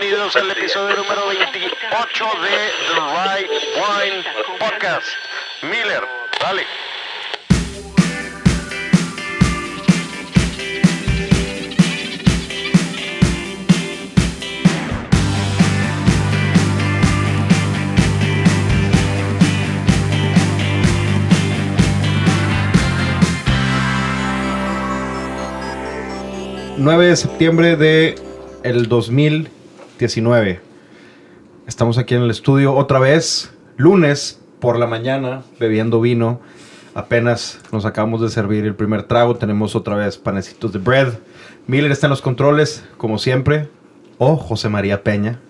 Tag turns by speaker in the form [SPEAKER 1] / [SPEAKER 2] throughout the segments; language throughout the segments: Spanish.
[SPEAKER 1] bienvenidos al episodio número 28 de The Right Wine Podcast. Miller, dale.
[SPEAKER 2] ...9 de septiembre de el 2019. Estamos aquí en el estudio otra vez, lunes por la mañana, bebiendo vino. Apenas nos acabamos de servir el primer trago. Tenemos otra vez panecitos de bread. Miller está en los controles, como siempre. O José María Peña.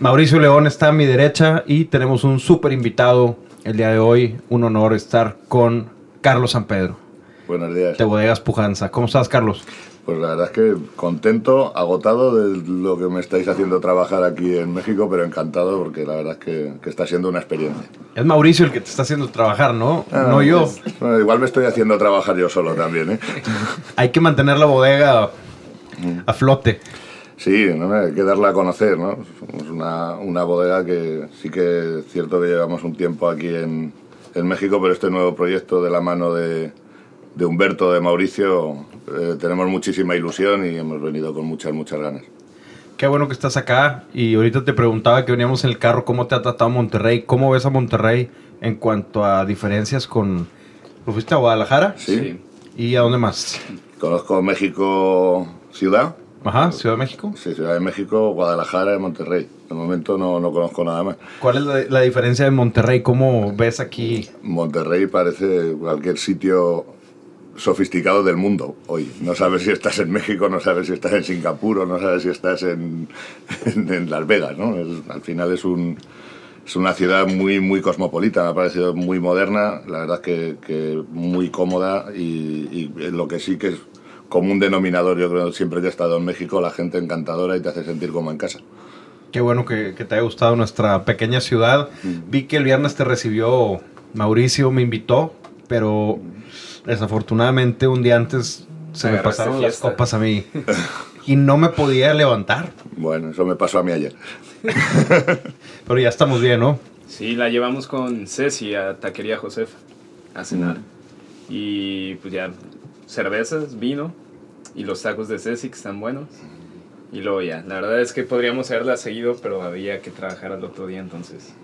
[SPEAKER 2] Mauricio León está a mi derecha y tenemos un súper invitado el día de hoy. Un honor estar con Carlos San Pedro.
[SPEAKER 3] Buenos días.
[SPEAKER 2] De Bodegas Pujanza. ¿Cómo estás, Carlos?
[SPEAKER 3] Pues la verdad es que contento, agotado de lo que me estáis haciendo trabajar aquí en México, pero encantado porque la verdad es que, que está siendo una experiencia.
[SPEAKER 2] Es Mauricio el que te está haciendo trabajar, ¿no?
[SPEAKER 3] Ah,
[SPEAKER 2] no yo.
[SPEAKER 3] pues, bueno, igual me estoy haciendo trabajar yo solo también, ¿eh?
[SPEAKER 2] Hay que mantener la bodega a flote.
[SPEAKER 3] Sí, ¿no? hay que darla a conocer, ¿no? Somos una, una bodega que sí que es cierto que llevamos un tiempo aquí en, en México, pero este nuevo proyecto de la mano de, de Humberto, de Mauricio, eh, tenemos muchísima ilusión y hemos venido con muchas, muchas ganas.
[SPEAKER 2] Qué bueno que estás acá. Y ahorita te preguntaba que veníamos en el carro, ¿cómo te ha tratado Monterrey? ¿Cómo ves a Monterrey en cuanto a diferencias con... ¿Lo fuiste a Guadalajara?
[SPEAKER 3] Sí.
[SPEAKER 2] ¿Y a dónde más?
[SPEAKER 3] Conozco México ciudad,
[SPEAKER 2] Ajá, Ciudad de México.
[SPEAKER 3] sí, Ciudad de México, Guadalajara y Monterrey. De momento no, no conozco nada más.
[SPEAKER 2] ¿Cuál es la, la diferencia de Monterrey? ¿Cómo ves aquí?
[SPEAKER 3] Monterrey parece cualquier sitio sofisticado del mundo hoy. No sabes si estás en México, no sabes si estás en Singapur o no sabes si estás en, en, en Las Vegas, ¿no? Es- al final es un... Es una ciudad muy, muy cosmopolita, me ha parecido muy moderna, la verdad que, que muy cómoda y, y lo que sí que es como un denominador, yo creo, siempre que he estado en México, la gente encantadora y te hace sentir como en casa.
[SPEAKER 2] Qué bueno que, que te haya gustado nuestra pequeña ciudad. Vi que el viernes te recibió Mauricio, me invitó, pero desafortunadamente un día antes se me pasaron las copas a mí y no me podía levantar.
[SPEAKER 3] Bueno, eso me pasó a mí ayer.
[SPEAKER 2] Pero ya estamos bien, ¿no?
[SPEAKER 4] Sí, la llevamos con Ceci a Taquería Josefa a cenar. Y pues ya, cervezas, vino y los tacos de Ceci que están buenos. Y luego ya, la verdad es que podríamos haberla seguido, pero había que trabajar al otro día, entonces.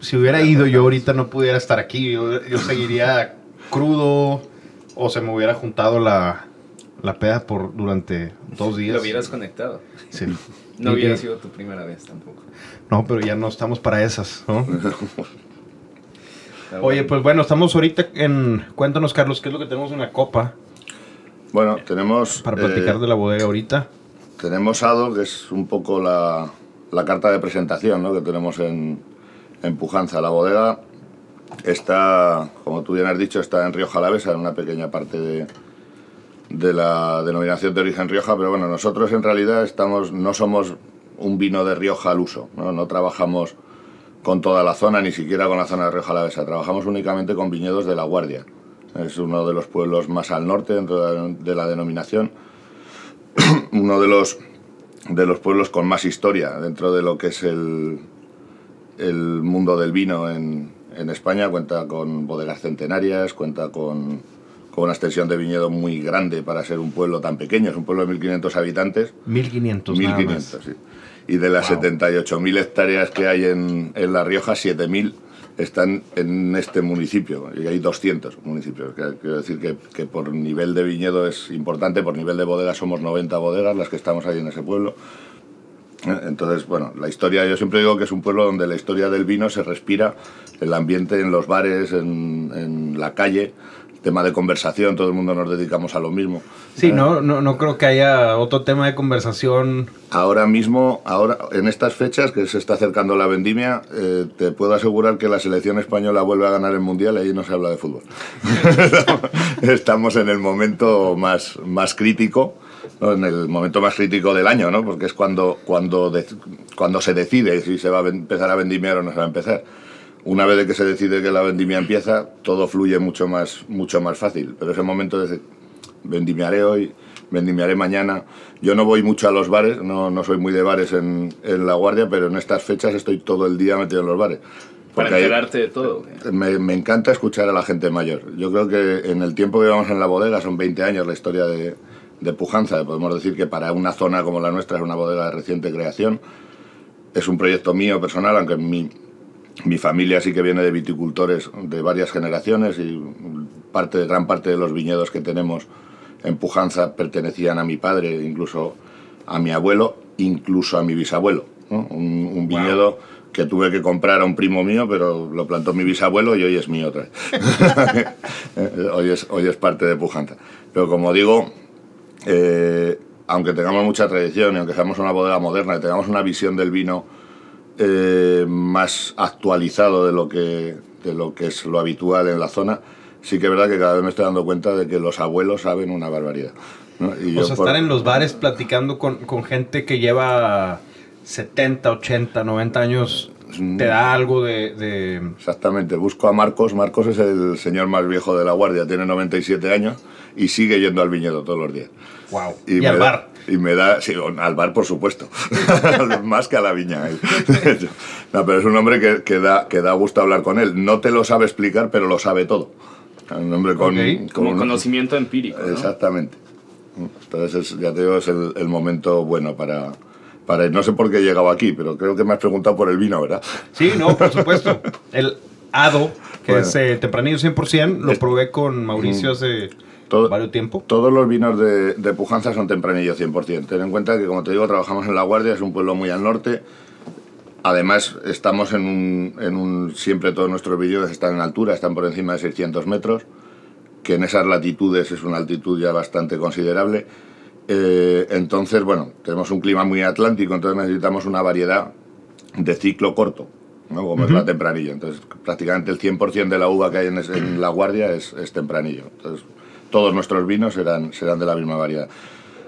[SPEAKER 2] Si hubiera ido yo ahorita no pudiera estar aquí. Yo, yo seguiría crudo o se me hubiera juntado la, la peda por durante dos días.
[SPEAKER 4] Lo hubieras conectado.
[SPEAKER 2] Sí.
[SPEAKER 4] No
[SPEAKER 2] Y-
[SPEAKER 4] hubiera sido tu primera vez tampoco.
[SPEAKER 2] No, pero ya no estamos para esas, ¿no? Oye, pues bueno, estamos ahorita en... Cuéntanos, Carlos, ¿qué es lo que tenemos en la copa?
[SPEAKER 3] Bueno, tenemos...
[SPEAKER 2] Para platicar
[SPEAKER 3] eh,
[SPEAKER 2] de la bodega ahorita.
[SPEAKER 3] Tenemos Ado, que es un poco la, la carta de presentación ¿no? que tenemos en, en Pujanza. La bodega está, como tú bien has dicho, está en Rioja Alavesa, en una pequeña parte de, de la denominación de origen Rioja, pero bueno, nosotros en realidad estamos, no somos un vino de Rioja al uso, ¿no? no trabajamos con toda la zona, ni siquiera con la zona de Rioja trabajamos únicamente con viñedos de La Guardia. Es uno de los pueblos más al norte dentro de la- de la denominación uno de los, de los pueblos con más historia dentro de lo que es el, el mundo del vino en, en España. Cuenta con bodegas centenarias, cuenta con, con una extensión de viñedo muy grande para ser un pueblo tan pequeño. Es un pueblo de 1.500 habitantes.
[SPEAKER 2] 1500 nada
[SPEAKER 3] 1.500,
[SPEAKER 2] más.
[SPEAKER 3] sí. Y de las
[SPEAKER 2] Wow.
[SPEAKER 3] 78.000 hectáreas que hay en, en La Rioja, 7.000 están en este municipio. Y hay 200 municipios. Quiero decir que, que por nivel de viñedo es importante, por nivel de bodegas somos 90 bodegas las que estamos ahí en ese pueblo. Entonces, bueno, la historia, yo siempre digo que es un pueblo donde la historia del vino se respira, el ambiente en los bares, en, en la calle, tema de conversación, todo el mundo nos dedicamos a lo mismo.
[SPEAKER 2] Sí,
[SPEAKER 3] Eh,
[SPEAKER 2] no, no, no creo que haya otro tema de conversación.
[SPEAKER 3] Ahora mismo, ahora en estas fechas que se está acercando la vendimia, eh, te puedo asegurar que la selección española vuelve a ganar el mundial y ahí no se habla de fútbol. Estamos en el momento más, más crítico. En el momento más crítico del año, ¿no? porque es cuando, cuando, de- cuando se decide si se va a empezar a vendimiar o no se va a empezar. Una vez de que se decide que la vendimia empieza, todo fluye mucho más, mucho más fácil, pero ese momento es vendimiaré hoy, vendimiaré mañana. Yo no voy mucho a los bares, no, no soy muy de bares en, en La Guardia, pero en estas fechas estoy todo el día metido en los bares.
[SPEAKER 4] Para enterarte de todo.
[SPEAKER 3] me, me encanta escuchar a la gente mayor. Yo creo que en el tiempo que llevamos en la bodega, son 20 años la historia de, de Pujanza, podemos decir que para una zona como la nuestra es una bodega de reciente creación. Es un proyecto mío personal, aunque mi, mi familia sí que viene de viticultores de varias generaciones y parte, gran parte de los viñedos que tenemos en Pujanza pertenecían a mi padre, incluso a mi abuelo, incluso a mi bisabuelo. ¿no? Un, un viñedo que tuve que comprar a un primo mío, pero lo plantó mi bisabuelo y hoy es mío otra vez. Eh, hoy, es, hoy es parte de Pujanza. Pero como digo, eh, aunque tengamos mucha tradición y aunque seamos una bodega moderna y tengamos una visión del vino eh, más actualizado de lo, que, de lo que es lo habitual en la zona, sí que es verdad que cada vez me estoy dando cuenta de que los abuelos saben una barbaridad. ¿no? Y
[SPEAKER 2] O
[SPEAKER 3] yo
[SPEAKER 2] sea,
[SPEAKER 3] por-
[SPEAKER 2] estar en los bares platicando con, con gente que lleva 70, 80, 90 años, te da algo de... de-
[SPEAKER 3] Exactamente, busco a Marcos. Marcos es el señor más viejo de la guardia, tiene 97 años y sigue yendo al viñedo todos los días.
[SPEAKER 2] wow. Y,
[SPEAKER 3] me
[SPEAKER 2] al
[SPEAKER 3] da-
[SPEAKER 2] bar.
[SPEAKER 3] Y me da, sí, al bar por supuesto, más que a la viña. él. no, pero es un hombre que, que da, que da gusto hablar con él. No te lo sabe explicar, pero lo sabe todo. Un hombre con...
[SPEAKER 2] Ok.
[SPEAKER 4] Como
[SPEAKER 3] con-
[SPEAKER 4] conocimiento empírico. ¿no?
[SPEAKER 3] Exactamente. Entonces, es- ya te digo, es el, el momento bueno para, para... No sé por qué he llegado aquí, pero creo que me has preguntado por el vino, ¿verdad?
[SPEAKER 2] Sí, no, por supuesto. El Ado, que
[SPEAKER 3] Bueno.
[SPEAKER 2] es eh, tempranillo 100%, lo
[SPEAKER 3] Es-
[SPEAKER 2] probé con Mauricio hace
[SPEAKER 3] Todo-
[SPEAKER 2] varios tiempo.
[SPEAKER 3] Todos los vinos de, de Pujanza son tempranillo 100%. Ten en cuenta que, como te digo, trabajamos en La Guardia, es un pueblo muy al norte. Además, estamos en un, en un... Siempre todos nuestros viñedos están en altura, están por encima de 600 metros, que en esas latitudes es una altitud ya bastante considerable. Eh, entonces, bueno, tenemos un clima muy atlántico, entonces necesitamos una variedad de ciclo corto, ¿no? como es la tempranillo. Entonces, prácticamente el 100% de la uva que hay en, La Guardia es, es tempranillo. Entonces, todos nuestros vinos serán, serán de la misma variedad.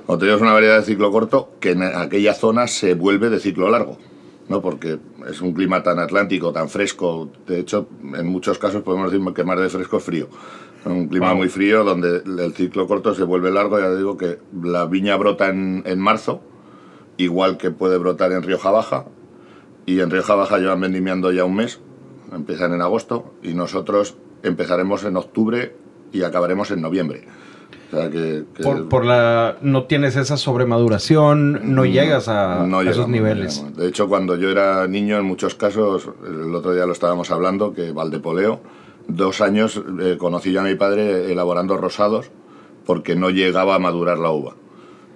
[SPEAKER 3] Como te digo, es una variedad de ciclo corto que en aquella zona se vuelve de ciclo largo, ¿no? porque es un clima tan atlántico, tan fresco. De hecho, en muchos casos podemos decir que más de fresco es frío. Un clima
[SPEAKER 2] Wow.
[SPEAKER 3] muy frío donde el ciclo corto se vuelve largo. Ya digo que la viña brota en, en marzo, igual que puede brotar en Rioja Baja. Y en Rioja Baja llevan vendimiando ya un mes, empiezan en agosto, y nosotros empezaremos en octubre y acabaremos en noviembre. O sea que, que-
[SPEAKER 2] Por, por la... No tienes esa sobremaduración, no llegas a,
[SPEAKER 3] no
[SPEAKER 2] a esos
[SPEAKER 3] no
[SPEAKER 2] niveles.
[SPEAKER 3] De hecho, cuando yo era niño, en muchos casos, el otro día lo estábamos hablando, que Valdepoleo, dos años eh, conocí yo a mi padre elaborando rosados porque no llegaba a madurar la uva.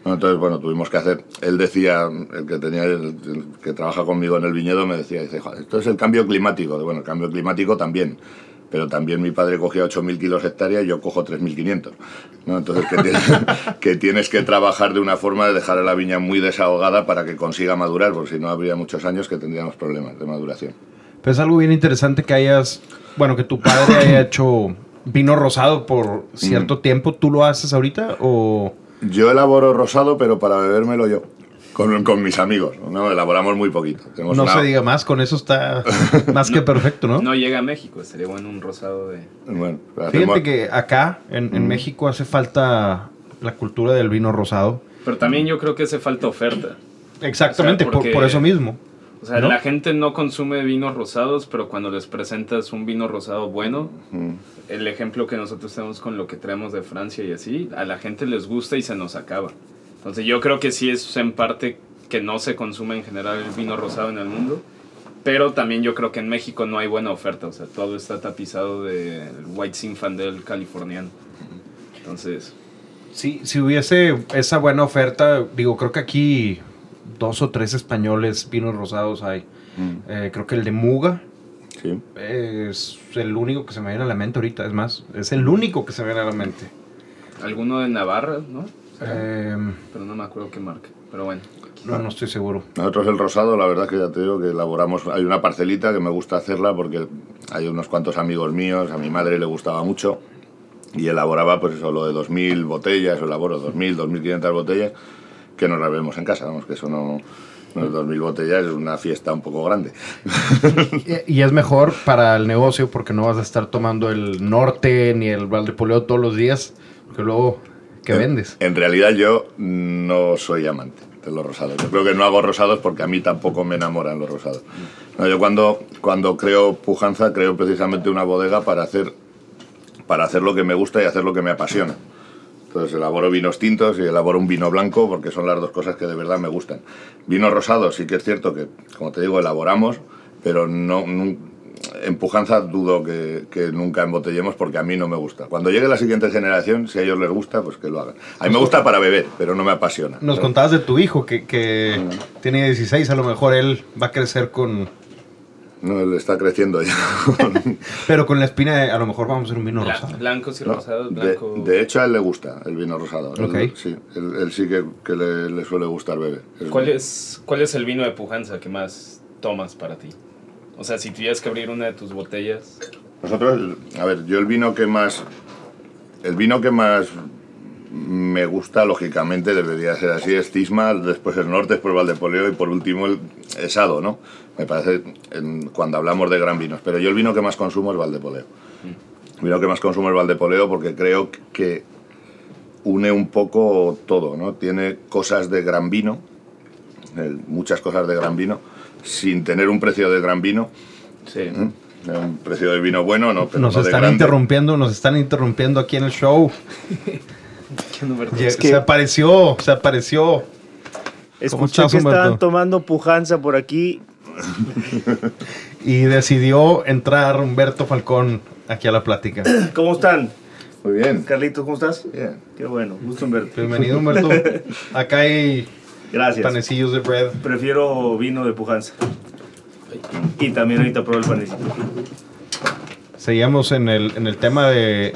[SPEAKER 3] Entonces, bueno, tuvimos que hacer. Él decía, el que tenía, el, el que trabaja conmigo en el viñedo, me decía, dice, "Joder, esto es el cambio climático. Bueno, el cambio climático también. Pero también mi padre cogía 8.000 kilos hectárea y yo cojo 3.500. ¿no? Entonces, que tienes, que tienes que trabajar de una forma de dejar a la viña muy desahogada para que consiga madurar, porque si no habría muchos años que tendríamos problemas de maduración.
[SPEAKER 2] Pero es algo bien interesante que hayas, bueno, que tu padre haya hecho vino rosado por cierto
[SPEAKER 3] Mm.
[SPEAKER 2] tiempo. ¿Tú lo haces ahorita o...?
[SPEAKER 3] Yo elaboro rosado, pero para bebérmelo yo, con, con mis amigos. ¿no? Elaboramos muy poquito. Tenemos
[SPEAKER 2] No
[SPEAKER 3] una-
[SPEAKER 2] se diga más, con eso está más que perfecto, ¿no?
[SPEAKER 4] No llega a México, estaría bueno un rosado de...
[SPEAKER 3] Bueno, hacemos-
[SPEAKER 2] Fíjate que acá, en, en México, hace falta la cultura del vino rosado.
[SPEAKER 4] Pero también yo creo que hace falta oferta.
[SPEAKER 2] Exactamente,
[SPEAKER 4] O sea,
[SPEAKER 2] por, por eso mismo.
[SPEAKER 4] O sea,
[SPEAKER 2] ¿No?
[SPEAKER 4] la gente no consume vinos rosados, pero cuando les presentas un vino rosado bueno,
[SPEAKER 3] Mm.
[SPEAKER 4] el ejemplo que nosotros tenemos con lo que traemos de Francia y así, a la gente les gusta y se nos acaba. Entonces yo creo que sí es en parte que no se consume en general el vino rosado en el mundo, pero también yo creo que en México no hay buena oferta, o sea, todo está tapizado de White Zinfandel californiano. Entonces,
[SPEAKER 2] Sí, si hubiese esa buena oferta, digo, creo que aquí dos o tres españoles vinos rosados hay.
[SPEAKER 3] Mm.
[SPEAKER 2] Eh, creo que el de Muga
[SPEAKER 3] Sí.
[SPEAKER 2] es el único que se me viene a la mente ahorita. Es más, es el único que se me viene a la mente.
[SPEAKER 4] alguno de Navarra, ¿no?
[SPEAKER 2] Eh,
[SPEAKER 4] Pero no me acuerdo qué marca, pero bueno.
[SPEAKER 2] no, no estoy seguro.
[SPEAKER 3] Nosotros el rosado, la verdad que ya te digo que elaboramos, hay una parcelita que me gusta hacerla porque hay unos cuantos amigos míos, a mi madre le gustaba mucho y elaboraba pues eso, lo de 2.000 botellas, o elaboro 2.000, 2.500 botellas que nos las vemos en casa, vamos, que eso no, es 2.000 botellas, es una fiesta un poco grande.
[SPEAKER 2] Y, es mejor para el negocio porque no vas a estar tomando el norte ni el Valdepoleo todos los días. Porque luego, que vendes.
[SPEAKER 3] En realidad yo no soy amante de los rosados. Yo creo que no hago rosados porque a mí tampoco me enamoran los rosados. No, yo cuando, cuando creo pujanza, creo precisamente una bodega para hacer, para hacer lo que me gusta y hacer lo que me apasiona. Entonces elaboro vinos tintos y elaboro un vino blanco porque son las dos cosas que de verdad me gustan. Vinos rosados sí que es cierto que, como te digo, elaboramos, pero no, nun- en pujanza dudo que, que nunca embotellemos porque a mí no me gusta. Cuando llegue la siguiente generación, si a ellos les gusta, pues que lo hagan. A mí me gusta para beber, pero no me apasiona.
[SPEAKER 2] Nos
[SPEAKER 3] ¿no?
[SPEAKER 2] contabas de tu hijo que, que tiene 16, a lo mejor él va a crecer con...
[SPEAKER 3] No, él está creciendo ya.
[SPEAKER 2] Pero con la espina de, a lo mejor vamos a hacer un vino
[SPEAKER 4] Bla-
[SPEAKER 2] rosado.
[SPEAKER 4] blancos y
[SPEAKER 3] No,
[SPEAKER 4] rosados,
[SPEAKER 3] de,
[SPEAKER 4] blanco.
[SPEAKER 3] de hecho, a él le gusta el vino rosado. Él-
[SPEAKER 2] Ok.
[SPEAKER 3] sí, él, él sí que, que le, le suele gustar beber. Es-
[SPEAKER 4] ¿Cuál es, ¿Cuál es el vino de pujanza que más tomas para ti? O sea, si tuvieras que abrir una de tus botellas.
[SPEAKER 3] Nosotros, a ver, yo el vino que más. El vino que más me gusta, lógicamente, debería ser así: es Cisma, después el Norte, después Valdepoleo y por último el Esado, ¿no? Me parece en- cuando hablamos de gran vinos. Pero yo el vino que más consumo es Valdepoleo. El vino que más consumo es Valdepoleo porque creo que une un poco todo, ¿no? Tiene cosas de gran vino, muchas cosas de gran vino, sin tener un precio de gran vino.
[SPEAKER 4] Sí.
[SPEAKER 3] ¿eh? Un precio de vino bueno, no, pero
[SPEAKER 2] Nos
[SPEAKER 3] no
[SPEAKER 2] están interrumpiendo, nos están interrumpiendo aquí en el show. Se apareció, se apareció.
[SPEAKER 5] Escuché que
[SPEAKER 2] Humberto?
[SPEAKER 5] estaban tomando pujanza por aquí.
[SPEAKER 2] Y decidió entrar Humberto Falcón aquí a la plática.
[SPEAKER 5] ¿Cómo están?
[SPEAKER 3] Muy bien.
[SPEAKER 5] Carlitos, ¿cómo estás?
[SPEAKER 3] Bien.
[SPEAKER 5] Qué bueno, gusto en verte.
[SPEAKER 2] Bienvenido Humberto. Acá hay
[SPEAKER 5] Gracias.
[SPEAKER 2] panecillos de bread.
[SPEAKER 5] Prefiero vino de pujanza. Y también ahorita pruebo el panecito.
[SPEAKER 2] Seguíamos en el, en el tema de,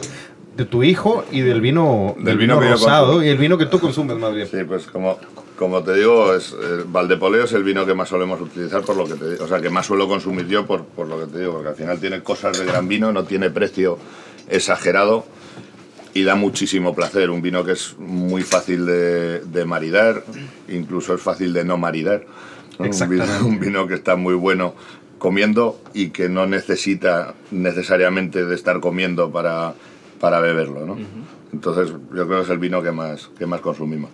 [SPEAKER 2] de tu hijo y del vino,
[SPEAKER 3] Del vino
[SPEAKER 2] rosado y el vino que tú consumes más bien.
[SPEAKER 3] Sí, pues como, como te digo, es, eh, Valdepoleo es el vino que más solemos utilizar por lo que te. O sea, que más suelo consumir yo por, por lo que te digo, porque al final tiene cosas de gran vino, no tiene precio exagerado y da muchísimo placer. Un vino que es muy fácil de, de maridar, incluso es fácil de no maridar. Un, vino, un vino que está muy bueno comiendo y que no necesita necesariamente de estar comiendo para, para beberlo. ¿no? Entonces yo creo que es el vino que más, que más consumimos.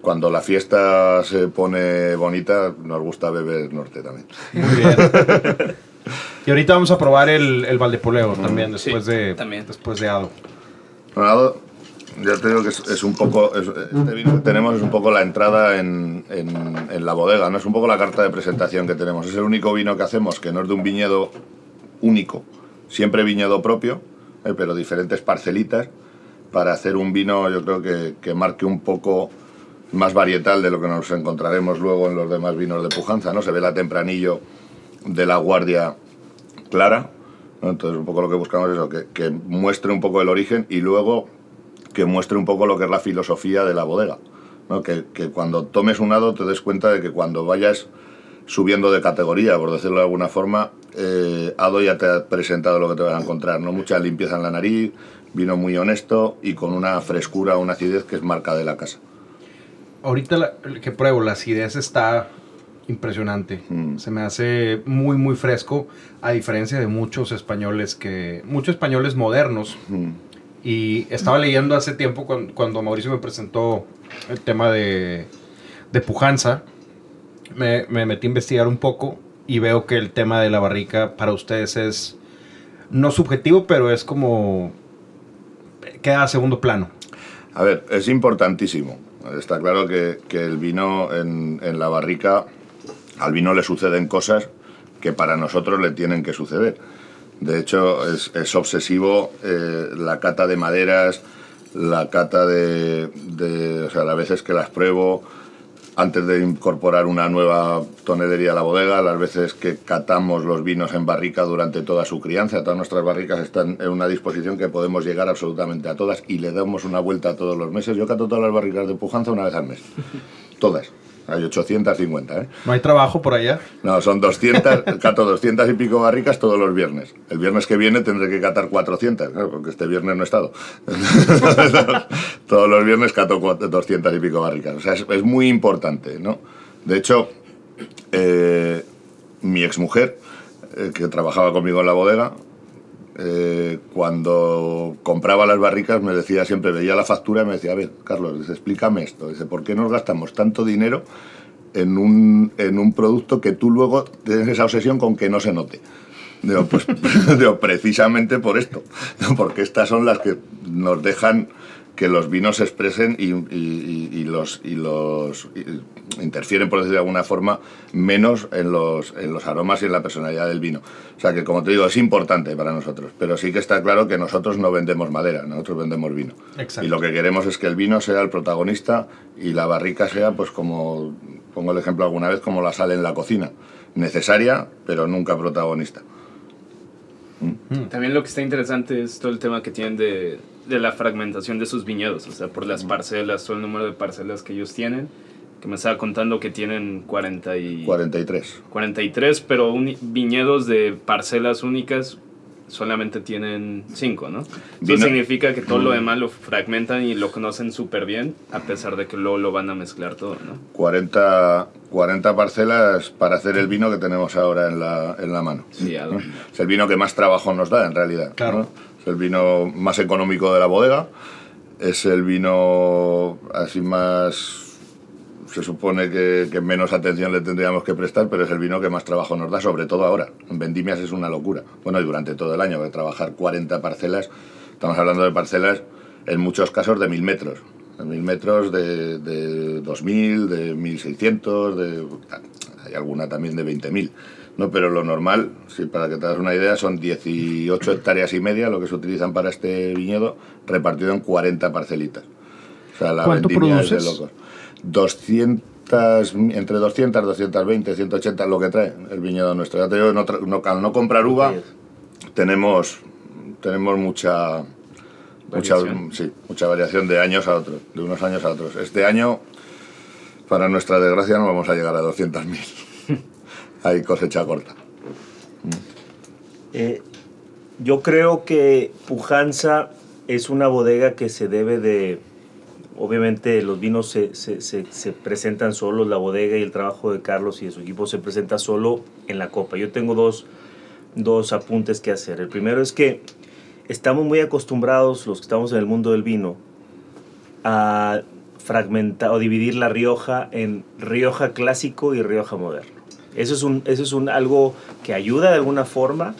[SPEAKER 3] Cuando la fiesta se pone bonita, nos gusta beber norte también.
[SPEAKER 2] Muy bien. y ahorita vamos a probar el, el Valdepoleo también,
[SPEAKER 4] Sí,
[SPEAKER 2] después de
[SPEAKER 4] también.
[SPEAKER 2] después de Ado.
[SPEAKER 3] Ronaldo, ya te digo que es, es un poco, es- este vino que tenemos es un poco la entrada en, en- en la bodega, no es un poco la carta de presentación que tenemos. Es el único vino que hacemos que no es de un viñedo único, siempre viñedo propio, eh, pero diferentes parcelitas, para hacer un vino yo creo que, que marque un poco más varietal de lo que nos encontraremos luego en los demás vinos de pujanza, ¿no? Se ve la tempranillo de la guardia clara, entonces un poco lo que buscamos es eso, que, que muestre un poco el origen y luego que muestre un poco lo que es la filosofía de la bodega, ¿no? que, que cuando tomes un hado te des cuenta de que cuando vayas subiendo de categoría, por decirlo de alguna forma, eh, Ado ya te ha presentado lo que te vas a encontrar, no mucha limpieza en la nariz, vino muy honesto y con una frescura, una acidez que es marca de la casa.
[SPEAKER 2] Ahorita la- que pruebo, la acidez está impresionante.
[SPEAKER 3] Mm.
[SPEAKER 2] Se me hace muy, muy fresco, a diferencia de muchos españoles que. Muchos españoles modernos.
[SPEAKER 3] Mm.
[SPEAKER 2] Y estaba leyendo hace tiempo cuando, cuando Mauricio me presentó el tema de, de pujanza. Me, me metí a investigar un poco y veo que el tema de la barrica para ustedes es no subjetivo, pero es como. queda a segundo plano.
[SPEAKER 3] A ver, es importantísimo. Está claro que, que el vino en, en la barrica, al vino le suceden cosas que para nosotros le tienen que suceder. De hecho, es, es obsesivo eh, la cata de maderas, la cata de, de- O sea, las veces que las pruebo, antes de incorporar una nueva tonelería a la bodega, las veces que catamos los vinos en barrica durante toda su crianza. Todas nuestras barricas están en una disposición que podemos llegar absolutamente a todas y le damos una vuelta todos los meses. Yo cato todas las barricas de pujanza una vez al mes. Todas. Hay 850, ¿eh?
[SPEAKER 2] No hay trabajo por allá.
[SPEAKER 3] No, son 200, cato 200 y pico barricas todos los viernes. El viernes que viene tendré que catar 400, claro, porque este viernes no he estado. todos los viernes cato cua- 200 y pico barricas. O sea, es, es muy importante, ¿no? De hecho, eh, mi exmujer, eh, que trabajaba conmigo en la bodega, eh, cuando compraba las barricas me decía siempre, veía la factura y me decía, a ver, Carlos, explícame esto. Dice, ¿por qué nos gastamos tanto dinero en un, en un producto que tú luego tienes esa obsesión con que no se note? Digo, pues digo, precisamente por esto, porque estas son las que nos dejan que los vinos se expresen y, los, y los interfieren, por decirlo de alguna forma, menos en los, en los aromas y en la personalidad del vino. O sea que, como te digo, es importante para nosotros, pero sí que está claro que nosotros no vendemos madera, nosotros vendemos vino.
[SPEAKER 2] Exacto.
[SPEAKER 3] Y lo que queremos es que el vino sea el protagonista y la barrica sea, pues como, pongo el ejemplo alguna vez, como la sal en la cocina. Necesaria, pero nunca protagonista.
[SPEAKER 4] También lo que está interesante es todo el tema que tienen de, de la fragmentación de sus viñedos, o sea, por las parcelas, todo el número de parcelas que ellos tienen, que me estaba contando que tienen 40 y...
[SPEAKER 3] 43.
[SPEAKER 4] 43, pero uni- viñedos de parcelas únicas solamente tienen 5, ¿no? Eso
[SPEAKER 3] Vino-
[SPEAKER 4] significa que todo lo demás lo fragmentan y lo conocen súper bien, a pesar de que luego lo van a mezclar todo, ¿no?
[SPEAKER 3] 40, 40 parcelas para hacer el vino que tenemos ahora en la, en la mano.
[SPEAKER 4] Sí,
[SPEAKER 3] ¿no? Es el vino que más trabajo nos da, en realidad.
[SPEAKER 2] Claro.
[SPEAKER 3] ¿no? Es el vino más económico de la bodega. Es el vino así más... Se supone que, que menos atención le tendríamos que prestar, pero es el vino que más trabajo nos da, sobre todo ahora. En vendimias es una locura. Bueno, y durante todo el año, de trabajar 40 parcelas, estamos hablando de parcelas en muchos casos de 1000 metros. De 1000 metros de, de 2000, de 1600, de, hay alguna también de 20.000. ¿no? Pero lo normal, sí, para que te hagas una idea, son 18 hectáreas y media lo que se utilizan para este viñedo, repartido en 40 parcelitas. O sea, la
[SPEAKER 2] ¿Cuánto
[SPEAKER 3] es de locos. 200, entre 200, 220, 180, lo que trae el viñedo nuestro. Ya te digo, no, no- al no comprar uva, tenemos, tenemos mucha, mucha, sí, mucha variación de años a otros, de unos años a otros. Este año, para nuestra desgracia, no vamos a llegar a 200.000. Hay cosecha corta.
[SPEAKER 5] Eh, yo creo que Pujanza es una bodega que se debe de... Obviamente los vinos se, se- se- se presentan solos, la bodega y el trabajo de Carlos y de su equipo se presenta solo en la copa. Yo tengo dos, dos apuntes que hacer. El primero es que estamos muy acostumbrados, los que estamos en el mundo del vino, a fragmentar o dividir la Rioja en Rioja clásico y Rioja moderno. Eso es, un, eso es un, algo que ayuda de alguna forma,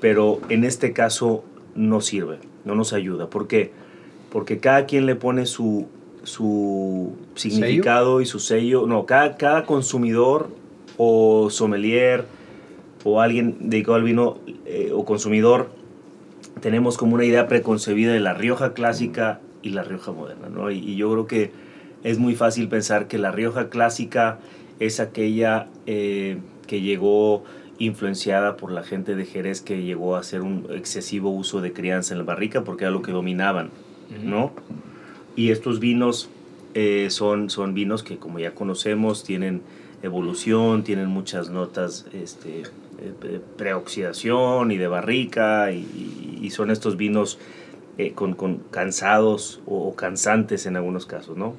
[SPEAKER 5] pero en este caso no sirve, no nos ayuda. ¿Por qué? Porque cada quien le pone su, su significado y su sello. No, cada, cada consumidor o sommelier o alguien dedicado al vino eh, o consumidor tenemos como una idea preconcebida de la Rioja clásica y la Rioja moderna, ¿no? Y, y yo creo que es muy fácil pensar que la Rioja clásica es aquella eh, que llegó influenciada por la gente de Jerez que llegó a hacer un excesivo uso de crianza en la barrica porque era lo que dominaban, ¿no? Y estos vinos eh, son, son vinos que como ya conocemos tienen evolución, tienen muchas notas este, eh, preoxidación y de barrica y son estos vinos eh, con, con cansados o, o cansantes en algunos casos, ¿no?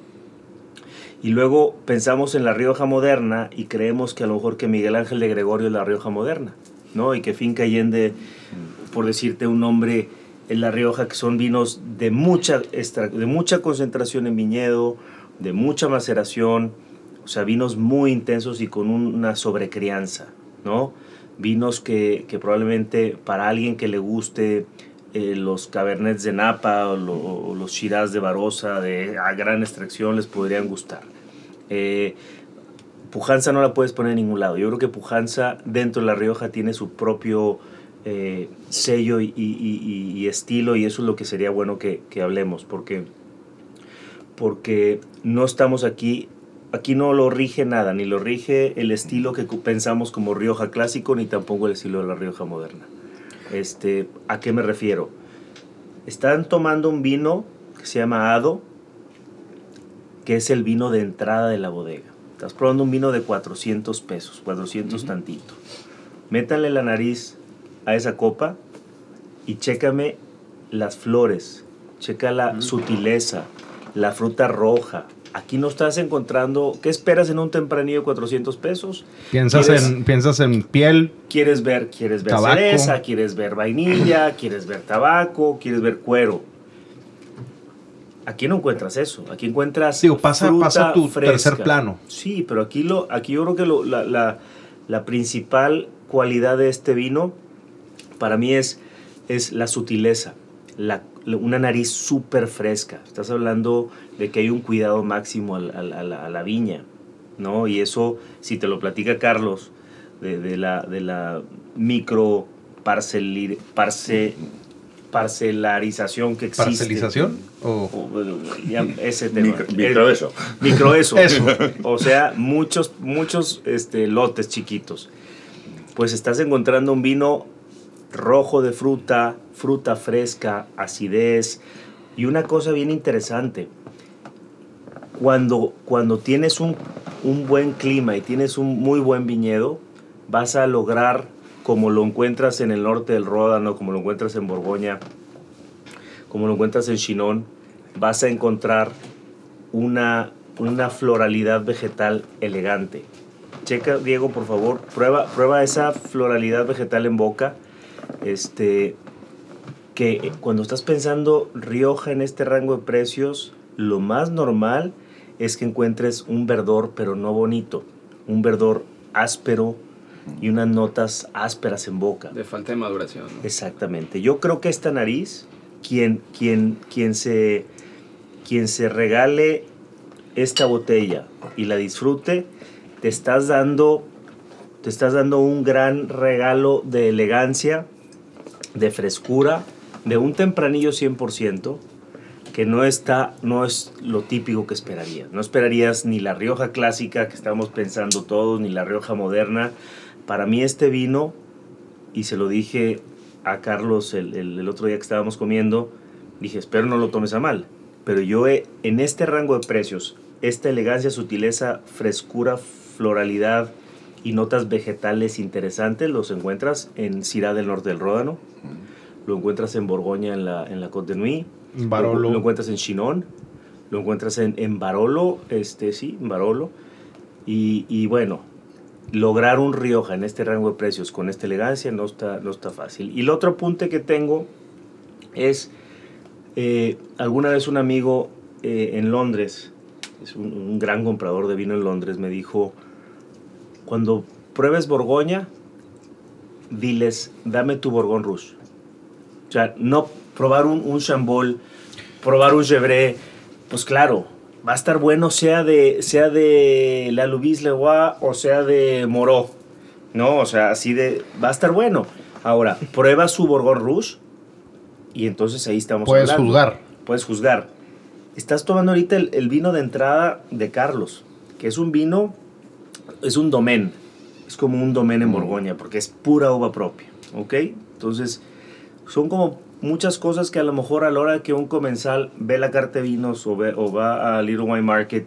[SPEAKER 5] Y luego pensamos en la Rioja moderna y creemos que a lo mejor que Miguel Ángel de Gregorio es la Rioja moderna, ¿no? Y que Finca Allende, por decirte un nombre, es la Rioja, que son vinos de mucha, extra- de mucha concentración en viñedo, de mucha maceración, o sea, vinos muy intensos y con un- una sobrecrianza, ¿no? Vinos que, que probablemente para alguien que le guste eh, los Cabernets de Napa o, lo- o los Shiraz de Barossa de a gran extracción les podrían gustar. Eh, Pujanza no la puedes poner en ningún lado. Yo creo que Pujanza dentro de La Rioja tiene su propio eh, sello y, y- y- y estilo y eso es lo que sería bueno que, que hablemos porque, porque no estamos aquí, aquí no lo rige nada, ni lo rige el estilo que pensamos como Rioja clásico ni tampoco el estilo de La Rioja moderna. Este, ¿A qué me refiero? Están tomando un vino que se llama Ado, que es el vino de entrada de la bodega. Estás probando un vino de 400 pesos, 400 tantito. Métanle la nariz a esa copa y chécame las flores, checa la sutileza, la fruta roja, Aquí no estás encontrando. ¿Qué esperas en un tempranillo de 400 pesos?
[SPEAKER 2] Piensas
[SPEAKER 5] ¿Quieres-
[SPEAKER 2] en, piensas en piel,
[SPEAKER 5] Quieres ver, quieres ver
[SPEAKER 2] Tabaco.
[SPEAKER 5] cereza, quieres ver vainilla, quieres ver tabaco, quieres ver cuero. Aquí no encuentras eso. Aquí encuentras.
[SPEAKER 2] Digo, pasa-
[SPEAKER 5] fruta
[SPEAKER 2] pasa a tu
[SPEAKER 5] fresca.
[SPEAKER 2] tercer plano.
[SPEAKER 5] Sí, pero aquí, lo, aquí yo creo que lo- la, la- la principal cualidad de este vino para mí es, es la sutileza. La, la- una nariz súper fresca. Estás hablando de que hay un cuidado máximo a, la, a la viña. ¿no? Y eso, si te lo platica Carlos, de, de la, de la micro parcelir- parce- parcelarización que existe.
[SPEAKER 2] parcelización o
[SPEAKER 5] O, bueno, ya, ese tema.
[SPEAKER 3] Micro, micro
[SPEAKER 5] El-
[SPEAKER 3] eso.
[SPEAKER 5] Micro eso.
[SPEAKER 2] Eso.
[SPEAKER 5] O sea, muchos, muchos este, lotes chiquitos. Pues estás encontrando un vino rojo de fruta, fruta fresca, acidez. Y una cosa bien interesante. Cuando, cuando tienes un, un buen clima y tienes un muy buen viñedo, vas a lograr, como lo encuentras en el norte del Ródano, como lo encuentras en Borgoña, como lo encuentras en Chinon, vas a encontrar una, una floralidad vegetal elegante. Checa, Diego, por favor, prueba, prueba esa floralidad vegetal en boca. Este, que cuando estás pensando Rioja en este rango de precios, lo más normal es que encuentres un verdor, pero no bonito. Un verdor áspero y unas notas ásperas en boca.
[SPEAKER 4] De falta de maduración. ¿no?
[SPEAKER 5] Exactamente. Yo creo que esta nariz, quien, quien, quien, se, quien se regale esta botella y la disfrute, te estás dando, te estás dando un gran regalo de elegancia, de frescura, de un tempranillo 100%, que no está, no es lo típico que esperarías. No esperarías ni la Rioja clásica que estábamos pensando todos, ni la Rioja moderna. Para mí este vino, y se lo dije a Carlos el, el- el otro día que estábamos comiendo, dije, espero no lo tomes a mal, pero yo he- en este rango de precios, esta elegancia, sutileza, frescura, floralidad y notas vegetales interesantes los encuentras en Cirá del Norte del Ródano, lo encuentras en Borgoña en la, en la Côte de Nuit,
[SPEAKER 2] Barolo.
[SPEAKER 5] lo, lo encuentras en Chinon, lo encuentras en, en Barolo, este, sí, en Barolo, y, y bueno, lograr un Rioja en este rango de precios con esta elegancia no está, no está fácil. Y el otro apunte que tengo es, eh, alguna vez un amigo eh, en Londres, es un, un gran comprador de vino en Londres, me dijo, cuando pruebes Borgoña, diles, dame tu Borgón Rouge. O sea, no probar un, un Chambol, probar un Gevrey, pues claro, va a estar bueno sea de, sea de la Lubis Leroy o sea de Moró. No, o sea, así de, va a estar bueno. Ahora, prueba su Borgón Rouge y entonces ahí estamos
[SPEAKER 2] puedes
[SPEAKER 5] hablando.
[SPEAKER 2] juzgar.
[SPEAKER 5] Puedes juzgar. Estás tomando ahorita el, el vino de entrada de Carlos, que es un vino, es un domen. Es como un domen en Borgoña, porque es pura uva propia. ¿Ok? Entonces, son como muchas cosas que a lo mejor a la hora que un comensal ve la carta de vinos o, ve- o va a Little Wine Market,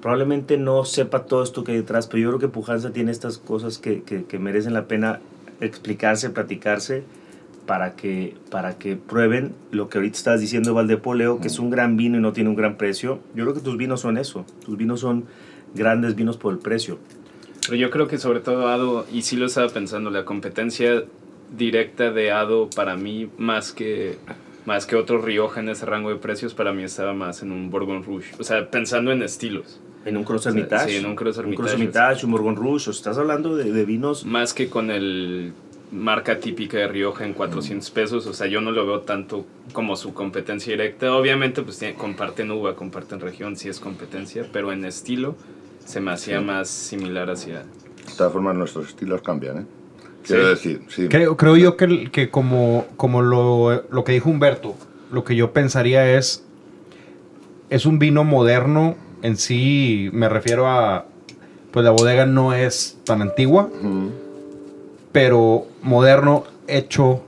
[SPEAKER 5] probablemente no sepa todo esto que hay detrás, pero yo creo que Pujanza tiene estas cosas que, que- que merecen la pena explicarse, platicarse, para que, para que prueben lo que ahorita estás diciendo, Valdepoleo, que es un gran vino y no tiene un gran precio. Yo creo que tus vinos son eso, tus vinos son grandes vinos por el precio.
[SPEAKER 4] Pero yo creo que sobre todo Ado, y sí lo estaba pensando, la competencia directa de Ado para mí, más que, más que otro Rioja en ese rango de precios, para mí estaba más en un Bourgogne Rouge. O sea, pensando en estilos.
[SPEAKER 5] En un Cross
[SPEAKER 4] O sea,
[SPEAKER 5] Hermitage.
[SPEAKER 4] sí, en un Cross
[SPEAKER 5] Un
[SPEAKER 4] Hermitage,
[SPEAKER 5] Cross
[SPEAKER 4] o sea.
[SPEAKER 5] Hermitage, un Bourgogne Rouge. o sea, estás hablando de, de vinos
[SPEAKER 4] Más que con el marca típica de Rioja en 400 pesos. O sea, yo no lo veo tanto como su competencia directa. Obviamente, pues tiene- comparten uva, comparten región, sí es competencia, pero en estilo se me hacía más similar hacia...
[SPEAKER 3] De todas formas, nuestros estilos cambian, ¿eh? Quiero
[SPEAKER 4] Sí.
[SPEAKER 3] decir, sí.
[SPEAKER 2] Creo, creo yo que, que como, como lo, lo que dijo Humberto, lo que yo pensaría es, es un vino moderno en sí, me refiero a, pues la bodega no es tan antigua, pero moderno hecho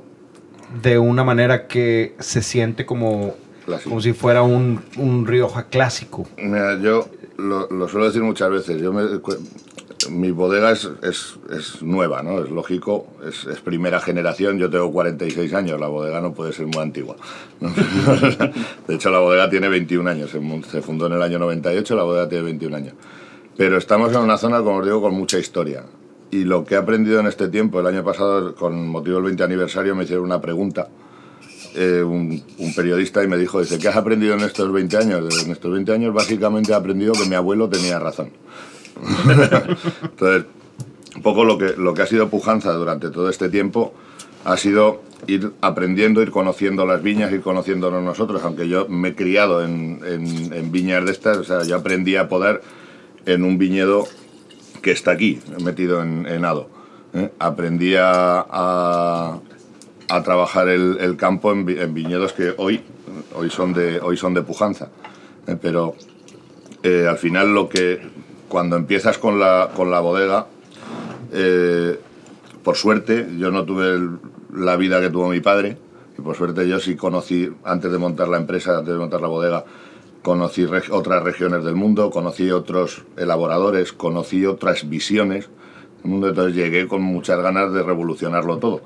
[SPEAKER 2] de una manera que se siente como,
[SPEAKER 3] clásico.
[SPEAKER 2] como si fuera un, un Rioja clásico.
[SPEAKER 3] Mira, yo lo, lo suelo decir muchas veces. Yo me, mi bodega es, es, es nueva, ¿no? Es lógico, es, es primera generación. Yo tengo 46 años, la bodega no puede ser muy antigua. ¿no? De hecho, la bodega tiene 21 años. Se fundó en el año 98, la bodega tiene 21 años. Pero estamos en una zona, como os digo, con mucha historia. Y lo que he aprendido en este tiempo, el año pasado, con motivo del 20 aniversario, me hicieron una pregunta eh, un, periodista y me dijo, dice, ¿qué has aprendido en estos 20 años? En estos 20 años básicamente he aprendido que mi abuelo tenía razón. Entonces, un poco lo que, lo que ha sido pujanza durante todo este tiempo ha sido ir aprendiendo, ir conociendo las viñas, ir conociéndonos nosotros, aunque yo me he criado en, en- en viñas de estas, o sea, yo aprendí a poder en un viñedo que está aquí, metido en, en Ado. ¿eh? Aprendí a, trabajar el, campo en, vi- en viñedos que hoy, hoy, son, de, hoy son de pujanza. ¿eh? Pero eh, al final lo que cuando empiezas con la, con la bodega, por suerte yo no tuve la vida que tuvo mi padre y por suerte yo sí conocí, antes de montar la empresa, antes de montar la bodega, conocí otras regiones del mundo, conocí otros elaboradores, conocí otras visiones del mundo, entonces llegué con muchas ganas de revolucionarlo todo.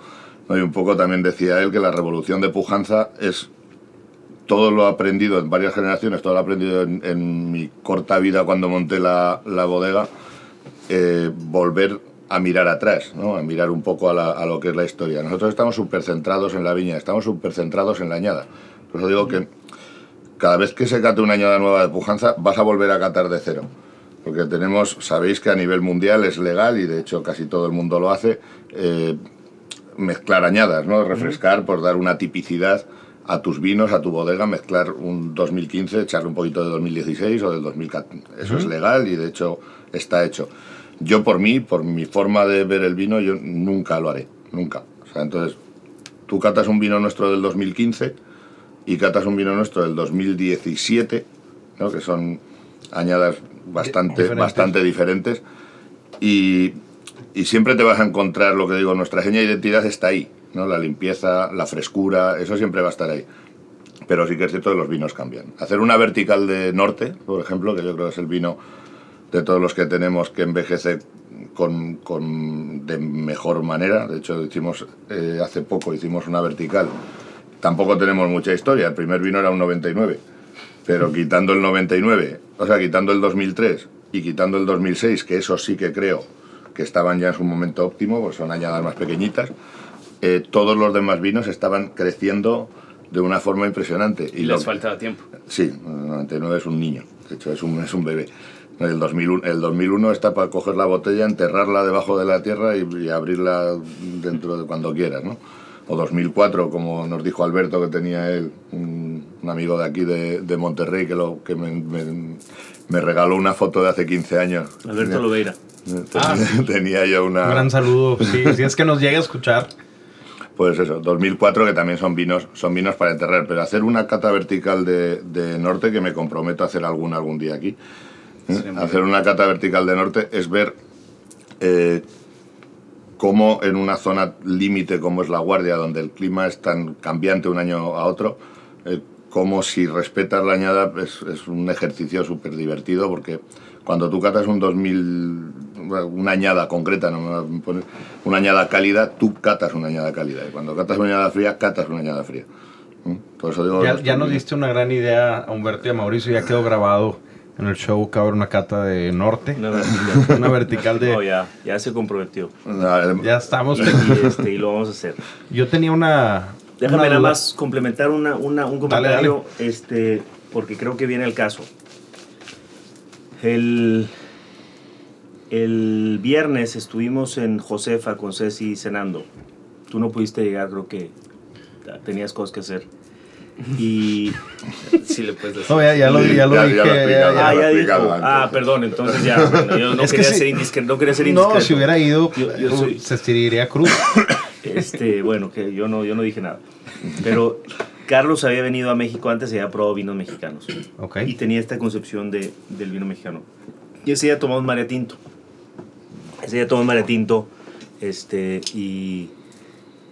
[SPEAKER 3] ¿no? Y un poco también decía él que la revolución de pujanza es todo lo aprendido en varias generaciones, todo lo aprendido en, mi corta vida cuando monté la, la bodega, eh, volver a mirar atrás, ¿no? a mirar un poco a lo que es la historia. Nosotros estamos súper centrados en la viña, estamos súper centrados en la añada. Por eso digo que cada vez que se cate una añada nueva de pujanza, vas a volver a catar de cero. Porque tenemos, sabéis que a nivel mundial es legal y de hecho casi todo el mundo lo hace, eh, mezclar añadas, ¿no? Refrescar por dar una tipicidad a tus vinos, a tu bodega, mezclar un 2015, echarle un poquito de 2016 o del 2014. Eso es legal y de hecho está hecho. Yo por mí, por mi forma de ver el vino, yo nunca lo haré, nunca. O sea, entonces, tú catas un vino nuestro del 2015 y catas un vino nuestro del 2017, ¿no? que son añadas bastante,
[SPEAKER 2] Diferentes.
[SPEAKER 3] bastante diferentes, y, y siempre te vas a encontrar lo que digo, nuestra seña de identidad está ahí, ¿no? la limpieza, la frescura, eso siempre va a estar ahí. Pero sí que es cierto que los vinos cambian. Hacer una vertical de norte, por ejemplo, que yo creo que es el vino de todos los que tenemos que envejece con, con- de mejor manera. De hecho, hicimos, eh, hace poco hicimos una vertical. Tampoco tenemos mucha historia. El primer vino era un 99. Pero quitando el 99, o sea, quitando el 2003 y quitando el 2006, que eso sí que creo que estaban ya en su momento óptimo, pues son añadas más pequeñitas, eh, todos los demás vinos estaban creciendo de una forma impresionante.
[SPEAKER 4] Y les faltaba tiempo.
[SPEAKER 3] Sí, el 99 es un niño, de hecho es un, es un bebé. El 2001, el 2001 está para coger la botella, enterrarla debajo de la tierra y, y abrirla dentro de cuando quieras, ¿no? O 2004, como nos dijo Alberto que tenía él, un, un amigo de aquí de, de Monterrey que, lo, que me, me- me regaló una foto de hace 15 años.
[SPEAKER 5] Alberto
[SPEAKER 3] Tenía-
[SPEAKER 5] Lobeira.
[SPEAKER 3] Tenía, tenía yo una...
[SPEAKER 2] Un gran saludo. Sí, si es que nos llega a escuchar.
[SPEAKER 3] Pues eso, 2004 que también son vinos, son vinos para enterrar, pero hacer una cata vertical de, de norte que me comprometo a hacer alguna algún día aquí. ¿eh? Hacer una cata vertical de norte es ver eh, cómo en una zona límite como es la Guardia, donde el clima es tan cambiante un año a otro, eh, como si respetas la añada es, es un ejercicio súper divertido porque cuando tú catas un 2000, bueno, una añada concreta, no una añada cálida, tú catas una añada cálida. Y cuando catas una añada fría, catas una añada fría. ¿Mm? Por eso digo,
[SPEAKER 2] Ya, ya nos diste una gran idea a Humberto y a Mauricio. Ya quedó grabado en el show que va a haber una cata de norte.
[SPEAKER 5] Una vertical.
[SPEAKER 2] Una vertical de-
[SPEAKER 5] No, ya, ya se comprometió.
[SPEAKER 3] No,
[SPEAKER 2] Ya estamos.
[SPEAKER 5] Y, este, y lo vamos a hacer.
[SPEAKER 2] Yo tenía una.
[SPEAKER 5] Déjame
[SPEAKER 2] una
[SPEAKER 5] nada más complementar una, una- un
[SPEAKER 2] Dale,
[SPEAKER 5] comentario, este, porque creo que viene el caso. El, el viernes estuvimos en Josefa con Ceci cenando. Tú no pudiste llegar, creo que tenías cosas que hacer. Y
[SPEAKER 4] Sí le puedes decir.
[SPEAKER 2] No, ya, ya lo, ya lo
[SPEAKER 3] Ya-
[SPEAKER 2] dije. ya-
[SPEAKER 5] ah, ya dijo. Ah, perdón, entonces ya. bueno, yo no
[SPEAKER 2] Es que
[SPEAKER 5] quería
[SPEAKER 2] sí.
[SPEAKER 5] ser indiscreto. No, quería ser indiscreto.
[SPEAKER 2] No, si hubiera ido,
[SPEAKER 5] Yo- yo soy-
[SPEAKER 2] se estiraría cruz.
[SPEAKER 5] Este, bueno, que yo no, yo no dije nada. Pero Carlos había venido a México antes y había probado vinos mexicanos.
[SPEAKER 2] Ok.
[SPEAKER 5] Y tenía esta concepción de, del vino mexicano. Y ese día tomamos María Tinto. Ese día tomamos María Tinto. Este, y,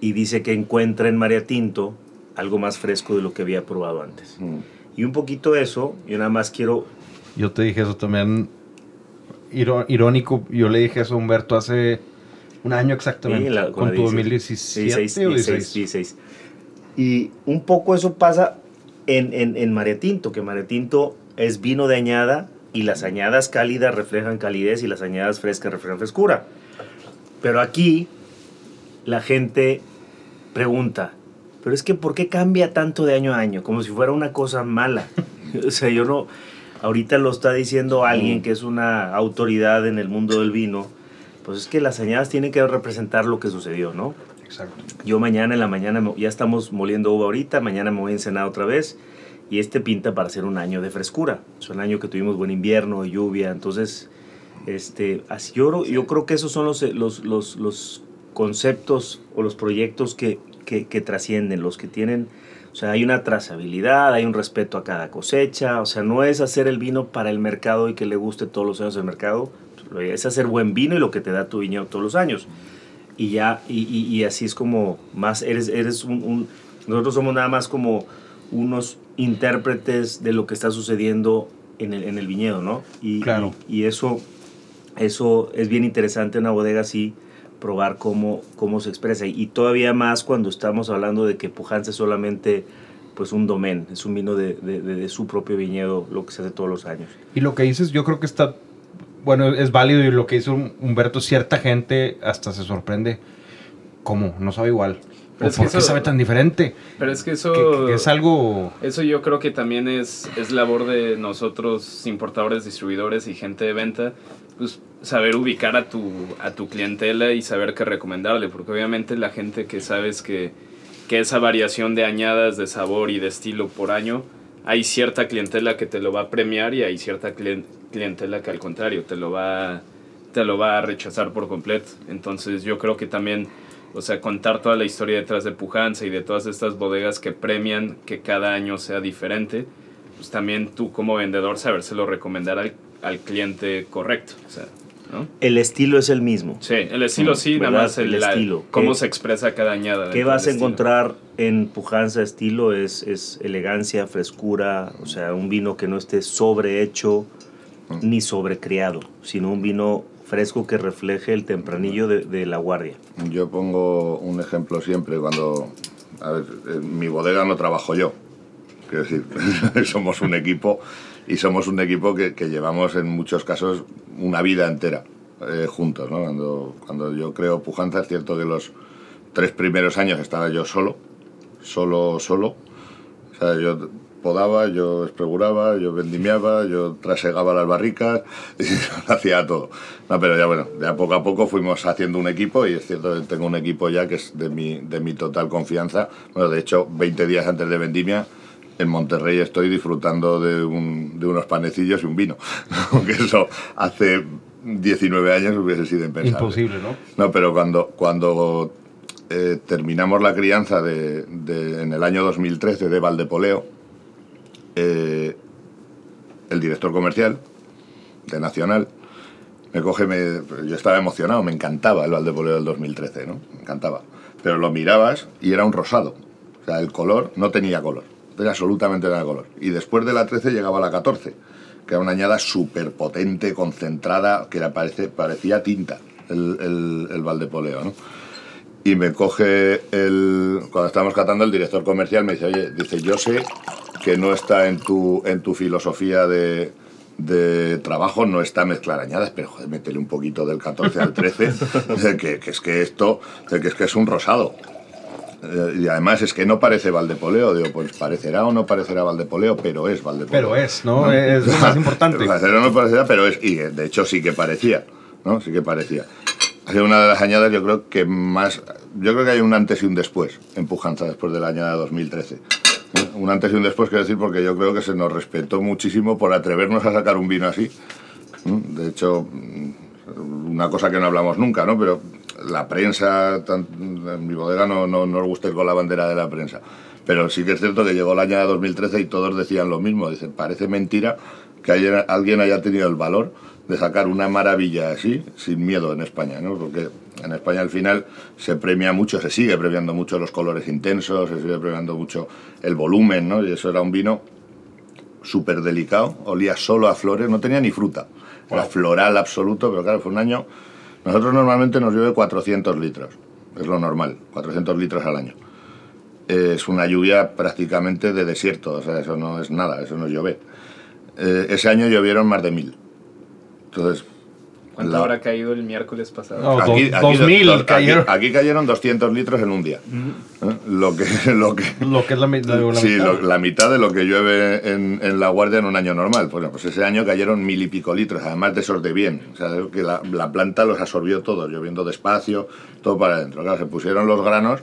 [SPEAKER 5] y dice que encuentra en María Tinto algo más fresco de lo que había probado antes.
[SPEAKER 3] mm.
[SPEAKER 5] Y un poquito eso, yo nada más quiero
[SPEAKER 2] Yo te dije eso también. iro- irónico, yo le dije eso a Humberto hace un año exactamente,
[SPEAKER 5] Sí, la-
[SPEAKER 2] con,
[SPEAKER 5] la
[SPEAKER 2] tu
[SPEAKER 5] 16,
[SPEAKER 2] 2017
[SPEAKER 5] 16,
[SPEAKER 2] o
[SPEAKER 5] 16,
[SPEAKER 2] 16.
[SPEAKER 5] 16. Y un poco eso pasa en, en, en Maretinto, que Maretinto es vino de añada y las añadas cálidas reflejan calidez y las añadas frescas reflejan frescura. Pero aquí la gente pregunta, pero es que ¿por qué cambia tanto de año a año? Como si fuera una cosa mala. o sea, yo no... Ahorita lo está diciendo alguien que es una autoridad en el mundo del vino. Pues es que las añadas tienen que representar lo que sucedió, ¿no?
[SPEAKER 2] Exacto.
[SPEAKER 5] Yo mañana en la mañana, ya estamos moliendo uva ahorita, mañana me voy a encenar otra vez y este pinta para ser un año de frescura. Es un año que tuvimos buen invierno, lluvia, entonces, este, así, yo, yo creo que esos son los, los, los, los conceptos o los proyectos que, que, que trascienden, los que tienen, o sea, hay una trazabilidad, hay un respeto a cada cosecha, o sea, no es hacer el vino para el mercado y que le guste todos los años el mercado, es hacer buen vino y lo que te da tu viñedo todos los años y ya, y, y- y así es como más, eres, eres un, un- nosotros somos nada más como unos intérpretes de lo que está sucediendo en el, en el viñedo, ¿no? Y,
[SPEAKER 2] Claro.
[SPEAKER 5] y, y eso, eso es bien interesante en una bodega así, probar cómo, cómo se expresa. Y todavía más cuando estamos hablando de que Pujanza es solamente pues un domen, es un vino de, de- de- de su propio viñedo, lo que se hace todos los años.
[SPEAKER 2] Y lo que dices, yo creo que está, bueno, es válido y lo que hizo Humberto, cierta gente hasta se sorprende. ¿Cómo? No sabe igual.
[SPEAKER 4] Pero
[SPEAKER 2] ¿O
[SPEAKER 4] es que
[SPEAKER 2] ¿Por qué
[SPEAKER 4] eso-
[SPEAKER 2] sabe tan diferente?
[SPEAKER 4] Pero es que eso...
[SPEAKER 2] Que, que es algo...
[SPEAKER 4] Eso yo creo que también es, es labor de nosotros, importadores, distribuidores y gente de venta, pues saber ubicar a tu, a tu clientela y saber qué recomendarle, porque obviamente la gente que sabes que, que esa variación de añadas de sabor y de estilo por año, hay cierta clientela que te lo va a premiar y hay cierta clien- clientela que al contrario te lo va, te lo va a rechazar por completo. Entonces yo creo que también, o sea, contar toda la historia detrás de Pujanza y de todas estas bodegas que premian que cada año sea diferente, pues también tú como vendedor sabérselo recomendar al, al cliente correcto. O sea, ¿no?
[SPEAKER 5] El estilo es el mismo.
[SPEAKER 4] Sí, el estilo sí, nada
[SPEAKER 5] ¿Verdad?
[SPEAKER 4] más el,
[SPEAKER 5] El
[SPEAKER 4] la-
[SPEAKER 5] estilo.
[SPEAKER 4] cómo
[SPEAKER 5] ¿Qué-
[SPEAKER 4] se expresa cada añada.
[SPEAKER 5] ¿Qué vas a
[SPEAKER 4] estilo.
[SPEAKER 5] encontrar en Pujanza estilo? Es, es elegancia, frescura, o sea, un vino que no esté sobrehecho ni sobrecriado, sino un vino fresco que refleje el tempranillo de, de la guardia.
[SPEAKER 3] Yo pongo un ejemplo siempre cuando... A ver, en mi bodega no trabajo yo. Quiero decir, somos un equipo y somos un equipo que, que llevamos en muchos casos una vida entera eh, juntos. ¿no? Cuando, cuando yo creo Pujanza, es cierto que los tres primeros años estaba yo solo, solo, solo. O sea, yo podaba, yo espreguraba, yo vendimiaba, yo trasegaba las barricas, y hacía todo. No, pero ya bueno, ya poco a poco fuimos haciendo un equipo y es cierto que tengo un equipo ya que es de mi, de mi total confianza. Bueno, de hecho, 20 días antes de vendimia, en Monterrey estoy disfrutando de, un- de unos panecillos y un vino. Aunque eso hace 19 años hubiese sido impensable.
[SPEAKER 2] Imposible, ¿no?
[SPEAKER 3] No, pero cuando, cuando eh, terminamos la crianza de, de- en el año 2013 de Valdepoleo, eh, el director comercial de Nacional me coge, me, yo estaba emocionado, me encantaba el Valdepoleo del 2013, ¿no? Me encantaba. Pero lo mirabas y era un rosado. O sea, el color no tenía color, tenía absolutamente nada de color. Y después de la 13 llegaba la 14, que era una añada súper potente, concentrada, que era, parece, parecía tinta el, el, el Valdepoleo, ¿no? Y me coge el. Cuando estábamos catando, el director comercial me dice: Oye, dice, yo sé que no está en tu, en tu filosofía de, de trabajo, no está mezclar añadas, pero joder, métele un poquito del 14 al 13, que, que es que esto, que es que es un rosado. Eh, y además es que no parece Valdepoleo, digo, pues parecerá o no parecerá Valdepoleo, pero es Valdepoleo.
[SPEAKER 2] Pero es, ¿no? Es lo más importante.
[SPEAKER 3] Parecerá o no parecerá, pero es, y de hecho sí que parecía, ¿no? Sí que parecía. Ha sido una de las añadas, yo creo que más. Yo creo que hay un antes y un después en Pujanza después de la añada 2013. Un antes y un después, quiero decir, porque yo creo que se nos respetó muchísimo por atrevernos a sacar un vino así. De hecho, mm, una cosa que no hablamos nunca, ¿no? Pero la prensa, tan- en mi bodega no, no, no nos gusta ir con la bandera de la prensa. Pero sí que es cierto que llegó el año 2013 y todos decían lo mismo. Dicen, parece mentira que haya- alguien haya tenido el valor de sacar una maravilla así, sin miedo en España, ¿no? Porque en España al final se premia mucho, se sigue premiando mucho los colores intensos, se sigue premiando mucho el volumen, ¿no? Y eso era un vino súper delicado, olía solo a flores, no tenía ni fruta. Era floral absoluto, pero claro, fue un año... Nosotros normalmente nos llueve 400 litros, es lo normal, 400 litros al año. Es una lluvia prácticamente de desierto, o sea, eso no es nada, eso no es. Eh, ese año llovieron más de mil. Entonces,
[SPEAKER 4] ¿Cuánto
[SPEAKER 3] La-
[SPEAKER 4] habrá caído el miércoles pasado?
[SPEAKER 2] No,
[SPEAKER 3] Aquí,
[SPEAKER 2] dos-
[SPEAKER 3] aquí-
[SPEAKER 2] 2000
[SPEAKER 3] dos- aquí-
[SPEAKER 2] cayeron.
[SPEAKER 3] aquí cayeron 200 litros en un día. ¿Eh? Lo que, lo que,
[SPEAKER 2] Lo que es la, mi- la- la
[SPEAKER 3] sí,
[SPEAKER 2] mitad.
[SPEAKER 3] la mitad de lo que llueve en, en La Guardia en un año normal. Bueno, pues ese año cayeron mil y pico litros, además de esos de bien. O sea, es que la, la planta los absorbió todos, lloviendo despacio, todo para adentro. Claro, se pusieron los granos,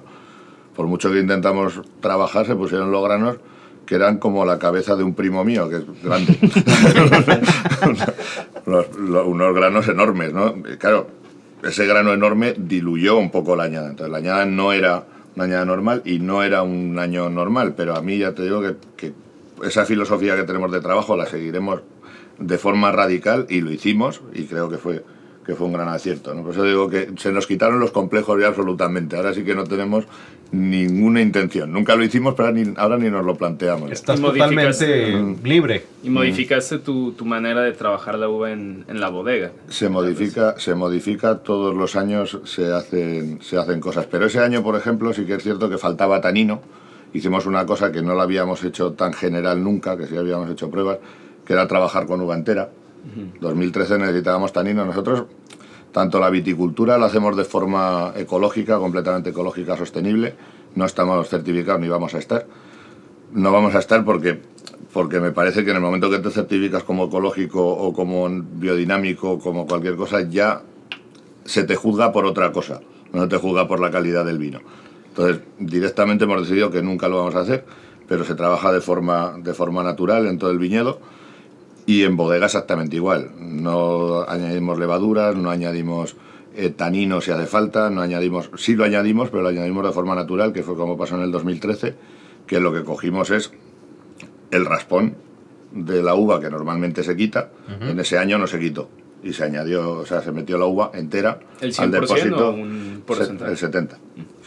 [SPEAKER 3] por mucho que intentamos trabajar, se pusieron los granos que eran como la cabeza de un primo mío, que es grande. Unos granos enormes, ¿no? Claro, ese grano enorme diluyó un poco la añada. Entonces, la añada no era una añada normal y no era un año normal, pero a mí ya te digo que, que esa filosofía que tenemos de trabajo la seguiremos de forma radical y lo hicimos y creo que fue que fue un gran acierto. ¿no? Por eso digo que se nos quitaron los complejos ya absolutamente. Ahora sí que no tenemos ninguna intención. Nunca lo hicimos, pero ahora ni, ahora ni nos lo planteamos.
[SPEAKER 2] Estás totalmente libre.
[SPEAKER 4] Y modificaste tu, tu manera de trabajar la uva en, en la bodega.
[SPEAKER 3] Se modifica, se modifica todos los años, se hacen, se hacen cosas. Pero ese año, por ejemplo, sí que es cierto que faltaba tanino. Hicimos una cosa que no la habíamos hecho tan general nunca, que sí habíamos hecho pruebas, que era trabajar con uva entera. 2013 necesitábamos tanino. Nosotros, tanto la viticultura la hacemos de forma ecológica, completamente ecológica, sostenible. No estamos certificados ni vamos a estar no vamos a estar porque porque me parece que en el momento que te certificas como ecológico o como biodinámico o como cualquier cosa ya se te juzga por otra cosa no te juzga por la calidad del vino entonces directamente hemos decidido que nunca lo vamos a hacer pero se trabaja de forma de forma natural en todo el viñedo y en bodega exactamente igual. No añadimos levaduras, no añadimos eh, tanino si hace falta, no añadimos, sí lo añadimos, pero lo añadimos de forma natural, que fue como pasó en el 2013, que lo que cogimos es el raspón de la uva que normalmente se quita, en ese año no se quitó. Y se añadió, o sea, se metió la uva entera
[SPEAKER 4] ¿El
[SPEAKER 3] al
[SPEAKER 4] 100%
[SPEAKER 3] depósito.
[SPEAKER 4] un?
[SPEAKER 3] El 70.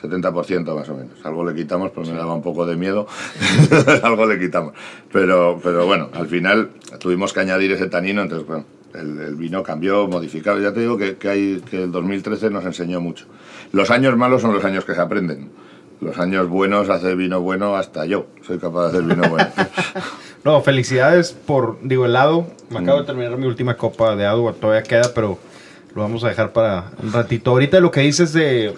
[SPEAKER 3] 70% más o menos. Algo le quitamos, pues me daba un poco de miedo. Algo le quitamos. Pero, pero bueno, al final tuvimos que añadir ese tanino, entonces bueno, el, el vino cambió, modificado. Ya te digo que, que, hay, que el 2013 nos enseñó mucho. Los años malos son los años que se aprenden. Los años buenos, hacer vino bueno, hasta yo soy capaz de hacer vino bueno.
[SPEAKER 2] No, felicidades por, digo, el Ado. Me acabo
[SPEAKER 3] Mm.
[SPEAKER 2] de terminar mi última copa de Ado, todavía queda, pero lo vamos a dejar para un ratito. Ahorita lo que dices de...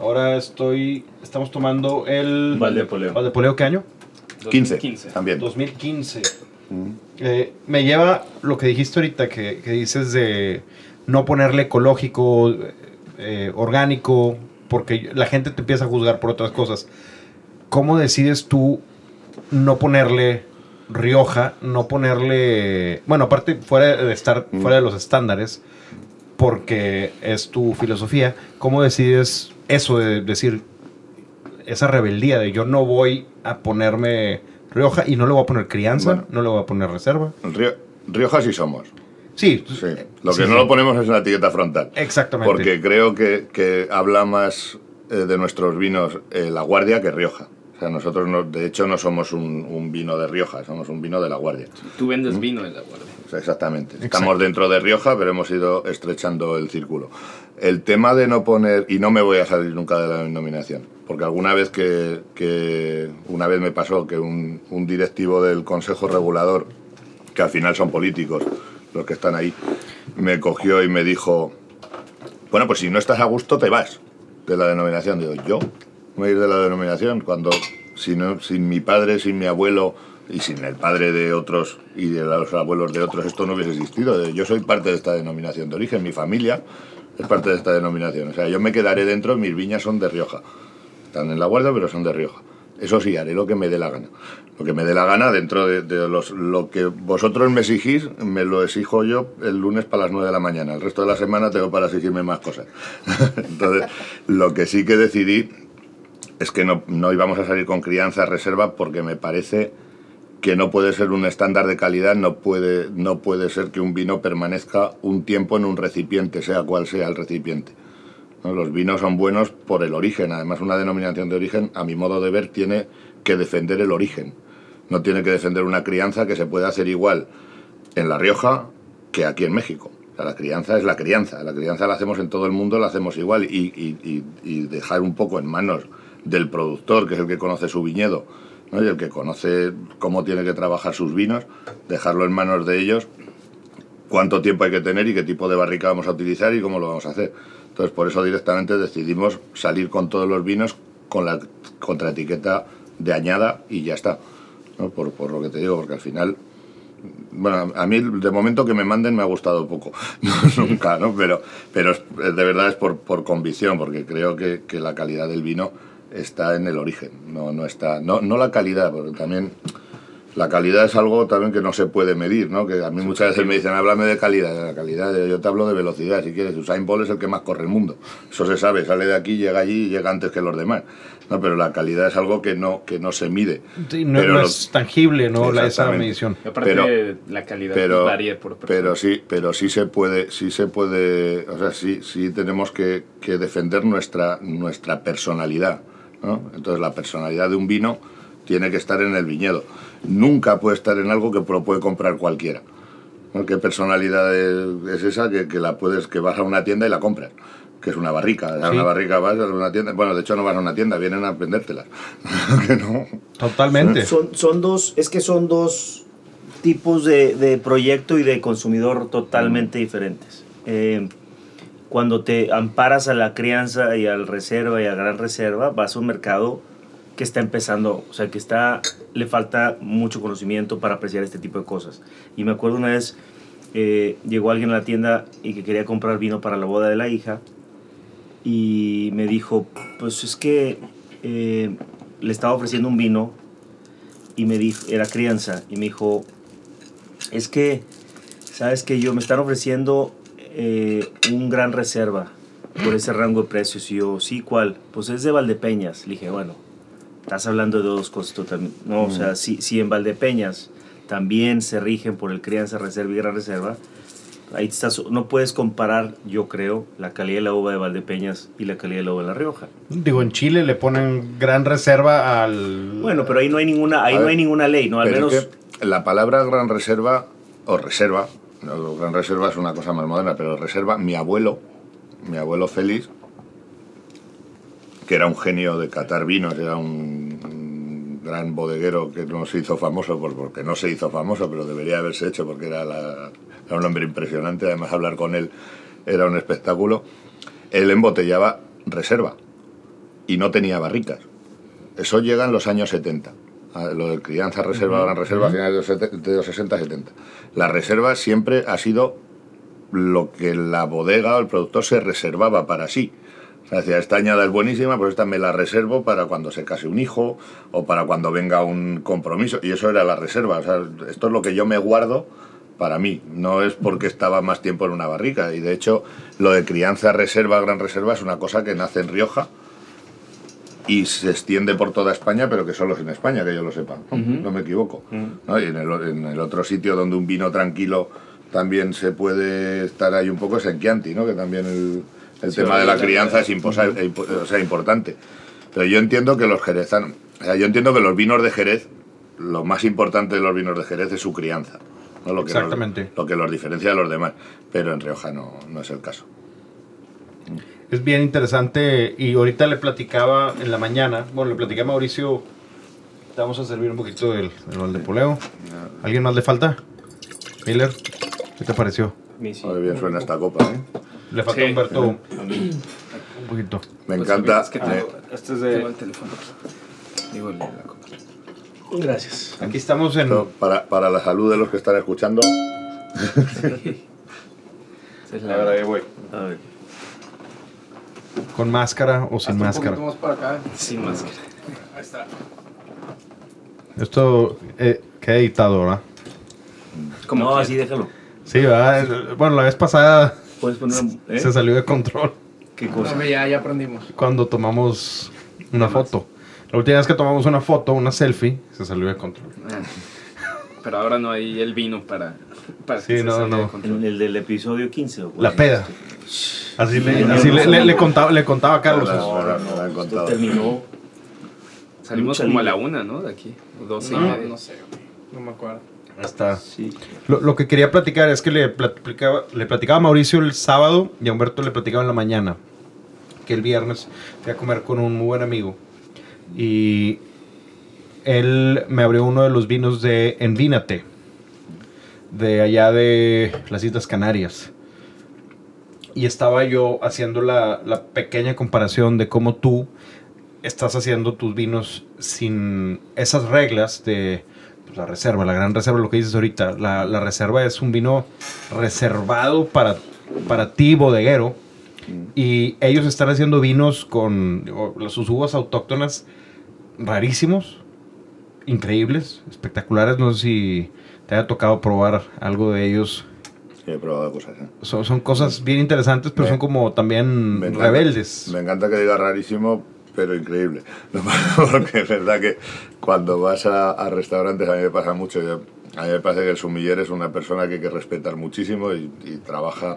[SPEAKER 2] Ahora estoy... Estamos tomando el...
[SPEAKER 5] Valdepoleo.
[SPEAKER 2] ¿Valdepoleo qué año?
[SPEAKER 3] 15,
[SPEAKER 4] 2015.
[SPEAKER 3] también.
[SPEAKER 2] 2015. Eh, me lleva lo que dijiste ahorita, que, que dices de no ponerle ecológico, eh, orgánico, porque la gente te empieza a juzgar por otras cosas. ¿Cómo decides tú no ponerle Rioja, no ponerle... Bueno, aparte, fuera de estar fuera de los estándares, porque es tu filosofía, ¿cómo decides eso de decir esa rebeldía de yo no voy a ponerme Rioja y no le voy a poner crianza,
[SPEAKER 3] Bueno.
[SPEAKER 2] no le voy a poner reserva?
[SPEAKER 3] Río- Rioja sí somos.
[SPEAKER 2] Sí,
[SPEAKER 3] Sí. Lo
[SPEAKER 2] sí,
[SPEAKER 3] que no
[SPEAKER 2] sí.
[SPEAKER 3] lo ponemos es en la etiqueta frontal.
[SPEAKER 2] Exactamente.
[SPEAKER 3] Porque creo que, que habla más eh, de nuestros vinos eh, La Guardia que Rioja. O sea, nosotros, no- de hecho, no somos un, un vino de Rioja, somos un vino de La Guardia.
[SPEAKER 4] Tú vendes vino en la guardia.
[SPEAKER 3] Exactamente.
[SPEAKER 2] Exacto.
[SPEAKER 3] Estamos dentro de Rioja, pero hemos ido estrechando el círculo. El tema de no poner, y no me voy a salir nunca de la denominación, porque alguna vez que, que una vez me pasó que un, un directivo del Consejo Regulador, que al final son políticos los que están ahí, me cogió y me dijo, bueno, pues si no estás a gusto te vas de la denominación. Digo, yo me voy a ir de la denominación cuando si no, sin mi padre, sin mi abuelo y sin el padre de otros y de los abuelos de otros esto no hubiese existido. Yo soy parte de esta denominación de origen, mi familia es parte de esta denominación. O sea, yo me quedaré dentro, mis viñas son de Rioja. Están en la guardia, pero son de Rioja. Eso sí, haré lo que me dé la gana. Lo que me dé la gana dentro de, de los, lo que vosotros me exigís, me lo exijo yo el lunes para las 9 de la mañana. El resto de la semana tengo para exigirme más cosas. Entonces, lo que sí que decidí es que no, no íbamos a salir con crianza reserva porque me parece que no puede ser un estándar de calidad, no puede, no puede ser que un vino permanezca un tiempo en un recipiente, sea cual sea el recipiente. Los vinos son buenos por el origen, además una denominación de origen, a mi modo de ver, tiene que defender el origen. no tiene que defender una crianza que se puede hacer igual en La Rioja que aquí en México. La crianza es la crianza, la crianza la hacemos en todo el mundo, la hacemos igual y dejar un poco en manos del productor, que es el que conoce su viñedo, ¿no? y el que conoce cómo tiene que trabajar sus vinos, dejarlo en manos de ellos, cuánto tiempo hay que tener y qué tipo de barrica vamos a utilizar y cómo lo vamos a hacer. Entonces, por eso directamente decidimos salir con todos los vinos con la contraetiqueta de añada y ya está. ¿no? Por, por lo que te digo, porque al final, bueno, a mí de momento que me manden me ha gustado poco, nunca, ¿no? Pero, pero de verdad es por, por convicción, porque creo que, que la calidad del vino está en el origen, no, no está, no, no la calidad, porque también la calidad es algo también que no se puede medir, ¿no? Que a mí muchas veces me dicen, háblame de calidad, de la calidad, yo te hablo de velocidad, si quieres. Usain Bolt es el que más corre el mundo. Eso se sabe, sale de aquí, llega allí y llega antes que los demás. No, pero la calidad es algo que no, que no se mide.
[SPEAKER 2] Sí, no,
[SPEAKER 3] Pero
[SPEAKER 2] no
[SPEAKER 3] lo-
[SPEAKER 2] es tangible, ¿no? La, esa medición.
[SPEAKER 3] Pero-
[SPEAKER 4] la calidad
[SPEAKER 3] pero,
[SPEAKER 4] varía por persona.
[SPEAKER 3] pero sí pero sí se puede sí se puede o sea sí sí tenemos que, que defender nuestra nuestra personalidad ¿no? entonces la personalidad de un vino tiene que estar en el viñedo nunca puede estar en algo que lo puede comprar cualquiera ¿no? qué personalidad es, es esa que, que la puedes que vas a una tienda y la compras que es una barrica a
[SPEAKER 2] Sí.
[SPEAKER 3] una barrica vas a una tienda bueno de hecho no vas a una tienda vienen a vendértelas que no
[SPEAKER 2] Totalmente.
[SPEAKER 5] Son, son dos, es que son dos tipos de, de proyecto y de consumidor totalmente diferentes. Eh, cuando te amparas a la crianza y al reserva y a gran reserva, vas a un mercado que está empezando, o sea, que está, le falta mucho conocimiento para apreciar este tipo de cosas. Y me acuerdo una vez, eh, llegó alguien a la tienda y que quería comprar vino para la boda de la hija y me dijo, pues es que eh, le estaba ofreciendo un vino y me dijo, era crianza, y me dijo, es que, sabes que yo me están ofreciendo eh, un gran reserva por ese rango de precios. Y yo, sí, ¿cuál? Pues es de Valdepeñas. Le dije, bueno, estás hablando de dos cosas totalmente. No, o sea, si, si en Valdepeñas también se rigen por el crianza, reserva y gran reserva, ahí estás, no puedes comparar, yo creo, la calidad de la uva de Valdepeñas y la calidad de la uva de La Rioja.
[SPEAKER 2] Digo, en Chile le ponen gran reserva al.
[SPEAKER 5] Bueno, pero ahí no hay ninguna, ahí no hay ninguna ley, ¿no? Al menos...
[SPEAKER 3] la palabra gran reserva, o reserva, no, gran reserva es una cosa más moderna, pero reserva, mi abuelo, mi abuelo Félix, que era un genio de catar vinos, era un, gran bodeguero que no se hizo famoso por- porque no se hizo famoso, pero debería haberse hecho porque era, era un hombre impresionante, además hablar con él era un espectáculo. Él embotellaba reserva y no tenía barricas. Eso llega en los años 70. A Lo de crianza, reserva, gran reserva, a finales de los sete- de los 60-70. La reserva siempre ha sido lo que la bodega o el productor se reservaba para sí. O sea, decía, esta añada es buenísima, pues esta me la reservo para cuando se case un hijo o para cuando venga un compromiso. Y eso era la reserva. O sea, esto es lo que yo me guardo para mí. No es porque estaba más tiempo en una barrica. Y de hecho, lo de crianza, reserva, gran reserva es una cosa que nace en Rioja y se extiende por toda España, pero que solo es en España, que yo lo sepa. ¿no? No me equivoco. ¿no? Y en el, en el otro sitio donde un vino tranquilo también se puede estar ahí un poco es en Chianti, ¿no? que también el, el
[SPEAKER 4] Sí,
[SPEAKER 3] tema de la
[SPEAKER 4] la-
[SPEAKER 3] crianza es imposa- eh, impo- o sea, importante. Pero yo entiendo que los jerezanos, o sea, yo entiendo que los vinos de Jerez, lo más importante de los vinos de Jerez es su crianza. ¿no? Lo que los-
[SPEAKER 2] Exactamente.
[SPEAKER 3] lo que los diferencia de los demás. Pero en Rioja no, no es el caso.
[SPEAKER 2] Es bien interesante y ahorita le platicaba en la mañana, bueno, le platicé a Mauricio, te vamos a servir un poquito del, del Valdepoleo. ¿Alguien más le falta? Miller, ¿qué te pareció?
[SPEAKER 5] Sí.
[SPEAKER 3] Muy bien suena esta copa, ¿eh?
[SPEAKER 2] Le falta
[SPEAKER 4] Sí.
[SPEAKER 2] a Humberto un poquito.
[SPEAKER 3] Me
[SPEAKER 4] Pues,
[SPEAKER 3] encanta.
[SPEAKER 4] es que
[SPEAKER 3] me-
[SPEAKER 4] tengo, este es de... Tengo el teléfono aquí. Digo, la copa.
[SPEAKER 5] Gracias.
[SPEAKER 2] Aquí estamos en...
[SPEAKER 3] esto para, para la salud de los que están escuchando,
[SPEAKER 4] es la
[SPEAKER 6] ahí voy.
[SPEAKER 5] A ver.
[SPEAKER 2] Con máscara o sin
[SPEAKER 6] Hasta un
[SPEAKER 2] máscara.
[SPEAKER 6] poquito más para acá.
[SPEAKER 4] Sin máscara.
[SPEAKER 6] Ahí está.
[SPEAKER 2] Esto eh, queda editado, ¿verdad?
[SPEAKER 4] Como
[SPEAKER 5] no, así déjalo.
[SPEAKER 2] Sí, ¿verdad? Bueno, la vez pasada
[SPEAKER 5] Puedes poner. ¿eh?
[SPEAKER 2] se salió de control
[SPEAKER 5] ¿Qué cosa?
[SPEAKER 6] ya, ya aprendimos.
[SPEAKER 2] cuando tomamos una foto. La última vez que tomamos una foto, una selfie, se salió de control.
[SPEAKER 4] Pero ahora no hay el vino para, para
[SPEAKER 2] Sí,
[SPEAKER 4] que se
[SPEAKER 2] no, no.
[SPEAKER 5] En el del episodio 15. ¿o cuál?
[SPEAKER 2] La peda. Así le,
[SPEAKER 5] Sí,
[SPEAKER 2] así
[SPEAKER 5] no,
[SPEAKER 2] le,
[SPEAKER 5] no,
[SPEAKER 2] le-
[SPEAKER 5] no.
[SPEAKER 2] le contaba, le contaba a Carlos.
[SPEAKER 3] Ahora- no contado.
[SPEAKER 5] terminó.
[SPEAKER 4] Salimos como a la una, ¿no? De aquí. o Doce y
[SPEAKER 6] No,
[SPEAKER 4] media.
[SPEAKER 6] no sé, no me acuerdo.
[SPEAKER 2] Hasta
[SPEAKER 5] Sí.
[SPEAKER 2] Lo, lo que quería platicar es que le platicaba, le platicaba a Mauricio el sábado y a Humberto le platicaba en la mañana. Que el viernes fui a comer con un muy buen amigo. Y él me abrió uno de los vinos de Envínate. De allá de las Islas Canarias. Y estaba yo haciendo la, la pequeña comparación de cómo tú estás haciendo tus vinos sin esas reglas de pues, la reserva, la gran reserva, lo que dices ahorita. La, reserva es un vino reservado para, para ti, bodeguero. Y ellos están haciendo vinos con sus uvas autóctonas rarísimos, increíbles, espectaculares. No sé si te haya tocado probar algo de ellos.
[SPEAKER 3] Sí, he probado cosas. ¿eh?
[SPEAKER 2] Son, son cosas bien interesantes, pero
[SPEAKER 3] Me-
[SPEAKER 2] son como también
[SPEAKER 3] Me encanta-
[SPEAKER 2] rebeldes.
[SPEAKER 3] Me encanta que diga rarísimo, pero increíble. No, Porque es verdad que cuando vas a, a restaurantes, a mí me pasa mucho. yo- a mí me parece que el sumiller es una persona que hay que respetar muchísimo y, y trabaja,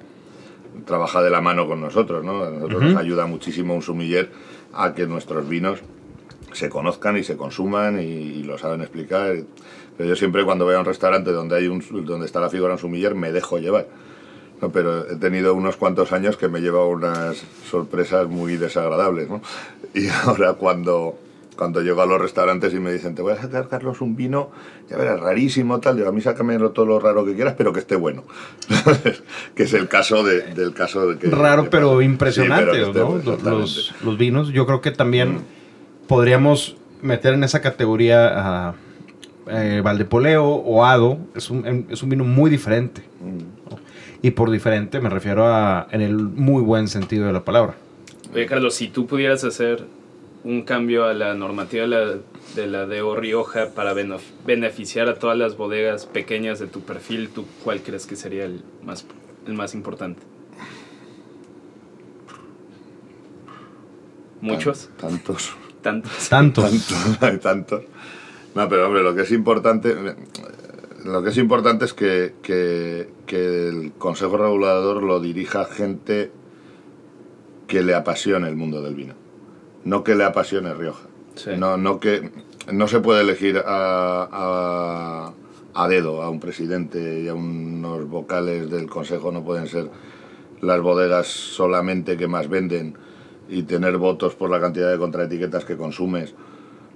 [SPEAKER 3] trabaja de la mano con nosotros. ¿no? A nosotros
[SPEAKER 2] Ujú.
[SPEAKER 3] nos ayuda muchísimo un sumiller a que nuestros vinos se conozcan y se consuman y, y lo saben explicar. Pero yo siempre cuando voy a un restaurante donde, hay un, donde está la figura de un sumiller me dejo llevar. No, pero he tenido unos cuantos años que me he llevado unas sorpresas muy desagradables. ¿no? Y ahora cuando, cuando llego a los restaurantes y me dicen, te voy a sacar, Carlos, un vino, ya verás, rarísimo, tal, digo, a mí sácame todo lo raro que quieras, pero que esté bueno. que es el caso de, del caso de que...
[SPEAKER 2] Raro,
[SPEAKER 3] que
[SPEAKER 2] pero impresionante,
[SPEAKER 3] Sí, pero que esté
[SPEAKER 2] ¿no? Los, los- los vinos. Yo creo que también podríamos meter en esa categoría a eh, Valdepoleo o Ado. Es un, es un vino muy diferente.
[SPEAKER 3] Mm.
[SPEAKER 2] Y por diferente me refiero a en el muy buen sentido de la palabra.
[SPEAKER 4] Oye, Carlos, si tú pudieras hacer un cambio a la normativa de la de, la DO Rioja para beneficiar a todas las bodegas pequeñas de tu perfil, ¿tú cuál crees que sería el más, el más importante? ¿Muchos?
[SPEAKER 3] Tantos.
[SPEAKER 4] ¿Tantos?
[SPEAKER 2] Tantos.
[SPEAKER 3] Tantos, hay tantos. No, pero hombre, lo que es importante, lo que es importante es que, que- que el Consejo Regulador lo dirija gente que le apasione el mundo del vino, no que le apasione Rioja.
[SPEAKER 4] Sí.
[SPEAKER 3] No, no que no se puede elegir a, a- a dedo a un presidente y a unos vocales del Consejo, no pueden ser las bodegas solamente que más venden y tener votos por la cantidad de contraetiquetas que consumes.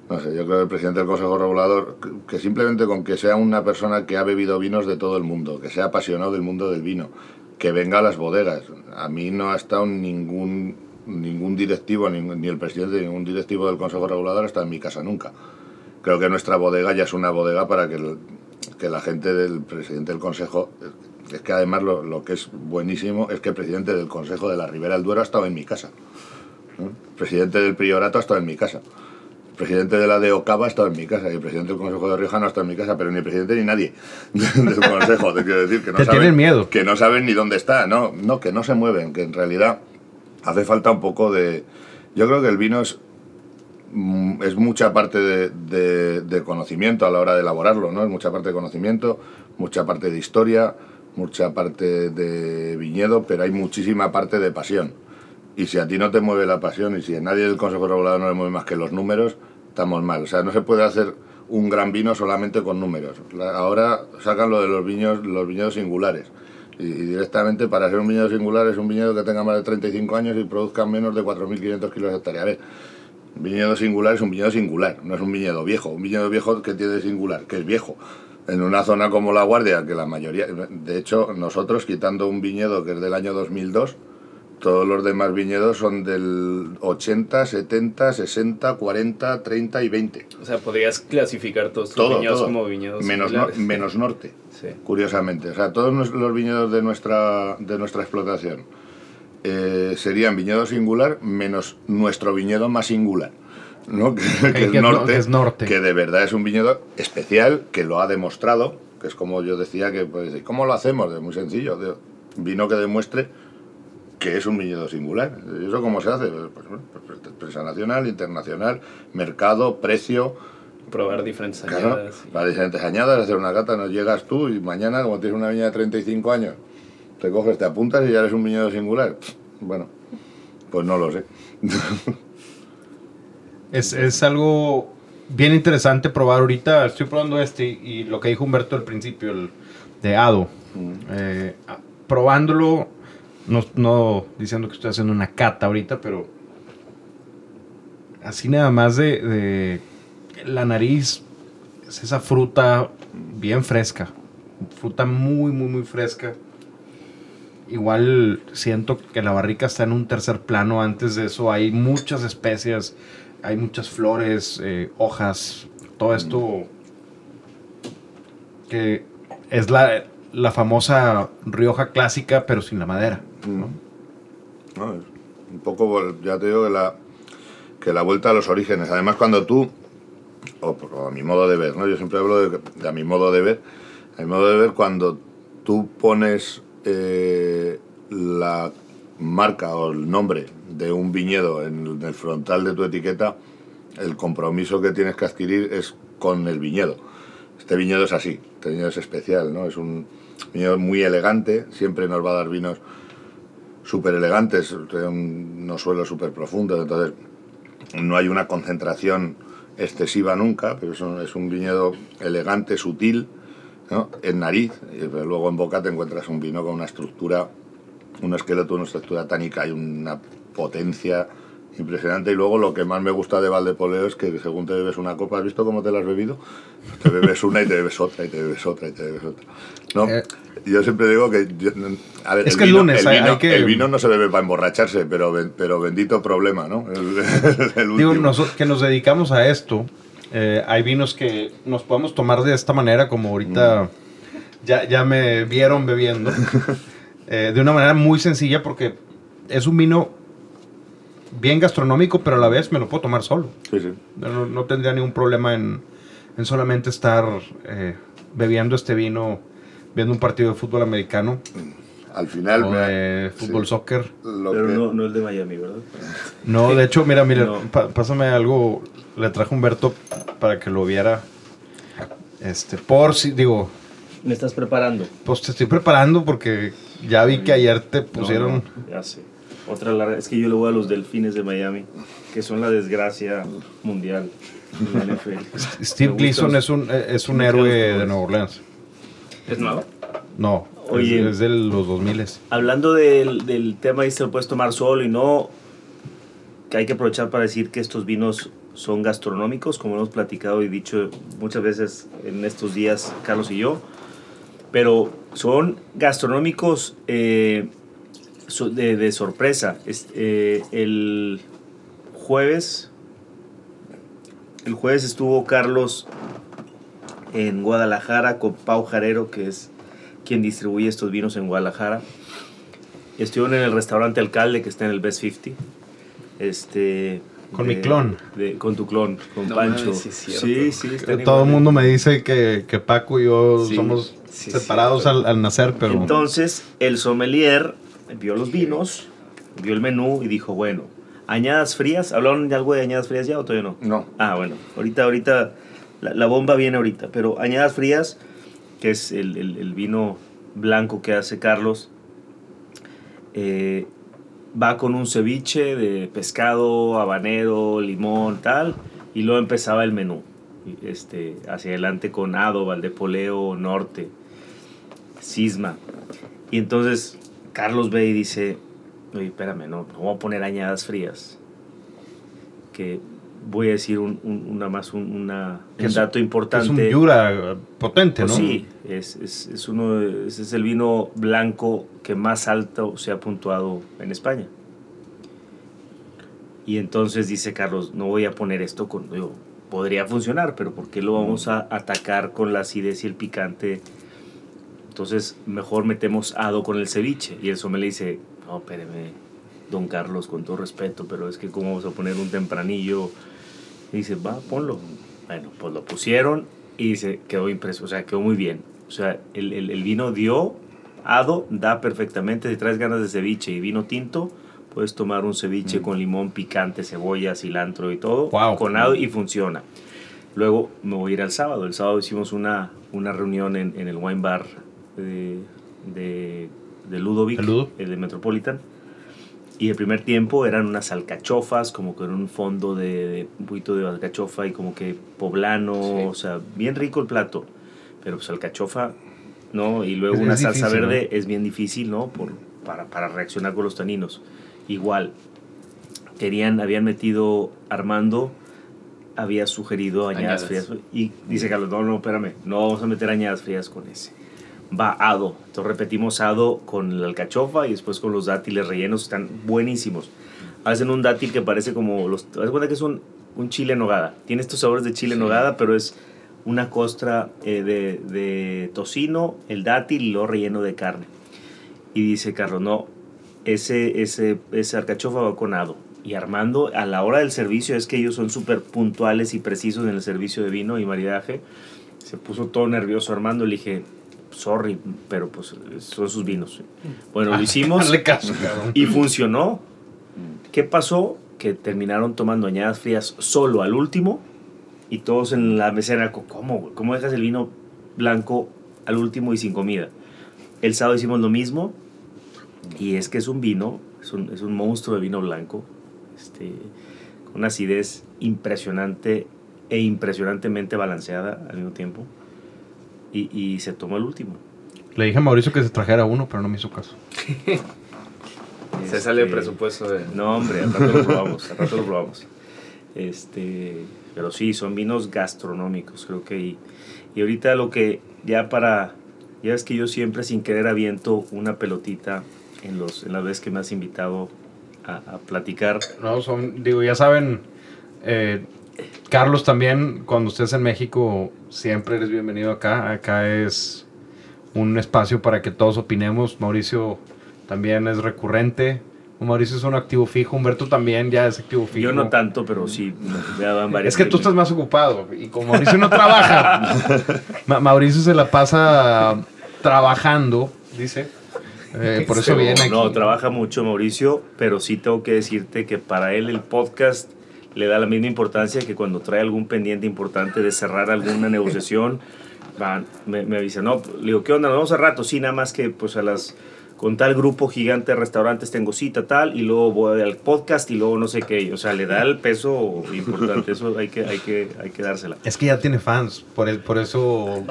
[SPEAKER 3] No sé, yo creo que el presidente del Consejo Regulador, que- simplemente con que sea una persona que ha bebido vinos de todo el mundo, que sea apasionado del mundo del vino, que venga a las bodegas. A mí no ha estado ningún, ningún directivo, ni, el presidente, ni ningún directivo del Consejo Regulador estado en mi casa nunca. Creo que nuestra bodega ya es una bodega para que, el- que la gente del presidente del Consejo... Es que además lo, lo que es buenísimo es que el presidente del Consejo de la Ribera del Duero ha estado en mi casa. ¿No? El presidente del Priorato ha estado en mi casa. El presidente de la de Ocava ha estado en mi casa y el presidente del Consejo de Rioja no ha estado en mi casa, pero ni el presidente ni nadie del Consejo. Te quiero decir que no saben,
[SPEAKER 2] miedo.
[SPEAKER 3] Que no saben ni dónde está, no, no, que no se mueven, que en realidad hace falta un poco de... Yo creo que el vino es, mm, es mucha parte de, de- de conocimiento a la hora de elaborarlo, ¿no? Es mucha parte de conocimiento, mucha parte de historia, mucha parte de viñedo, pero hay muchísima parte de pasión. Y si a ti no te mueve la pasión y si a nadie del Consejo Regulador no le mueve más que los números, estamos mal. O sea, no se puede hacer un gran vino solamente con números. Ahora sacan lo de los viños, los viñedos singulares. Y, directamente para ser un viñedo singular es un viñedo que tenga más de 35 años y produzca menos de 4.500 kilos de hectárea. A ver, un viñedo singular es un viñedo singular, no es un viñedo viejo. Un viñedo viejo que tiene singular, que es viejo. En una zona como La Guardia, que la mayoría, de hecho, nosotros quitando un viñedo que es del año 2002, todos los demás viñedos son del 80, 70, 60, 40, 30 y 20.
[SPEAKER 4] O sea, podrías clasificar todos tus
[SPEAKER 3] Todo,
[SPEAKER 4] viñedos
[SPEAKER 3] todo.
[SPEAKER 4] como viñedos
[SPEAKER 3] menos,
[SPEAKER 4] singulares.
[SPEAKER 3] menos norte,
[SPEAKER 4] Sí.
[SPEAKER 3] curiosamente. O sea, todos los viñedos de nuestra, de nuestra explotación eh, serían viñedo singular menos nuestro viñedo más singular. ¿no? Que, que
[SPEAKER 2] que
[SPEAKER 3] es
[SPEAKER 2] es no-
[SPEAKER 3] norte,
[SPEAKER 2] que es norte.
[SPEAKER 3] que de verdad es un viñedo especial, que lo ha demostrado, que es como yo decía, que pues, ¿cómo lo hacemos? De muy sencillo, vino que demuestre que es un viñedo singular. ¿Y eso cómo se hace? Pues, bueno, pues, prensa nacional, internacional, mercado, precio,
[SPEAKER 4] Probar diferentes
[SPEAKER 3] Claro,
[SPEAKER 4] añadas. y-
[SPEAKER 3] para diferentes añadas, hacer una cata, nos llegas tú y mañana, como tienes una viña de 35 años, te coges, te apuntas y ya eres un viñedo singular. Bueno, pues no lo sé.
[SPEAKER 2] Es, es algo bien interesante probar ahorita. Estoy probando este y lo que dijo Humberto al principio, el de Ado. Eh, a- probándolo, no, no diciendo que estoy haciendo una cata ahorita, pero así nada más de, de la nariz, es esa fruta bien fresca. Fruta muy, muy, muy fresca. Igual siento que la barrica está en un tercer plano. Antes de eso hay muchas especias, hay muchas flores, eh, hojas, todo esto que es la, la famosa Rioja clásica, pero sin la madera. ¿No?
[SPEAKER 3] Es un poco, vol- ya te digo, que la, que la vuelta a los orígenes. Además, cuando tú, o, o a mi modo de ver, ¿no? yo siempre hablo de, de a mi modo de ver, a mi modo de ver, cuando tú pones eh, la marca o el nombre de un viñedo en el frontal de tu etiqueta, el compromiso que tienes que adquirir es con el viñedo. Este viñedo es así, este viñedo es especial, ¿no? Es un viñedo muy elegante, siempre nos va a dar vinos súper elegantes, unos suelos súper profundos, entonces no hay una concentración excesiva nunca, pero es un, es viñedo elegante, sutil, en nariz, pero luego en boca te encuentras un vino con una estructura, un esqueleto, una estructura tánica y una potencia impresionante. Y luego lo que más me gusta de Valdepoleo es que según te bebes una copa, ¿has visto cómo te la has bebido? Te bebes una y te bebes otra y te bebes otra y te bebes otra. ¿no? Yo siempre digo que... yo- a ver,
[SPEAKER 2] Es
[SPEAKER 3] el
[SPEAKER 2] que el
[SPEAKER 3] vino-
[SPEAKER 2] lunes
[SPEAKER 3] el
[SPEAKER 2] hay-
[SPEAKER 3] vino,
[SPEAKER 2] hay que-
[SPEAKER 3] el vino no se bebe para emborracharse, pero, pero bendito problema, ¿no? El,
[SPEAKER 2] Digo, noso- que nos dedicamos a esto, eh, hay vinos que nos podemos tomar de esta manera, como ahorita ya, ya me vieron bebiendo, eh, de una manera muy sencilla porque es un vino bien gastronómico, pero a la vez me lo puedo tomar solo.
[SPEAKER 3] Sí, sí.
[SPEAKER 2] No, no tendría ningún problema en, en solamente estar eh, bebiendo este vino, viendo un partido de fútbol americano
[SPEAKER 3] Al final...
[SPEAKER 2] o
[SPEAKER 3] me-
[SPEAKER 2] de fútbol
[SPEAKER 3] sí,
[SPEAKER 2] soccer.
[SPEAKER 3] lo
[SPEAKER 5] Pero
[SPEAKER 3] que-
[SPEAKER 5] no, no el de Miami, ¿verdad?
[SPEAKER 2] No, de hecho, mira, mira,
[SPEAKER 5] No.
[SPEAKER 2] pásame algo. Le traje a Humberto para que lo viera. Este, por si, digo,
[SPEAKER 5] Me estás preparando.
[SPEAKER 2] pues te estoy preparando porque ya vi que ayer te pusieron.
[SPEAKER 5] no, ya sé. Otra larga. Es que yo le voy a los delfines de Miami, que son la desgracia mundial en la NFL.
[SPEAKER 2] Steve Gleason es un, eh, es un héroe de. Nueva Orleans.
[SPEAKER 4] ¿Es nuevo?
[SPEAKER 2] No,
[SPEAKER 5] Oye.
[SPEAKER 2] es, es de los 2000
[SPEAKER 5] Hablando del, del tema, y se lo puedes tomar solo y no, que hay que aprovechar para decir que estos vinos son gastronómicos, como hemos platicado y dicho muchas veces en estos días, Carlos y yo, pero son gastronómicos eh, de, de sorpresa. Es- eh, el jueves, el jueves estuvo Carlos en Guadalajara con Pau Jarero, que es quien distribuye estos vinos en Guadalajara. Estuvieron en el restaurante Alcalde, que está en el Best 50. Este,
[SPEAKER 2] Con mi clon.
[SPEAKER 5] de- con tu clon, con
[SPEAKER 4] No
[SPEAKER 5] Pancho.
[SPEAKER 4] mames, sí
[SPEAKER 5] sí, sí,
[SPEAKER 2] Todo el mundo me dice que, que Paco y yo
[SPEAKER 5] Sí,
[SPEAKER 2] somos
[SPEAKER 4] sí,
[SPEAKER 2] separados al, al nacer, pero
[SPEAKER 5] Entonces, el sommelier vio los vinos, vio el menú y dijo, bueno, añadas frías. ¿Hablaron de algo de añadas frías ya o todavía no?
[SPEAKER 3] No.
[SPEAKER 5] Ah, bueno, ahorita, ahorita, la, la bomba viene ahorita, pero añadas frías, que es el, el- el vino blanco que hace Carlos, eh, va con un ceviche de pescado, habanero, limón, tal, y luego empezaba el menú, este, hacia adelante con Ado, Valdepoleo, Norte, Cisma. Y entonces Carlos ve y dice, oye, espérame, no, no voy a poner añadas frías. Que voy a decir un, un- una más, un, una, un
[SPEAKER 2] es-
[SPEAKER 5] dato
[SPEAKER 2] es
[SPEAKER 5] importante.
[SPEAKER 2] un Yura potente,
[SPEAKER 5] Pues
[SPEAKER 2] ¿no?
[SPEAKER 5] sí, es, es, es uno, ese es el vino blanco que más alto se ha puntuado en España. Y entonces dice Carlos, no voy a poner esto con... Digo, podría funcionar, pero ¿por qué lo vamos a atacar con la acidez y el picante? Entonces, mejor metemos ado con el ceviche. Y el sommelier dice, no, espéreme, don Carlos, con todo respeto, pero es que cómo vamos a poner un tempranillo... Y dice, va, ponlo. Bueno, pues lo pusieron y dice, quedó impreso, o sea, quedó muy bien. O sea, el, el- el vino dio, ado, da perfectamente. Si traes ganas de ceviche y vino tinto, puedes tomar un ceviche con limón picante, cebolla, cilantro y todo,
[SPEAKER 2] Wow.
[SPEAKER 5] con ado y funciona. Luego me voy a ir al sábado. El sábado hicimos una, una reunión en, en el wine bar de, de, de Ludovic,
[SPEAKER 2] ¿De Ludo?
[SPEAKER 5] el de Metropolitan. Y el primer tiempo eran unas alcachofas, como con un fondo de, de un poquito de alcachofa y como que poblano,
[SPEAKER 4] Sí.
[SPEAKER 5] o sea, bien rico el plato. Pero pues alcachofa, ¿no? Y luego
[SPEAKER 2] Es-
[SPEAKER 5] una salsa verde es bien difícil, ¿no? Por, para, para reaccionar con los taninos. Igual, querían, habían metido Armando, había sugerido añadas,
[SPEAKER 4] Añadas.
[SPEAKER 5] frías. Y dice Carlos, no, no, espérame, no vamos a meter añadas frías con ese. Va ado. Entonces repetimos ado con la alcachofa y después con los dátiles rellenos, están buenísimos. Hacen un dátil que parece como los... Haz cuenta que es un, un chile en nogada. Tiene estos sabores de chile en
[SPEAKER 4] Sí.
[SPEAKER 5] nogada, pero es una costra eh, de, de tocino, el dátil y luego relleno de carne. Y dice Carlos, no, ese, ese, ese alcachofa va con ado. Y Armando, a la hora del servicio, es que ellos son súper puntuales y precisos en el servicio de vino y maridaje. Se puso todo nervioso Armando. Le dije, sorry, pero pues son sus vinos. Bueno, lo hicimos
[SPEAKER 2] Hazle caso,
[SPEAKER 5] y funcionó. ¿Qué pasó? Que terminaron tomando añadas frías solo al último y todos en la mesera, ¿cómo, güey? ¿Cómo dejas el vino blanco al último y sin comida? El sábado hicimos lo mismo y es que es un vino, es un, es un monstruo de vino blanco, este, con una acidez impresionante e impresionantemente balanceada al mismo tiempo y, y se tomó el último.
[SPEAKER 2] Le dije a Mauricio que se trajera uno, pero no me hizo caso.
[SPEAKER 4] Se sale el
[SPEAKER 5] Este,
[SPEAKER 4] presupuesto de...
[SPEAKER 5] No, hombre, al rato lo probamos, al rato lo probamos. Este, pero sí, son vinos gastronómicos, creo que. Y, y ahorita lo que, ya para. Ya es que yo siempre sin querer aviento una pelotita en, los, en las veces que me has invitado a, a platicar.
[SPEAKER 2] No, son, digo, ya saben, eh, Carlos también, cuando estés en México, siempre eres bienvenido acá. Acá es un espacio para que todos opinemos. Mauricio también es recurrente. Mauricio es un activo fijo. Humberto también ya es activo fijo.
[SPEAKER 5] Yo no tanto, pero sí, me varias.
[SPEAKER 2] Es que tú estás más ocupado y como Mauricio no trabaja, Ma- Mauricio se la pasa trabajando, dice. Eh, por eso
[SPEAKER 5] Pero
[SPEAKER 2] viene aquí.
[SPEAKER 5] No, trabaja mucho Mauricio, pero sí tengo que decirte que para él el podcast le da la misma importancia que cuando trae algún pendiente importante de cerrar alguna negociación. va, me, me avisa, no, le digo, ¿qué onda? Nos vamos a rato, sí, nada más que pues a las con tal grupo gigante de restaurantes tengo cita tal y luego voy al podcast y luego no sé qué, o sea, le da el peso importante, eso hay que hay que hay que dársela.
[SPEAKER 2] Es que ya tiene fans, por, el, por eso.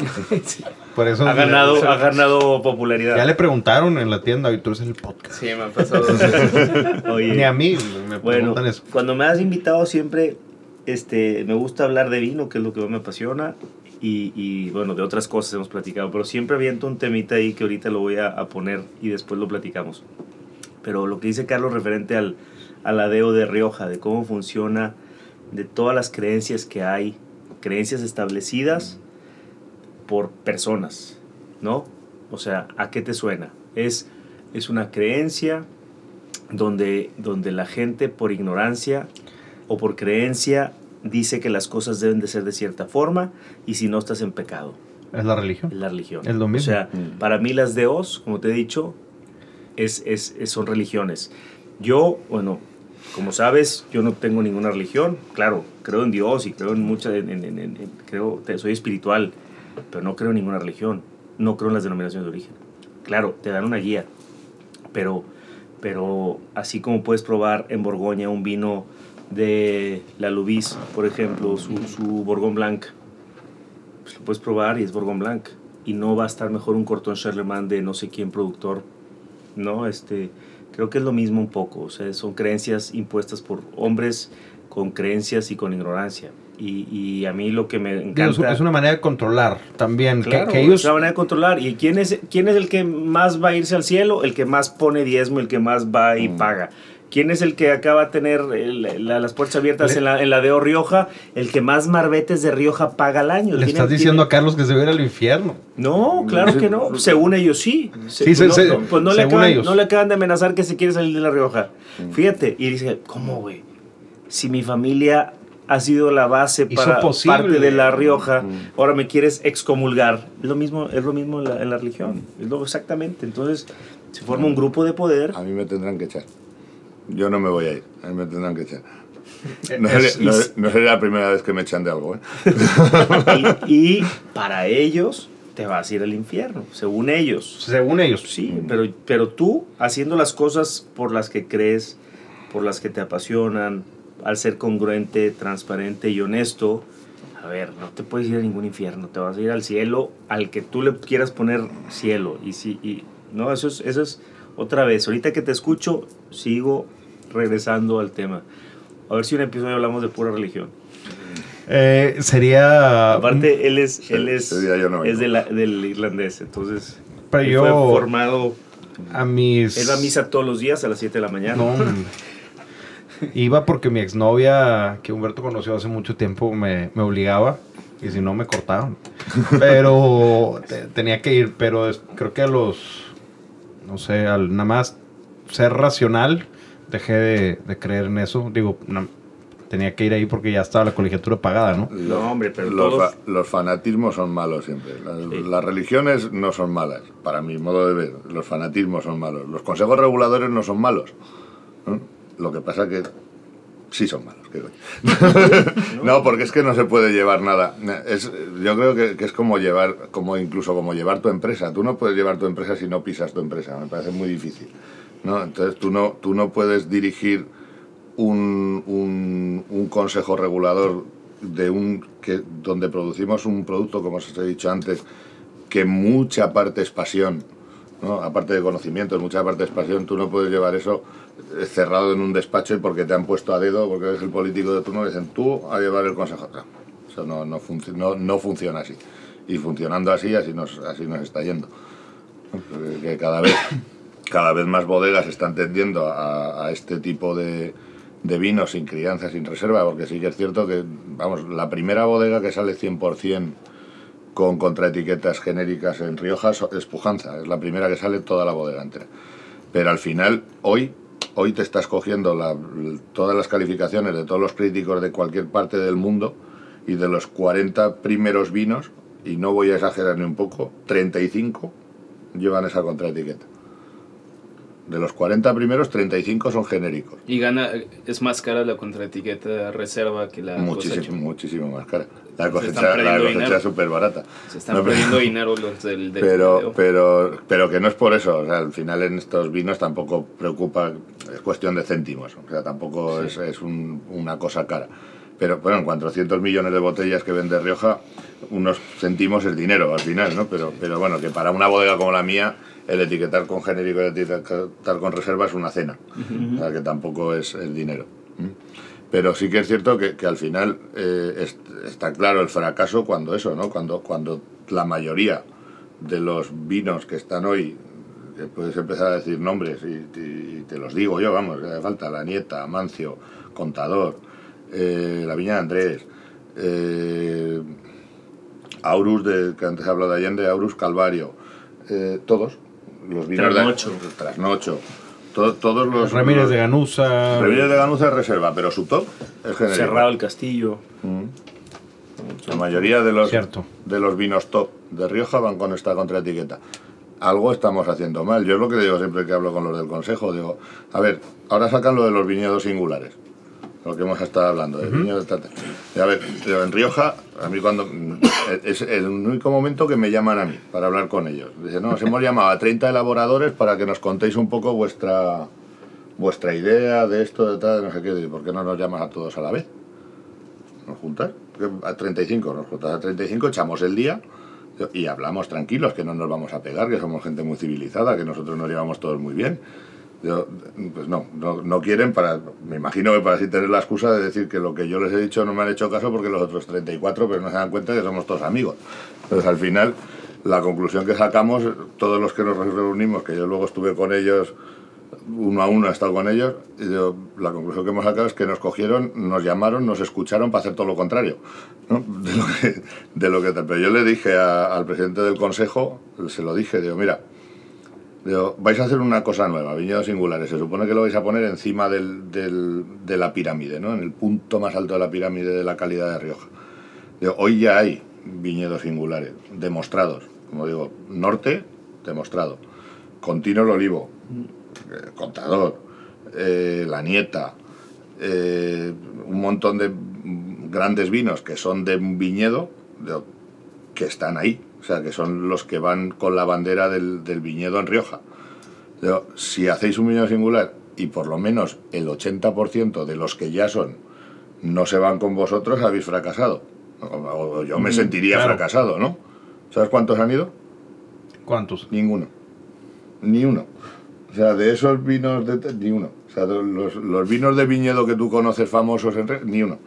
[SPEAKER 2] Por eso
[SPEAKER 5] Ha ganado ha ganado popularidad.
[SPEAKER 2] Ya le preguntaron en la tienda y tú eres el podcast.
[SPEAKER 4] Sí, me han pasado dos veces.
[SPEAKER 5] Oye,
[SPEAKER 2] Ni a mí me
[SPEAKER 5] Bueno,
[SPEAKER 2] preguntan eso.
[SPEAKER 5] cuando me has invitado siempre, este, me gusta hablar de vino, que es lo que más me apasiona, y, y, bueno, de otras cosas hemos platicado, pero siempre aviento un temita ahí que ahorita lo voy a, a poner y después lo platicamos. Pero lo que dice Carlos referente al, al adeo de Rioja, de cómo funciona, de todas las creencias que hay, creencias establecidas por personas, ¿no? O sea, ¿a qué te suena? Es, es una creencia donde, donde la gente por ignorancia o por creencia dice que las cosas deben de ser de cierta forma y si no estás en pecado.
[SPEAKER 2] Es la religión.
[SPEAKER 5] Es la religión.
[SPEAKER 2] Es lo mismo.
[SPEAKER 5] O sea, para mí las deos, como te he dicho, es, es, es- son religiones. Yo, bueno, como sabes, yo no tengo ninguna religión. Claro, creo en Dios y creo en muchas, en, en- en- en- creo, te- soy espiritual, pero no creo en ninguna religión. No creo en las denominaciones de origen. Claro, te dan una guía, pero, pero así como puedes probar en Borgoña un vino de la Lubis, por ejemplo, su, su Bourgogne Blanc, pues lo puedes probar y es Bourgogne Blanc. Y no va a estar mejor un Corton Charlemagne de no sé quién productor. No, este, creo que es lo mismo un poco. O sea, son creencias impuestas por hombres con creencias y con ignorancia. Y, y a mí lo que me encanta...
[SPEAKER 2] es, es una manera de controlar también.
[SPEAKER 5] Claro,
[SPEAKER 2] que,
[SPEAKER 5] es
[SPEAKER 2] ellos.
[SPEAKER 5] una manera de controlar. ¿Y quién es, quién es el que más va a irse al cielo? El que más pone diezmo, el que más va y
[SPEAKER 3] Mm.
[SPEAKER 5] paga. ¿Quién es el que acaba de tener el- la- las puertas abiertas
[SPEAKER 2] Le-
[SPEAKER 5] en la, en la de Rioja? El que más marbetes de Rioja paga al año.
[SPEAKER 2] Le estás diciendo a Carlos que se va a ir al infierno.
[SPEAKER 5] No, claro
[SPEAKER 3] Sí,
[SPEAKER 5] que no. Según ellos sí.
[SPEAKER 2] Sí, se-
[SPEAKER 5] no,
[SPEAKER 2] se-
[SPEAKER 5] no, pues no le,
[SPEAKER 2] según
[SPEAKER 5] acaban,
[SPEAKER 2] ellos.
[SPEAKER 5] no le acaban de amenazar que se quiere salir de La Rioja.
[SPEAKER 3] Mm.
[SPEAKER 5] Fíjate. Y dice, ¿cómo, güey? Si mi familia ha sido la base
[SPEAKER 2] Hizo
[SPEAKER 5] para
[SPEAKER 2] posible.
[SPEAKER 5] parte de La Rioja,
[SPEAKER 3] Mm.
[SPEAKER 5] ahora me quieres excomulgar. Es lo mismo, es lo mismo en, la, en la religión. Es lo exactamente. Entonces, se forma un grupo de poder.
[SPEAKER 3] A mí me tendrán que echar. Yo no me voy a ir, a mí me tendrán que echar. No,
[SPEAKER 5] es-
[SPEAKER 3] sería, no- no sería la primera vez que me echan de algo, ¿eh?
[SPEAKER 5] y, y para ellos, te vas a ir al infierno, según ellos.
[SPEAKER 2] Según ellos.
[SPEAKER 5] Sí, pero, pero tú haciendo las cosas por las que crees, por las que te apasionan, al ser congruente, transparente y honesto, a ver, no te puedes ir a ningún infierno, te vas a ir al cielo, al que tú le quieras poner cielo. Y sí, y, no, eso es, eso es otra vez. Ahorita que te escucho, sigo regresando al tema. A ver si un episodio hablamos de pura religión.
[SPEAKER 2] Eh, sería.
[SPEAKER 5] Aparte, él es, él es,
[SPEAKER 3] no
[SPEAKER 5] es de la- del irlandés, entonces
[SPEAKER 2] Pero
[SPEAKER 5] él
[SPEAKER 2] yo-
[SPEAKER 5] fue formado.
[SPEAKER 2] A mis.
[SPEAKER 5] Él va a misa todos los días a las 7 de la mañana.
[SPEAKER 2] No, hombre. Iba porque mi exnovia, que Humberto conoció hace mucho tiempo, me, me obligaba. Y si no, me cortaban. Pero te- tenía que ir. Pero es- creo que a los. No sé, al nada más ser racional, dejé de, de creer en eso. Digo, tenía que ir ahí porque ya estaba la colegiatura pagada, ¿no?
[SPEAKER 5] No, hombre, pero
[SPEAKER 3] los,
[SPEAKER 5] todos-
[SPEAKER 3] fa- los fanatismos son malos siempre. Las,
[SPEAKER 5] Sí.
[SPEAKER 3] las religiones no son malas, para mi modo de ver. Los fanatismos son malos. Los consejos reguladores no son malos. ¿no? Lo que pasa que sí son malos. ¿qué coño? no, porque es que no se puede llevar nada. Es, yo creo que, que es como llevar, como incluso como llevar tu empresa. Tú no puedes llevar tu empresa si no pisas tu empresa. Me parece muy difícil. ¿No? Entonces tú no, tú no puedes dirigir un, un, consejo regulador de un que donde producimos un producto como os he dicho antes que mucha parte es pasión ¿no? aparte de conocimiento mucha parte es pasión tú no puedes llevar eso eh, cerrado en un despacho y porque te han puesto a dedo porque eres el político de turno dicen tú a llevar el consejo eso no, no, no, funciona así y funcionando así así nos, así nos está yendo que cada vez cada vez más bodegas están tendiendo a, este tipo de, vinos sin crianza, sin reserva, porque sí que es cierto que, vamos, la primera bodega que sale 100% con contraetiquetas genéricas en Rioja es Pujanza, es la primera que sale toda la bodega entera. Pero al final, hoy, hoy te estás cogiendo todas las calificaciones de todos los críticos de cualquier parte del mundo y de los 40 primeros vinos, y no voy a exagerar ni un poco, 35 llevan esa contraetiqueta. De los 40 primeros, 35 son genéricos.
[SPEAKER 4] Y gana, es más cara la contraetiqueta reserva que la
[SPEAKER 3] muchísimo,
[SPEAKER 4] cosecha.
[SPEAKER 3] muchísimo más cara. La
[SPEAKER 4] Se
[SPEAKER 3] cosecha, la cosecha es súper barata.
[SPEAKER 4] Se están
[SPEAKER 3] No,
[SPEAKER 4] perdiendo dinero los del, del
[SPEAKER 3] Pero,
[SPEAKER 4] video.
[SPEAKER 3] pero, pero que no es por eso. O sea, al final en estos vinos tampoco preocupa, es cuestión de céntimos. O sea, tampoco es, es un- una cosa cara. Pero bueno, en 400 millones de botellas que vende Rioja, unos céntimos es dinero al final, ¿no? Pero, pero bueno, que para una bodega como la mía, el etiquetar con genérico y el etiquetar con reserva es una cena. O sea, que tampoco es, es dinero. Pero sí que es cierto que, que al final eh, es- está claro el fracaso cuando eso, ¿no? Cuando, cuando la mayoría de los vinos que están hoy, que puedes empezar a decir nombres y, y te los digo yo, vamos, que hace falta La Nieta, Amancio, Contador, eh, La Viña de Andrés, eh, Aurus, de, que antes he hablado de Allende, Aurus Calvario, eh, todos, los vinos
[SPEAKER 5] Trasnocho.
[SPEAKER 3] de Trasnocho, to- todos los...
[SPEAKER 2] Ramírez
[SPEAKER 3] los-
[SPEAKER 2] de Ganusa.
[SPEAKER 3] Ramírez de Ganuza es reserva, pero su top es genérico.
[SPEAKER 5] Cerrado el castillo.
[SPEAKER 3] La mayoría de los,
[SPEAKER 2] Cierto.
[SPEAKER 3] de los vinos top de Rioja van con esta contraetiqueta. Algo estamos haciendo mal. Yo es lo que digo siempre que hablo con los del consejo. Digo, a ver, ahora sacan lo de los viñedos singulares. Lo que hemos estado hablando, de viñedos de Y a ver, en Rioja, a mí cuando. Es el único momento que me llaman a mí para hablar con ellos. Dicen, no, nos hemos llamado a 30 elaboradores para que nos contéis un poco vuestra vuestra idea de esto, de tal, de no sé qué. ¿Por qué no nos llamas a todos a la vez? ¿Nos juntas? A 35, nos juntas a 35, echamos el día y hablamos tranquilos, que no nos vamos a pegar, que somos gente muy civilizada, que nosotros nos llevamos todos muy bien. Yo, pues no, no, no quieren para, me imagino que para así tener la excusa de decir que lo que yo les he dicho no me han hecho caso porque los otros 34 pero no se dan cuenta que somos todos amigos. Entonces al final la conclusión que sacamos, todos los que nos reunimos, que yo luego estuve con ellos uno a uno he estado con ellos y yo, la conclusión que hemos sacado es que nos cogieron, nos llamaron, nos escucharon para hacer todo lo contrario ¿no? de, lo que, de lo que. Pero yo le dije a- al presidente del consejo, se lo dije, digo, mira, vais a hacer una cosa nueva, viñedos singulares, se supone que lo vais a poner encima del, de la pirámide, ¿no? en el punto más alto de la pirámide de la calidad de Rioja. Hoy ya hay viñedos singulares, demostrados, como digo, norte, demostrado, continuo el olivo, eh, Contador, eh, La Nieta, eh, un montón de grandes vinos que son de un viñedo que están ahí. Sea, que son los que van con la bandera del, del viñedo en Rioja. Pero si hacéis un viñedo singular y por lo menos el 80% de los que ya son no se van con vosotros, habéis fracasado. O- yo me sentiría
[SPEAKER 2] claro.
[SPEAKER 3] fracasado, ¿no? ¿Sabes cuántos han ido?
[SPEAKER 2] ¿Cuántos?
[SPEAKER 3] Ninguno. Ni uno. O sea, de esos vinos, de, ni uno. O sea, los, los vinos de viñedo que tú conoces famosos, en ni uno.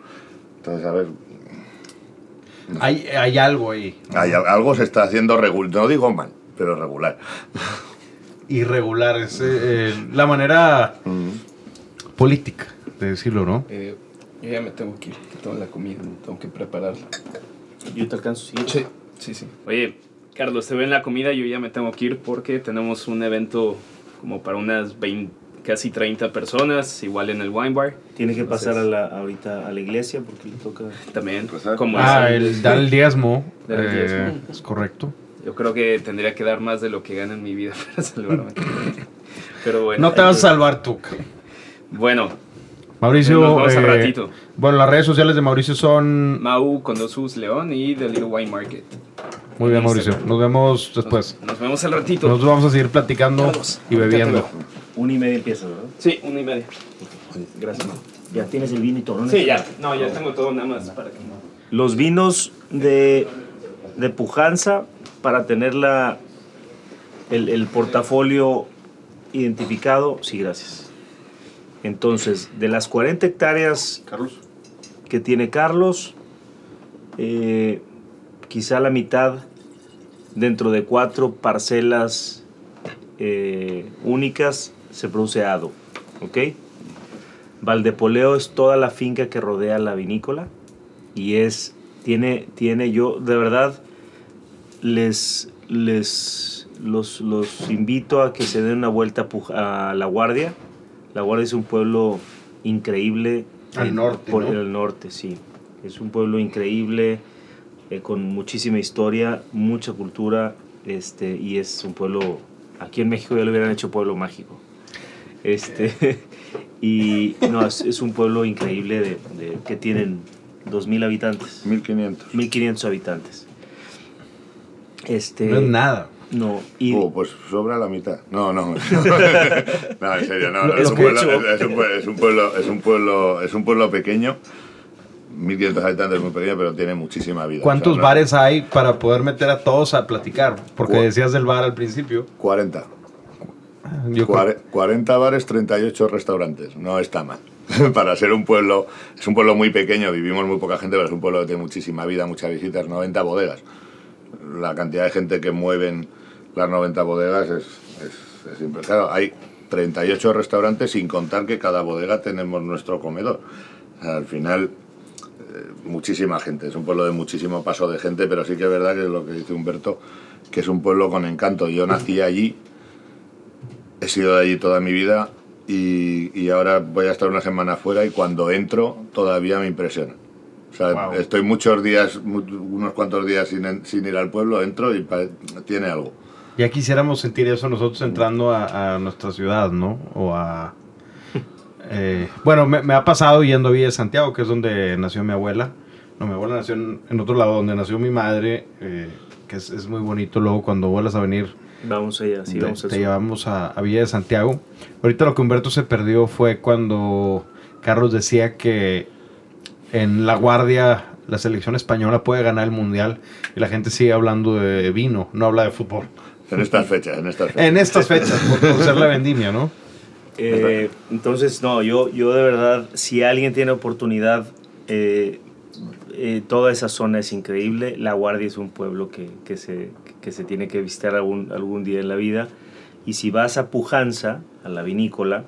[SPEAKER 3] Entonces, a ver,
[SPEAKER 2] Hay, hay algo ahí.
[SPEAKER 3] hay al- algo se está haciendo regular. No digo mal, pero regular.
[SPEAKER 2] Irregular. Es eh, eh, la manera política de decirlo, ¿no?
[SPEAKER 4] Eh, yo ya me tengo que ir, que tengo la comida, tengo que prepararla.
[SPEAKER 5] Yo te alcanzo, sí.
[SPEAKER 4] Sí, sí, sí. Oye, Carlos, te ven la comida, yo ya me tengo que ir porque tenemos un evento como para unas 20, casi 30 personas, igual en el wine bar.
[SPEAKER 5] Tiene que
[SPEAKER 4] Entonces,
[SPEAKER 5] pasar a la, ahorita a la iglesia porque le toca...
[SPEAKER 4] También, como
[SPEAKER 2] Ah,
[SPEAKER 4] es
[SPEAKER 2] el dar el diezmo.
[SPEAKER 4] Dar el
[SPEAKER 2] eh,
[SPEAKER 4] diezmo.
[SPEAKER 2] es correcto.
[SPEAKER 4] Yo creo que tendría que dar más de lo que gano en mi vida para salvarme. Pero bueno.
[SPEAKER 2] No te vas a salvar tú.
[SPEAKER 4] Bueno,
[SPEAKER 2] Mauricio.
[SPEAKER 4] Nos vemos al
[SPEAKER 2] eh,
[SPEAKER 4] ratito.
[SPEAKER 2] Bueno, las redes sociales de Mauricio son.
[SPEAKER 4] Mau con dos U's León y The Little Wine Market.
[SPEAKER 2] Muy bien, Mauricio. Nos vemos después.
[SPEAKER 4] Nos, nos vemos al ratito.
[SPEAKER 2] Nos vamos a seguir platicando
[SPEAKER 4] Carlos,
[SPEAKER 2] y bebiendo.
[SPEAKER 5] Una y media empieza, ¿verdad?
[SPEAKER 4] Sí, una y media.
[SPEAKER 5] Gracias. Ya tienes el vino y todo, ¿no?
[SPEAKER 4] Sí, ya. No, ya tengo todo nada más para que.
[SPEAKER 5] Los vinos de, de pujanza para tener la, el, el portafolio identificado. Sí, gracias. Entonces, de las 40 hectáreas
[SPEAKER 3] Carlos.
[SPEAKER 5] que tiene Carlos, eh, quizá la mitad dentro de cuatro parcelas eh, únicas se produce hado, ¿ok? Valdepoleo es toda la finca que rodea la vinícola y es, tiene, tiene yo, de verdad, les, les, los, los invito a que se den una vuelta a La Guardia. La Guardia es un pueblo increíble.
[SPEAKER 2] Al
[SPEAKER 5] en-
[SPEAKER 2] norte,
[SPEAKER 5] Por
[SPEAKER 2] ¿no?
[SPEAKER 5] el norte, sí. Es un pueblo increíble, eh, con muchísima historia, mucha cultura, este, y es un pueblo, aquí en México ya lo hubieran hecho pueblo mágico. Este, y no, es, es un pueblo increíble de, de- que tienen 2.000 habitantes,
[SPEAKER 3] 1500.
[SPEAKER 5] 1.500 habitantes. Este,
[SPEAKER 2] No es nada.
[SPEAKER 5] no, y
[SPEAKER 3] Oh, pues sobra la mitad. No, no. no, en serio, no. es, un pueblo, es, un pueblo, es un pueblo, es un pueblo, es un pueblo pequeño. 1500 habitantes es muy pequeño, pero tiene muchísima vida.
[SPEAKER 2] ¿Cuántos
[SPEAKER 3] O sea, no-
[SPEAKER 2] bares hay para poder meter a todos a platicar? Porque decías del bar al principio.
[SPEAKER 3] 40.
[SPEAKER 2] Yo creo-
[SPEAKER 3] Cuare- 40 bares, 38 restaurantes. No está mal. Para ser un pueblo, es un pueblo muy pequeño, vivimos muy poca gente, pero es un pueblo que tiene muchísima vida, muchas visitas, 90 bodegas. La cantidad de gente que mueven las 90 bodegas es, es, es impresionante. Hay 38 restaurantes sin contar que cada bodega tenemos nuestro comedor. Al final, eh, muchísima gente, es un pueblo de muchísimo paso de gente, pero sí que es verdad que es lo que dice Humberto, que es un pueblo con encanto. Yo nací allí, he sido de allí toda mi vida y, y ahora voy a estar una semana fuera y cuando entro todavía me impresiona. O sea,
[SPEAKER 2] Wow.
[SPEAKER 3] estoy muchos días, unos cuantos días sin, sin ir al pueblo, entro y tiene algo.
[SPEAKER 2] Ya quisiéramos sentir eso nosotros entrando a, a nuestra ciudad, ¿no? O a... eh, bueno, me, me ha pasado yendo a Villa de Santiago, que es donde nació mi abuela. No, mi abuela nació en, en otro lado, donde nació mi madre, eh, que es, es muy bonito. Luego, cuando vuelvas a venir,
[SPEAKER 5] vamos allá, sí,
[SPEAKER 2] te,
[SPEAKER 5] vamos al
[SPEAKER 2] te llevamos a, a Villa de Santiago. Ahorita lo que Humberto se perdió fue cuando Carlos decía que en La Guardia la selección española puede ganar el mundial y la gente sigue hablando de vino, no habla de fútbol.
[SPEAKER 3] En estas fechas, en estas fechas.
[SPEAKER 2] En estas fechas, por, por ser la vendimia, ¿no?
[SPEAKER 5] Eh, entonces, no, yo, yo de verdad, si alguien tiene oportunidad, eh, eh, toda esa zona es increíble. La Guardia es un pueblo que, que se, que se tiene que visitar algún, algún día en la vida. Y si vas a Pujanza, a la vinícola,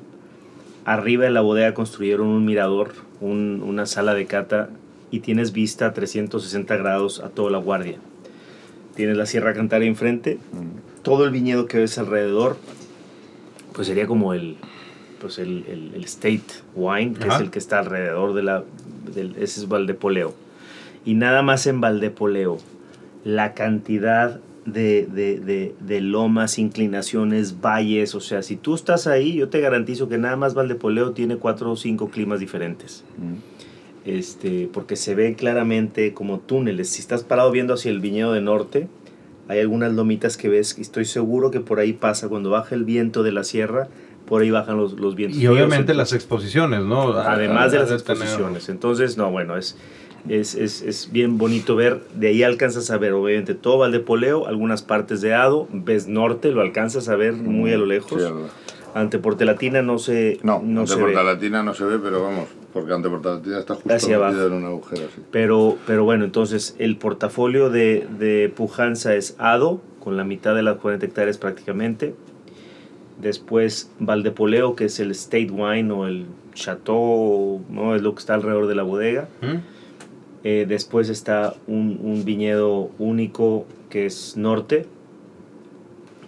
[SPEAKER 5] arriba de la bodega construyeron un mirador, un- una sala de cata, y tienes vista a 360 grados a toda la Guardia. Tienes la Sierra Cantaria enfrente, todo el viñedo que ves alrededor, pues sería como el, pues el, el- el State Wine, que
[SPEAKER 2] Ajá.
[SPEAKER 5] es el que está alrededor de la, del, ese es Valdepoleo. Y nada más en Valdepoleo, la cantidad de, de, de, de lomas, inclinaciones, valles, o sea, si tú estás ahí, yo te garantizo que nada más Valdepoleo tiene cuatro o cinco climas diferentes. Este, porque se ven claramente como túneles. Si estás parado viendo hacia el viñedo de norte, hay algunas lomitas que ves, y estoy seguro que por ahí pasa, cuando baja el viento de la sierra, por ahí bajan los, los vientos.
[SPEAKER 2] Y obviamente las exposiciones, ¿no?
[SPEAKER 5] Además de las exposiciones. Entonces, no, bueno, es, es, es, es bien bonito ver. De ahí alcanzas a ver, obviamente, todo Valdepoleo, algunas partes de Ado, ves norte, lo alcanzas a ver muy a lo lejos.
[SPEAKER 3] Sí,
[SPEAKER 5] Ante Portelatina no se,
[SPEAKER 3] no,
[SPEAKER 5] no
[SPEAKER 3] ante
[SPEAKER 5] se ve.
[SPEAKER 3] No se ve, pero vamos, porque ante Portalatina está justo
[SPEAKER 5] Hacia abajo.
[SPEAKER 3] en un agujero así.
[SPEAKER 5] Pero, pero bueno, entonces el portafolio de, de Pujanza es Ado, con la mitad de las 40 hectáreas prácticamente. Después Valdepoleo, que es el State Wine o el Chateau, ¿no? es lo que está alrededor de la bodega.
[SPEAKER 2] ¿Mm?
[SPEAKER 5] Eh, después está un, un viñedo único que es Norte,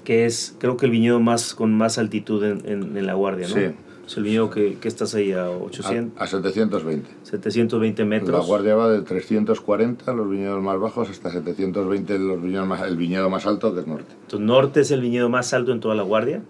[SPEAKER 5] que es creo que el viñedo más con más altitud en, en- en La Guardia, ¿no?
[SPEAKER 3] Sí.
[SPEAKER 5] Es el viñedo que, que estás ahí a
[SPEAKER 3] A,
[SPEAKER 5] 800,
[SPEAKER 3] a 720.
[SPEAKER 5] 720 metros.
[SPEAKER 3] La guardia va de 340, los viñedos más bajos, hasta 720 los viñedos más, el viñedo más alto, que es norte.
[SPEAKER 5] Entonces, Norte es el viñedo más alto en toda La Guardia.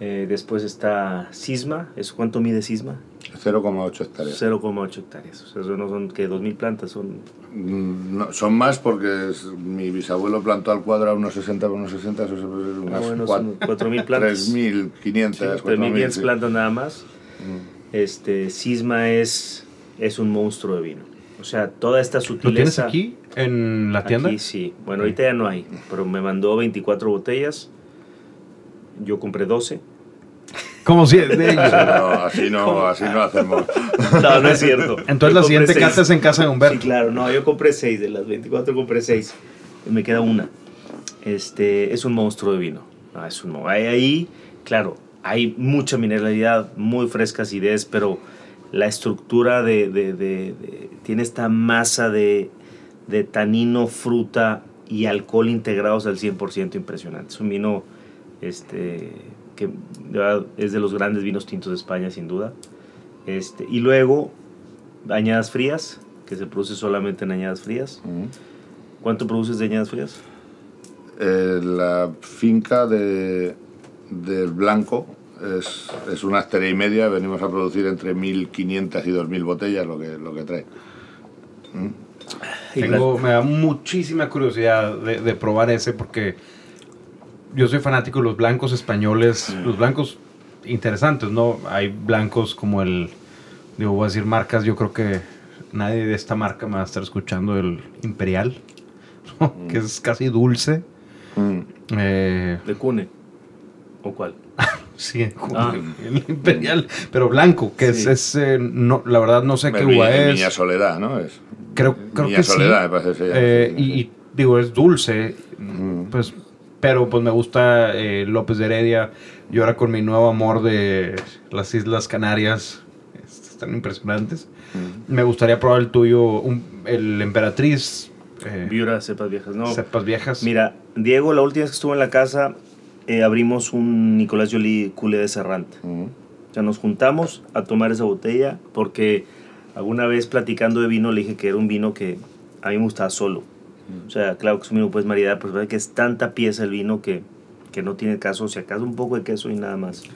[SPEAKER 5] Eh, después está Cisma. ¿Eso cuánto mide Cisma?
[SPEAKER 3] 0,8 hectáreas.
[SPEAKER 5] 0,8 hectáreas. O sea, eso no son que 2.000 plantas, son...
[SPEAKER 3] Mm, no, son más porque es- mi bisabuelo plantó al cuadro a unos 60 por unos 60, eso es
[SPEAKER 5] Ah,
[SPEAKER 3] unas
[SPEAKER 5] bueno,
[SPEAKER 3] cua-
[SPEAKER 5] son 4.000 plantas.
[SPEAKER 3] 3.500,
[SPEAKER 5] Sí,
[SPEAKER 3] 4.000,
[SPEAKER 5] 3.500
[SPEAKER 3] sí.
[SPEAKER 5] plantas nada más.
[SPEAKER 3] Mm.
[SPEAKER 5] Este, Cisma es, es un monstruo de vino. O sea, toda esta
[SPEAKER 2] ¿Lo
[SPEAKER 5] sutileza...
[SPEAKER 2] tienes aquí en la tienda?
[SPEAKER 5] Aquí sí. Bueno, ahorita ya no hay, pero me mandó 24 botellas. Yo compré 12.
[SPEAKER 2] Como si de ellos.
[SPEAKER 3] No, así no, así no hacemos.
[SPEAKER 5] No, no es cierto.
[SPEAKER 2] Entonces
[SPEAKER 5] Yo
[SPEAKER 2] la
[SPEAKER 5] compré
[SPEAKER 2] siguiente
[SPEAKER 5] seis.
[SPEAKER 2] carta es en casa de
[SPEAKER 5] Sí,
[SPEAKER 2] Humberto.
[SPEAKER 5] claro, no, yo compré 6, de las 24 compré 6. Me queda una. Este, es un monstruo de vino. No, es un mo- ahí, ahí, claro, hay mucha mineralidad, muy fresca acidez, pero la estructura de, de- de- de- tiene esta masa de, de tanino, fruta y alcohol integrados al 100% impresionante. Es un vino este, que de verdad, es de los grandes vinos tintos de España, sin duda. Este, y luego, añadas frías, que se produce solamente en añadas frías.
[SPEAKER 3] Mm.
[SPEAKER 5] ¿Cuánto produces de añadas frías?
[SPEAKER 3] Eh, la finca de, del Blanco es, es una hectárea y media, venimos a producir entre 1.500 y 2.000 botellas, lo que, lo que trae.
[SPEAKER 2] Tengo, me da muchísima curiosidad de, de probar ese porque yo soy fanático de los blancos españoles, los blancos interesantes, ¿no? Hay blancos como el, digo, voy a decir marcas, yo creo que nadie de esta marca me va a estar escuchando el Imperial, ¿no? que es casi dulce.
[SPEAKER 3] Mm.
[SPEAKER 2] Eh,
[SPEAKER 5] ¿De Cune? ¿O cuál?
[SPEAKER 2] sí,
[SPEAKER 5] Ah.
[SPEAKER 2] el Imperial, pero blanco, que es,
[SPEAKER 5] Sí.
[SPEAKER 2] es, eh, no, la verdad no sé qué
[SPEAKER 3] Mi-
[SPEAKER 2] uva es.
[SPEAKER 3] Miña Soledad, ¿no? Es,
[SPEAKER 2] Creo, creo
[SPEAKER 3] Miña
[SPEAKER 2] que
[SPEAKER 3] Soledad,
[SPEAKER 2] sí.
[SPEAKER 3] me parece
[SPEAKER 2] Eh,
[SPEAKER 3] sí,
[SPEAKER 2] y, y, digo, es dulce,
[SPEAKER 3] Mm.
[SPEAKER 2] pues, pero pues me gusta eh, López de Heredia. Y ahora con mi nuevo amor de las Islas Canarias, es- están impresionantes.
[SPEAKER 3] Mm.
[SPEAKER 2] Me gustaría probar el tuyo, un- el Emperatriz, eh,
[SPEAKER 5] Viura, cepas viejas. No.
[SPEAKER 2] cepas viejas.
[SPEAKER 5] Mira, Diego, la última vez que estuvo en la casa, eh, abrimos un Nicolás Jolie Culé de Serrante.
[SPEAKER 3] Mm.
[SPEAKER 5] O sea, nos juntamos a tomar esa botella porque alguna vez platicando de vino le dije que era un vino que a mí me gustaba solo. O sea, claro que es un vino pues maridar, pero es que es tanta pieza el vino que, que no tiene caso, si acaso un poco de queso y nada más.
[SPEAKER 3] Sí.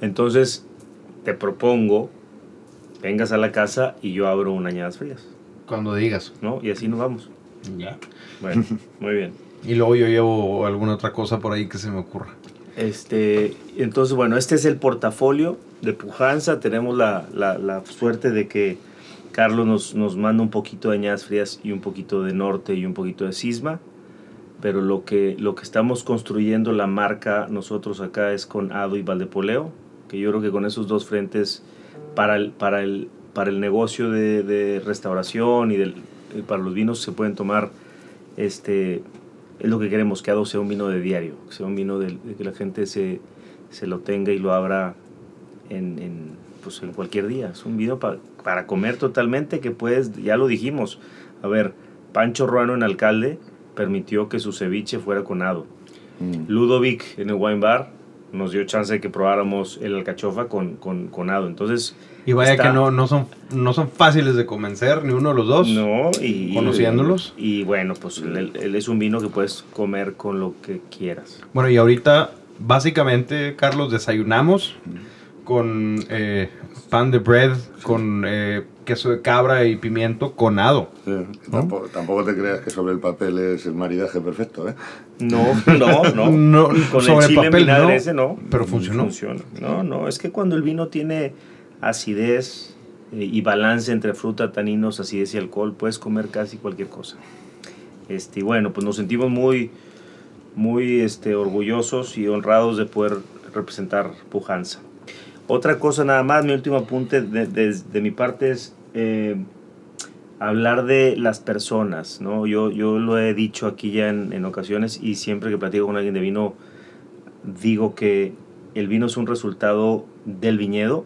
[SPEAKER 5] Entonces, te propongo, vengas a la casa y yo abro un añadas frías,
[SPEAKER 2] Cuando digas.
[SPEAKER 5] ¿no? Y así nos vamos.
[SPEAKER 2] Ya.
[SPEAKER 5] Bueno, muy bien.
[SPEAKER 2] Y luego yo llevo alguna otra cosa por ahí que se me ocurra.
[SPEAKER 5] Este, entonces, bueno, este es el portafolio de Pujanza. Tenemos la, la- la suerte de que Carlos nos, nos manda un poquito de añadas frías y un poquito de norte y un poquito de cisma. Pero lo que, lo que estamos construyendo la marca nosotros acá es con Ado y Valdepoleo, que yo creo que con esos dos frentes para el, para el, para el negocio de, restauración y del, y para los vinos se pueden tomar este es lo que queremos, que Ado sea un vino de diario, que sea un vino de, que la gente se, se lo tenga y lo abra en, en, pues en cualquier día. Es un vino pa- para comer totalmente que puedes, ya lo dijimos. A ver, Pancho Ruano en Alcalde permitió que su ceviche fuera con Ado.
[SPEAKER 3] Mm.
[SPEAKER 5] Ludovic en el wine bar nos dio chance de que probáramos el alcachofa con, con, con Ado. Entonces,
[SPEAKER 2] Y vaya
[SPEAKER 5] Está-
[SPEAKER 2] que no, no, son, no son fáciles de convencer, ni uno de los dos.
[SPEAKER 5] no, y,
[SPEAKER 2] Conociéndolos.
[SPEAKER 5] Y, bueno, pues él, él es un vino que puedes comer con lo que quieras.
[SPEAKER 2] Bueno, y ahorita, básicamente, Carlos, desayunamos con eh, pan de bread, con eh, queso de cabra y pimiento conado.
[SPEAKER 3] Sí, tampoco, tampoco te creas que sobre el papel es el maridaje perfecto, ¿eh?
[SPEAKER 5] No, no, no.
[SPEAKER 2] No,
[SPEAKER 5] Con
[SPEAKER 2] sobre
[SPEAKER 5] el chile
[SPEAKER 2] papel
[SPEAKER 5] vinagre
[SPEAKER 2] no,
[SPEAKER 5] ese no.
[SPEAKER 2] pero funcionó.
[SPEAKER 5] Funciona. No, no, es que cuando el vino tiene acidez eh, y balance entre fruta, taninos, acidez y alcohol, puedes comer casi cualquier cosa. Este, y bueno, pues nos sentimos muy, muy este, orgullosos y honrados de poder representar Pujanza. Otra cosa nada más, mi último apunte de, de- de mi parte es eh, hablar de las personas, ¿no? Yo, yo lo he dicho aquí ya en, en ocasiones y siempre que platico con alguien de vino, digo que el vino es un resultado del viñedo,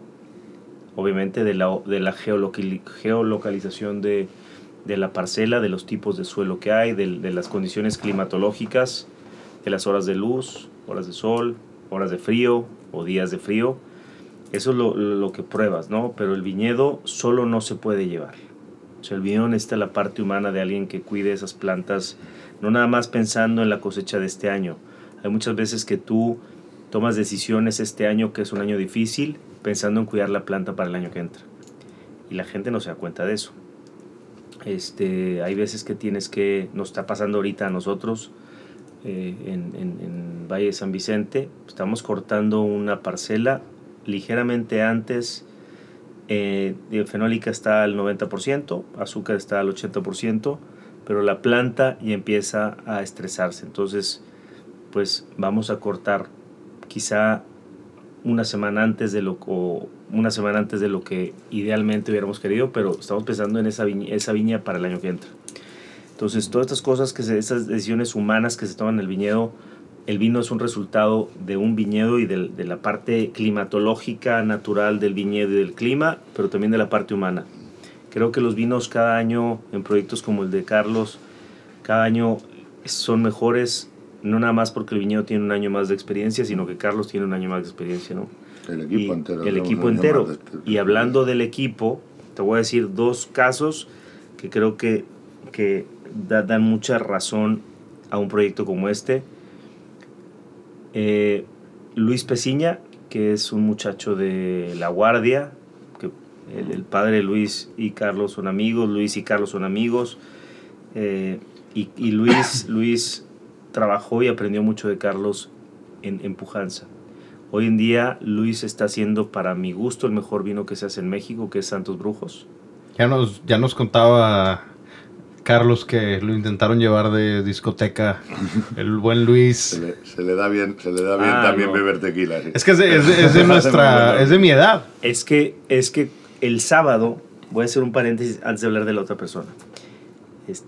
[SPEAKER 5] obviamente de la, de la geolocali- geolocalización de, de la parcela, de los tipos de suelo que hay, del- de, las condiciones climatológicas, de las horas de luz, horas de sol, horas de frío o días de frío. Eso es lo, lo que pruebas, ¿no? Pero el viñedo solo no se puede llevar. O sea, el viñedo necesita la parte humana de alguien que cuide esas plantas, no nada más pensando en la cosecha de este año. Hay muchas veces que tú tomas decisiones este año, que es un año difícil, pensando en cuidar la planta para el año que entra. Y la gente no se da cuenta de eso. Este, hay veces que tienes que, nos está pasando ahorita a nosotros, eh, en, en- en Valle de San Vicente, estamos cortando una parcela ligeramente antes, eh, fenólica está al 90%, azúcar está al 80%, pero la planta ya empieza a estresarse. Entonces, pues vamos a cortar quizá una semana antes de lo o una semana antes de lo que idealmente hubiéramos querido, pero estamos pensando en esa viña, para el año que entra. Entonces, todas estas cosas, que se, estas decisiones humanas que se toman en el viñedo, el vino es un resultado de un viñedo y de, la parte climatológica natural del viñedo y del clima, pero también de la parte humana. Creo que los vinos cada año, en proyectos como el de Carlos, cada año son mejores, no nada más porque el viñedo tiene un año más de experiencia, sino que Carlos tiene un año más de experiencia, ¿no?
[SPEAKER 3] El equipo
[SPEAKER 5] Y
[SPEAKER 3] entero.
[SPEAKER 5] El equipo entero.
[SPEAKER 3] de
[SPEAKER 5] Y hablando del equipo, te voy a decir dos casos que creo que, que da- dan mucha razón a un proyecto como este. Eh, Luis Peciña, que es un muchacho de La Guardia, que el, el padre Luis y Carlos son amigos, Luis y Carlos son amigos, eh, y, y Luis, Luis trabajó y aprendió mucho de Carlos en, en Pujanza. Hoy en día Luis está haciendo para mi gusto el mejor vino que se hace en México, que es Santos Brujos.
[SPEAKER 2] Ya nos, ya nos contaba Carlos que lo intentaron llevar de discoteca. El buen
[SPEAKER 3] Se
[SPEAKER 2] Luis.
[SPEAKER 3] le, se le da bien, se le da bien
[SPEAKER 5] Ah,
[SPEAKER 3] también
[SPEAKER 5] no.
[SPEAKER 3] beber tequila. sí.
[SPEAKER 2] Es que es de, es de- es de nuestra. Es de mi edad.
[SPEAKER 5] Es que, es que el sábado, voy a hacer un paréntesis antes de hablar de la otra persona.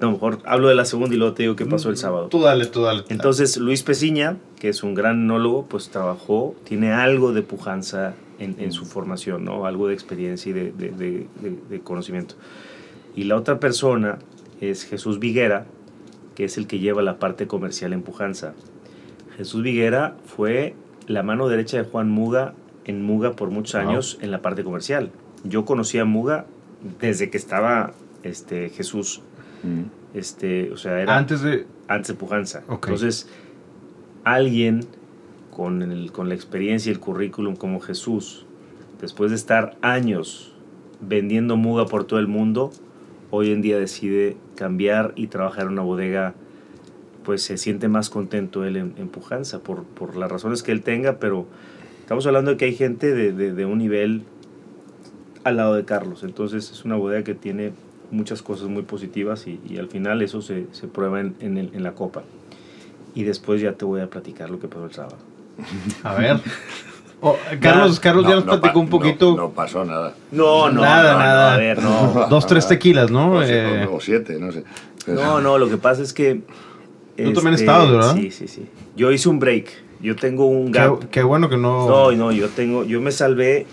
[SPEAKER 5] No, mejor hablo de la segunda y luego te digo qué pasó el sábado.
[SPEAKER 2] Tú dale, tú dale.
[SPEAKER 5] Entonces, Luis Peciña, que es un gran enólogo, pues trabajó, tiene algo de pujanza en, en su formación, ¿no? Algo de experiencia y de, de- de- de- de conocimiento. Y la otra persona es Jesús Viguera, que es el que lleva la parte comercial en pujanza. Jesús Viguera fue la mano derecha de Juan Muga en Muga por muchos años en la parte comercial. Yo conocí a Muga desde que estaba este, Jesús.
[SPEAKER 3] Mm.
[SPEAKER 5] Este, o sea, era
[SPEAKER 2] Antes de.
[SPEAKER 5] antes de pujanza. Entonces, alguien con, el- con la experiencia y el currículum como Jesús, después de estar años vendiendo muga por todo el mundo, hoy en día decide cambiar y trabajar en una bodega, pues se siente más contento él en, en pujanza por, por las razones que él tenga, pero estamos hablando de que hay gente de, de- de un nivel al lado de Carlos, entonces es una bodega que tiene muchas cosas muy positivas y, y al final eso se, se prueba en, en el- en la copa. Y después ya te voy a platicar lo que pasó el sábado.
[SPEAKER 2] A ver. Oh, Carlos, Carlos ya
[SPEAKER 3] No,
[SPEAKER 2] nos
[SPEAKER 3] no
[SPEAKER 2] platicó un poquito.
[SPEAKER 3] No, no pasó nada.
[SPEAKER 5] No, no,
[SPEAKER 2] Nada,
[SPEAKER 5] no,
[SPEAKER 2] nada.
[SPEAKER 5] no, a ver, no.
[SPEAKER 2] Dos, tres tequilas, ¿no?
[SPEAKER 3] O,
[SPEAKER 2] Eh,
[SPEAKER 3] o siete, no sé.
[SPEAKER 5] No, no, lo que pasa es que... este,
[SPEAKER 2] Tú también estabas, ¿verdad?
[SPEAKER 5] Sí, sí, sí. Yo hice un break. Yo tengo un gap.
[SPEAKER 2] qué, qué bueno que no.
[SPEAKER 5] No, no, yo tengo, yo me salvé,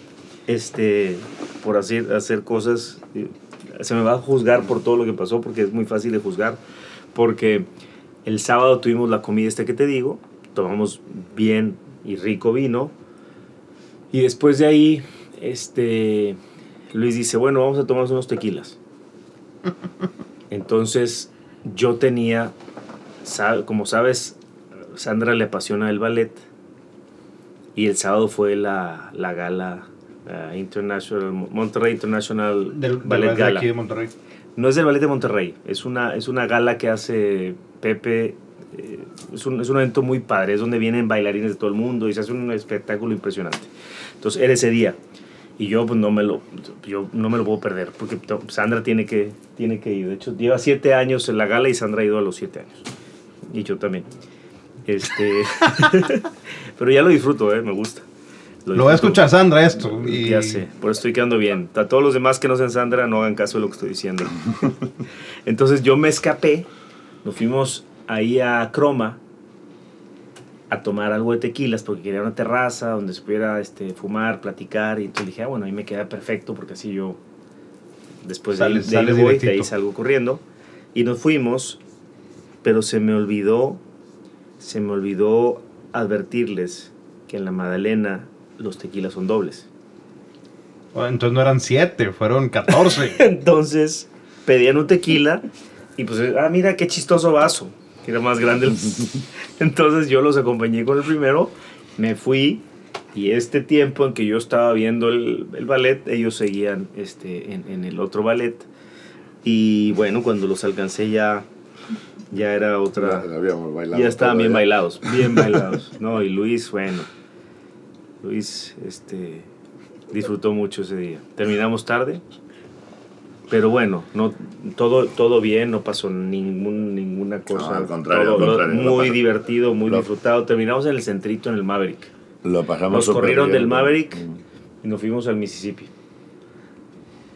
[SPEAKER 5] este, por hacer, hacer cosas. eh, Se me va a juzgar por todo lo que pasó porque es muy fácil de juzgar. Porque el sábado tuvimos la comida esta que te digo, tomamos bien y rico vino. Y después de ahí, este, Luis dice, bueno, vamos a tomarnos unos tequilas. Entonces, yo tenía, como sabes, Sandra le apasiona el ballet. Y el sábado fue la, la gala ah, International, Monterrey International
[SPEAKER 2] Del,
[SPEAKER 5] Ballet
[SPEAKER 2] del
[SPEAKER 5] Gala.
[SPEAKER 2] aquí de Monterrey.
[SPEAKER 5] No es del Ballet de Monterrey, es una, es una gala que hace Pepe. eh, es, un, es un evento muy padre, es donde vienen bailarines de todo el mundo y se hace un espectáculo impresionante. Entonces era ese día y yo pues no me lo, yo no me lo puedo perder porque Sandra tiene que, tiene que ir. De hecho, lleva siete años en la gala y Sandra ha ido a los siete años. Y yo también. Este, pero ya lo disfruto, ¿eh? me gusta.
[SPEAKER 2] Lo voy a
[SPEAKER 5] disfruto.
[SPEAKER 2] escuchar Sandra esto. Y
[SPEAKER 5] Ya sé, por eso estoy quedando bien. A todos los demás que no sean Sandra, no hagan caso de lo que estoy diciendo. Entonces yo me escapé, nos fuimos ahí a Croma a tomar algo de tequilas porque quería una terraza donde se pudiera este, fumar, platicar. Y entonces dije, ah, bueno, ahí me queda perfecto porque así yo después de ahí, de ahí me voy, de ahí salgo corriendo. Y nos fuimos, pero se me olvidó, se me olvidó advertirles que en la Madalena los tequilas son dobles.
[SPEAKER 2] Entonces no eran siete, fueron 14.
[SPEAKER 5] Entonces pedían un tequila y pues, ah, mira qué chistoso vaso. Que Era más grande. Entonces yo los acompañé con el primero, me fui y este tiempo en que yo estaba viendo el, el ballet, ellos seguían este, en, en el otro ballet. Y bueno, cuando los alcancé ya, ya era otra...
[SPEAKER 3] Ya habíamos bailado
[SPEAKER 5] Ya estaban bien bailados, bien bailados. No, y Luis, bueno. Luis, este, disfrutó mucho ese día. Terminamos tarde, pero bueno, no, todo, todo bien, no pasó ningún, ninguna cosa.
[SPEAKER 3] No, al contrario,
[SPEAKER 5] Todo-
[SPEAKER 3] al contrario, lo
[SPEAKER 5] muy divertido, muy
[SPEAKER 3] lo-
[SPEAKER 5] disfrutado. Terminamos en el centrito, en el Maverick.
[SPEAKER 3] Lo pasamos
[SPEAKER 5] Nos corrieron
[SPEAKER 3] bien.
[SPEAKER 5] del Maverick
[SPEAKER 3] Mm.
[SPEAKER 5] y nos fuimos al Mississippi.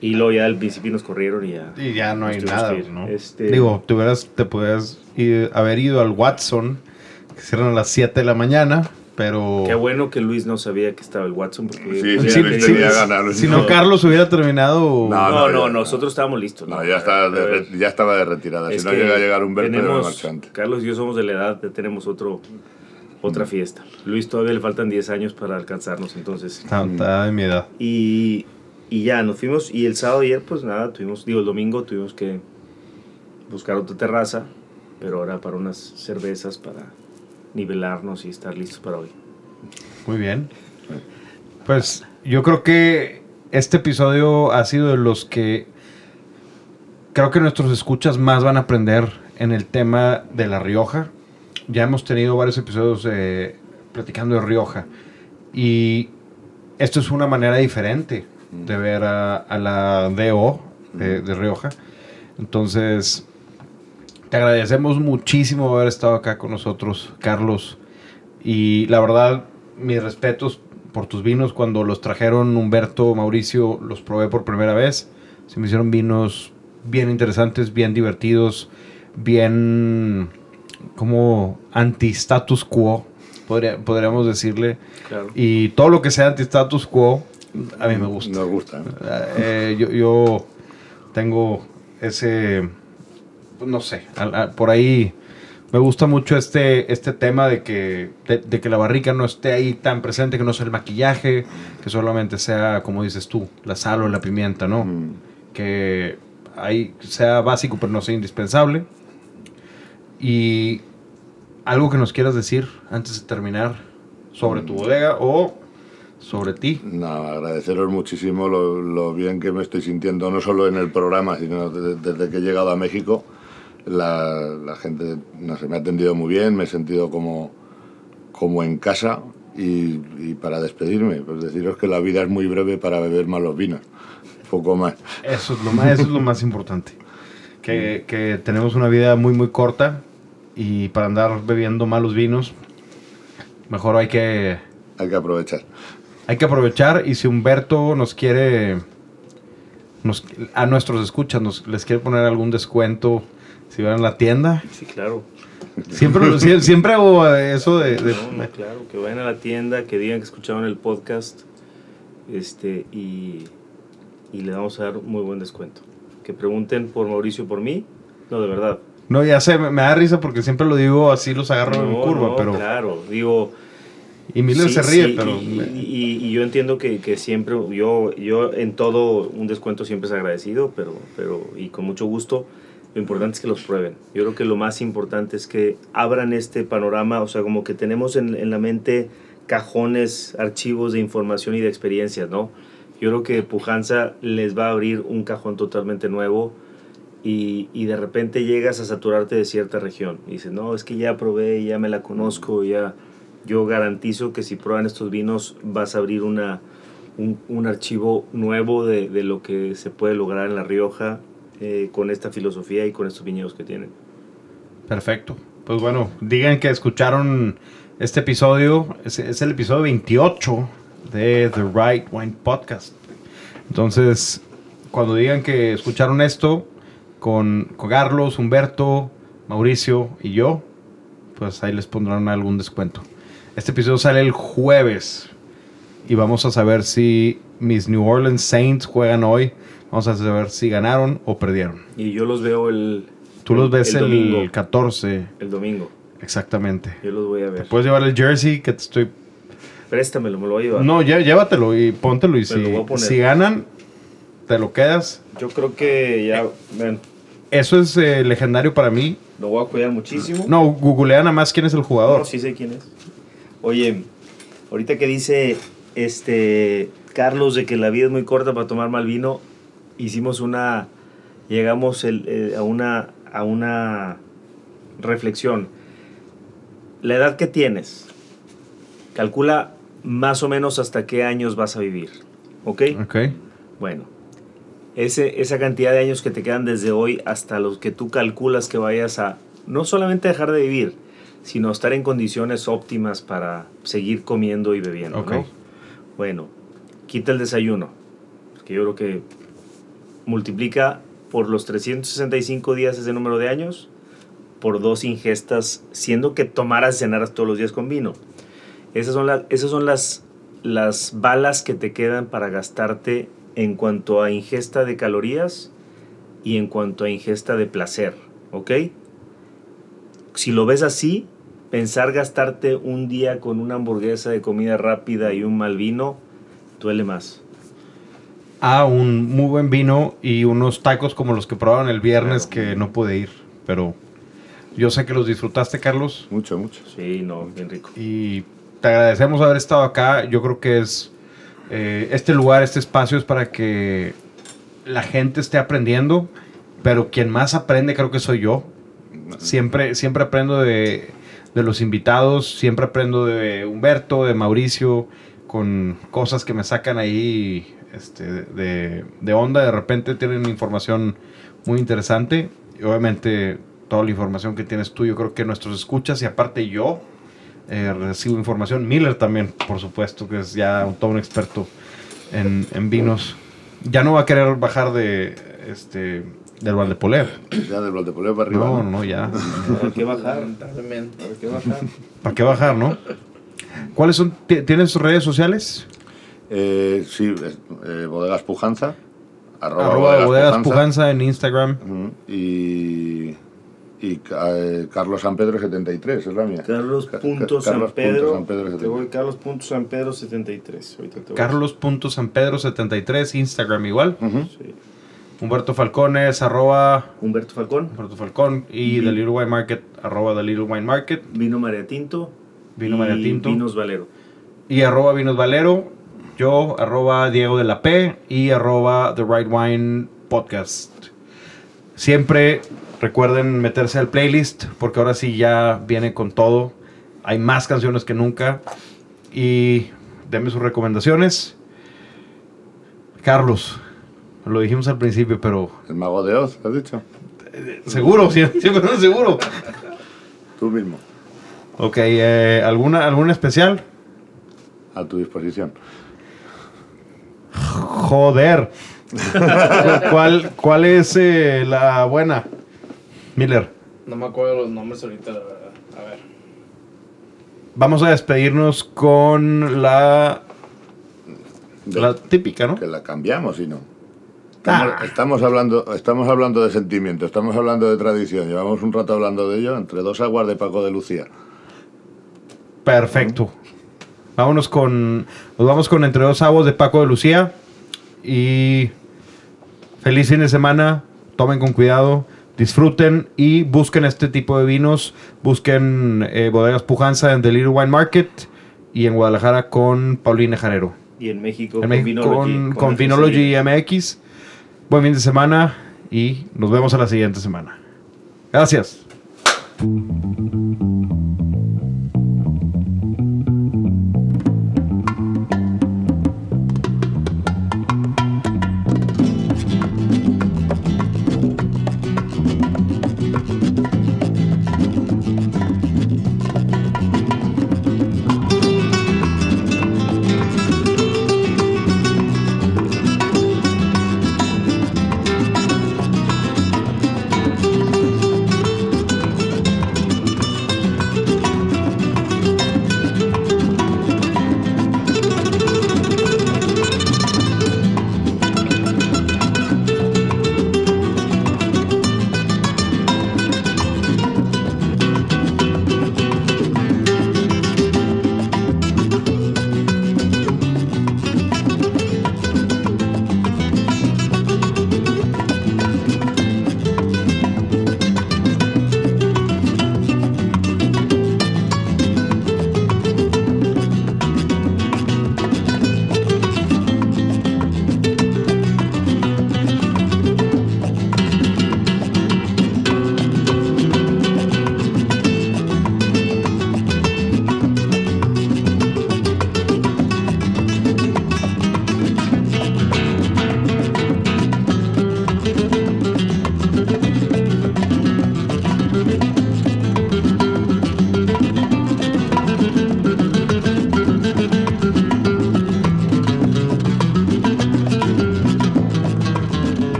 [SPEAKER 5] Y luego ya del Mississippi nos corrieron y ya.
[SPEAKER 2] Y ya no hay nada,
[SPEAKER 5] ir.
[SPEAKER 2] ¿no?
[SPEAKER 5] Este,
[SPEAKER 2] Digo, te, hubieras, te podías ir- haber ido al Watson, que cierran a las 7 de la mañana, pero...
[SPEAKER 5] Qué bueno que Luis no sabía que estaba el Watson. Porque
[SPEAKER 3] Sí,
[SPEAKER 5] hubiera
[SPEAKER 3] sí,
[SPEAKER 2] Sí,
[SPEAKER 3] Luis
[SPEAKER 2] sí,
[SPEAKER 3] tenía
[SPEAKER 2] sí,
[SPEAKER 3] ganas,
[SPEAKER 2] si
[SPEAKER 3] no.
[SPEAKER 2] Carlos hubiera terminado...
[SPEAKER 3] No,
[SPEAKER 5] No,
[SPEAKER 3] no,
[SPEAKER 5] no,
[SPEAKER 3] ya-
[SPEAKER 5] nosotros estábamos listos.
[SPEAKER 3] No, ya, está de ya estaba de retirada.
[SPEAKER 5] es
[SPEAKER 3] Si no llega a llegar un marcho antes.
[SPEAKER 5] Carlos y yo somos de la edad, ya tenemos otro, otra fiesta. Luis todavía le faltan 10 años para alcanzarnos, entonces.
[SPEAKER 2] Está, está de mi edad.
[SPEAKER 5] Y, y ya, nos fuimos. Y el sábado ayer, pues nada, tuvimos, digo, el domingo tuvimos que buscar otra terraza, pero ahora para unas cervezas, para nivelarnos y estar listos para hoy.
[SPEAKER 2] Muy bien. Pues yo creo que este episodio ha sido de los que creo que nuestros escuchas más van a aprender en el tema de La Rioja. Ya hemos tenido varios episodios eh, platicando de Rioja y esto es una manera diferente de ver a, a la DO de, de Rioja. Entonces, te agradecemos muchísimo haber estado acá con nosotros, Carlos. Y la verdad, mis respetos por tus vinos. Cuando los trajeron Humberto, Mauricio, los probé por primera vez. Se me hicieron vinos bien interesantes, bien divertidos, bien como anti-status quo, podría- podríamos decirle.
[SPEAKER 5] Claro.
[SPEAKER 2] Y todo lo que sea anti-status quo, a mí me gusta.
[SPEAKER 3] Nos gusta.
[SPEAKER 2] Eh, yo, yo tengo ese, no sé, por ahí me gusta mucho este, este tema de que, de, de que la barrica no esté ahí tan presente, que no sea el maquillaje, que solamente sea, como dices tú, la sal o la pimienta, ¿no?
[SPEAKER 3] Mm.
[SPEAKER 2] Que ahí sea básico, pero no sea indispensable. Y algo que nos quieras decir antes de terminar sobre tu bodega o sobre ti.
[SPEAKER 3] No, agradeceros muchísimo lo, lo bien que me estoy sintiendo, no solo en el programa, sino desde, desde que he llegado a México. La, la gente no sé, me ha atendido muy bien, me he sentido como, como en casa. Y, y para despedirme, pues deciros que la vida es muy breve para beber malos vinos. Poco más.
[SPEAKER 2] Eso es lo más, eso es lo más importante. Que, que tenemos una vida muy, muy corta y para andar bebiendo malos vinos, mejor hay que,
[SPEAKER 3] Hay que aprovechar.
[SPEAKER 2] hay que aprovechar. Y si Humberto nos quiere, nos, a nuestros escuchas, nos, les quiere poner algún descuento, si van a la tienda,
[SPEAKER 5] Sí, claro.
[SPEAKER 2] siempre, siempre hago eso de... de-
[SPEAKER 5] No, no, claro, que vayan a la tienda, que digan que escucharon el podcast este, y, y le vamos a dar muy buen descuento. Que pregunten por Mauricio por mí. No, de verdad.
[SPEAKER 2] no, ya sé, me, me da risa porque siempre lo digo así, los agarro en
[SPEAKER 5] No,
[SPEAKER 2] curva,
[SPEAKER 5] no,
[SPEAKER 2] pero...
[SPEAKER 5] Claro, digo.
[SPEAKER 2] Y Miller
[SPEAKER 5] sí,
[SPEAKER 2] se ríe,
[SPEAKER 5] sí,
[SPEAKER 2] pero...
[SPEAKER 5] Y,
[SPEAKER 2] me-
[SPEAKER 5] y- y yo entiendo que, que siempre, yo, yo en todo un descuento siempre es agradecido, pero, pero y con mucho gusto. Lo importante es que los prueben. Yo creo que lo más importante es que abran este panorama, o sea, como que tenemos en, en la mente cajones, archivos de información y de experiencias, ¿no? Yo creo que Pujanza les va a abrir un cajón totalmente nuevo y, y de repente llegas a saturarte de cierta región. Y dices, no, es que ya probé, ya me la conozco, ya... Yo garantizo que si prueban estos vinos vas a abrir una, un, un archivo nuevo de, de lo que se puede lograr en La Rioja eh, con esta filosofía y con estos viñedos que tienen.
[SPEAKER 2] Perfecto. Pues bueno, digan que escucharon este episodio. Es, es el episodio 28 de The Right Wine Podcast. Entonces, cuando digan que escucharon esto con, con Carlos, Humberto, Mauricio y yo, pues ahí les pondrán algún descuento. Este episodio sale el jueves y vamos a saber si mis New Orleans Saints juegan hoy. Vamos a saber si ganaron o perdieron.
[SPEAKER 5] Y yo los veo el...
[SPEAKER 2] Tú los ves el,
[SPEAKER 5] domingo.
[SPEAKER 2] 14,
[SPEAKER 5] El domingo.
[SPEAKER 2] exactamente.
[SPEAKER 5] Yo los voy a ver.
[SPEAKER 2] Puedes llevar el jersey que te estoy...
[SPEAKER 5] Préstamelo, me lo voy a llevar.
[SPEAKER 2] No, llé- llévatelo y póntelo. Y si, si ganan, te lo quedas.
[SPEAKER 5] Yo creo que ya,
[SPEAKER 2] Eso es eh, legendario para mí.
[SPEAKER 5] lo voy a cuidar muchísimo.
[SPEAKER 2] No, googlea nada más quién es el jugador.
[SPEAKER 5] No, sí sé quién es. Oye, ahorita que dice este Carlos de que la vida es muy corta para tomar mal vino, hicimos una, llegamos el- eh, a, una, a una reflexión. La edad que tienes, calcula más o menos hasta qué años vas a vivir, ¿ok?
[SPEAKER 2] Ok.
[SPEAKER 5] Bueno, ese, esa cantidad de años que te quedan desde hoy hasta los que tú calculas que vayas a no solamente dejar de vivir, sino estar en condiciones óptimas para seguir comiendo y bebiendo.
[SPEAKER 2] Ok.
[SPEAKER 5] ¿no? Bueno, quita el desayuno, que yo creo que multiplica por los 365 días ese número de años por dos ingestas, siendo que tomaras y cenaras todos los días con vino. Esas son, las esas son las, las balas que te quedan para gastarte en cuanto a ingesta de calorías y en cuanto a ingesta de placer, ¿ok? Si lo ves así, pensar gastarte un día con una hamburguesa de comida rápida y un mal vino, duele más.
[SPEAKER 2] Ah, un muy buen vino y unos tacos como los que probaron el viernes que no pude ir. Pero yo sé que los disfrutaste, Carlos.
[SPEAKER 3] Mucho, mucho.
[SPEAKER 5] Sí, no, bien rico.
[SPEAKER 2] Y te agradecemos haber estado acá. Yo creo que es eh, este lugar, este espacio es para que la gente esté aprendiendo, pero quien más aprende creo que soy yo. Siempre, siempre aprendo de, de los invitados, siempre aprendo de Humberto, de Mauricio, con cosas que me sacan ahí este, de, de onda. De repente tienen información muy interesante. Y obviamente toda la información que tienes tú, yo creo que nuestros escuchas y aparte yo eh, recibo información. Miller también, por supuesto, que es ya un- todo un experto en, en vinos. Ya no va a querer bajar de este del Valdepoler.
[SPEAKER 3] Ya del Valdepoleo para arriba.
[SPEAKER 2] No,
[SPEAKER 3] ¿no?
[SPEAKER 2] ya.
[SPEAKER 5] Bajar.
[SPEAKER 4] Lamentablemente. ¿Por qué bajar?
[SPEAKER 2] ¿Para qué bajar, no? ¿Cuáles son? ti- ¿Tienes redes sociales?
[SPEAKER 3] Eh, sí, es, eh, Bodegas Pujanza. Arroba,
[SPEAKER 2] Arroba bodegas
[SPEAKER 3] Pujanza.
[SPEAKER 2] Pujanza en Instagram.
[SPEAKER 3] Y, y eh, Carlos San Pedro 73, es la mía.
[SPEAKER 5] Carlos
[SPEAKER 3] Ca-
[SPEAKER 5] punto
[SPEAKER 3] Ca-
[SPEAKER 5] San
[SPEAKER 3] Carlos
[SPEAKER 5] Pedro.
[SPEAKER 3] punto San Pedro
[SPEAKER 5] Te
[SPEAKER 3] 73.
[SPEAKER 5] voy Carlos punto San Pedro 73. Ahorita te voy.
[SPEAKER 2] Carlos.sanpedro73, Instagram igual.
[SPEAKER 3] Ujú.
[SPEAKER 5] Sí.
[SPEAKER 2] Humberto Falcones, arroba
[SPEAKER 5] Humberto Falcón.
[SPEAKER 2] Humberto Falcón. Y
[SPEAKER 5] Vi-
[SPEAKER 2] The Little Wine Market, arroba The Little Wine Market.
[SPEAKER 5] Vino María Tinto.
[SPEAKER 2] Vino
[SPEAKER 5] y
[SPEAKER 2] María Tinto.
[SPEAKER 5] Vinos Valero.
[SPEAKER 2] Y arroba Vinos Valero. Yo, arroba Diego de la P. Y arroba The Right Wine Podcast. Siempre recuerden meterse al playlist. Porque ahora sí ya viene con todo. Hay más canciones que nunca. Y denme sus recomendaciones. Carlos. Lo dijimos al principio, pero
[SPEAKER 3] El mago de Oz, ¿has dicho?
[SPEAKER 2] seguro, siempre, siempre seguro.
[SPEAKER 3] Tú mismo,
[SPEAKER 2] Ok, eh, ¿alguna, ¿alguna especial?
[SPEAKER 3] a tu disposición.
[SPEAKER 2] Joder. ¿Cuál, cuál es eh, la buena? Miller.
[SPEAKER 4] No me acuerdo los nombres ahorita, la verdad. A ver.
[SPEAKER 2] Vamos a despedirnos con la,
[SPEAKER 3] De-
[SPEAKER 2] la típica, ¿no?
[SPEAKER 3] Que la cambiamos y no. Estamos,
[SPEAKER 2] Ah.
[SPEAKER 3] estamos hablando, estamos hablando de sentimiento, estamos hablando de tradición. Llevamos un rato hablando de ello entre dos aguas de Paco de Lucía.
[SPEAKER 2] Perfecto. Vámonos con. Nos vamos con Entre dos aguas de Paco de Lucía. Y. Feliz fin de semana. Tomen con cuidado. Disfruten y busquen este tipo de vinos. Busquen eh, bodegas Pujanza en The Little Wine Market. y en Guadalajara con Paulina Jarero.
[SPEAKER 5] Y en México,
[SPEAKER 2] En
[SPEAKER 5] con
[SPEAKER 2] México con,
[SPEAKER 5] con
[SPEAKER 2] Vinology. MX. Buen fin de semana y nos vemos a la siguiente semana. Gracias.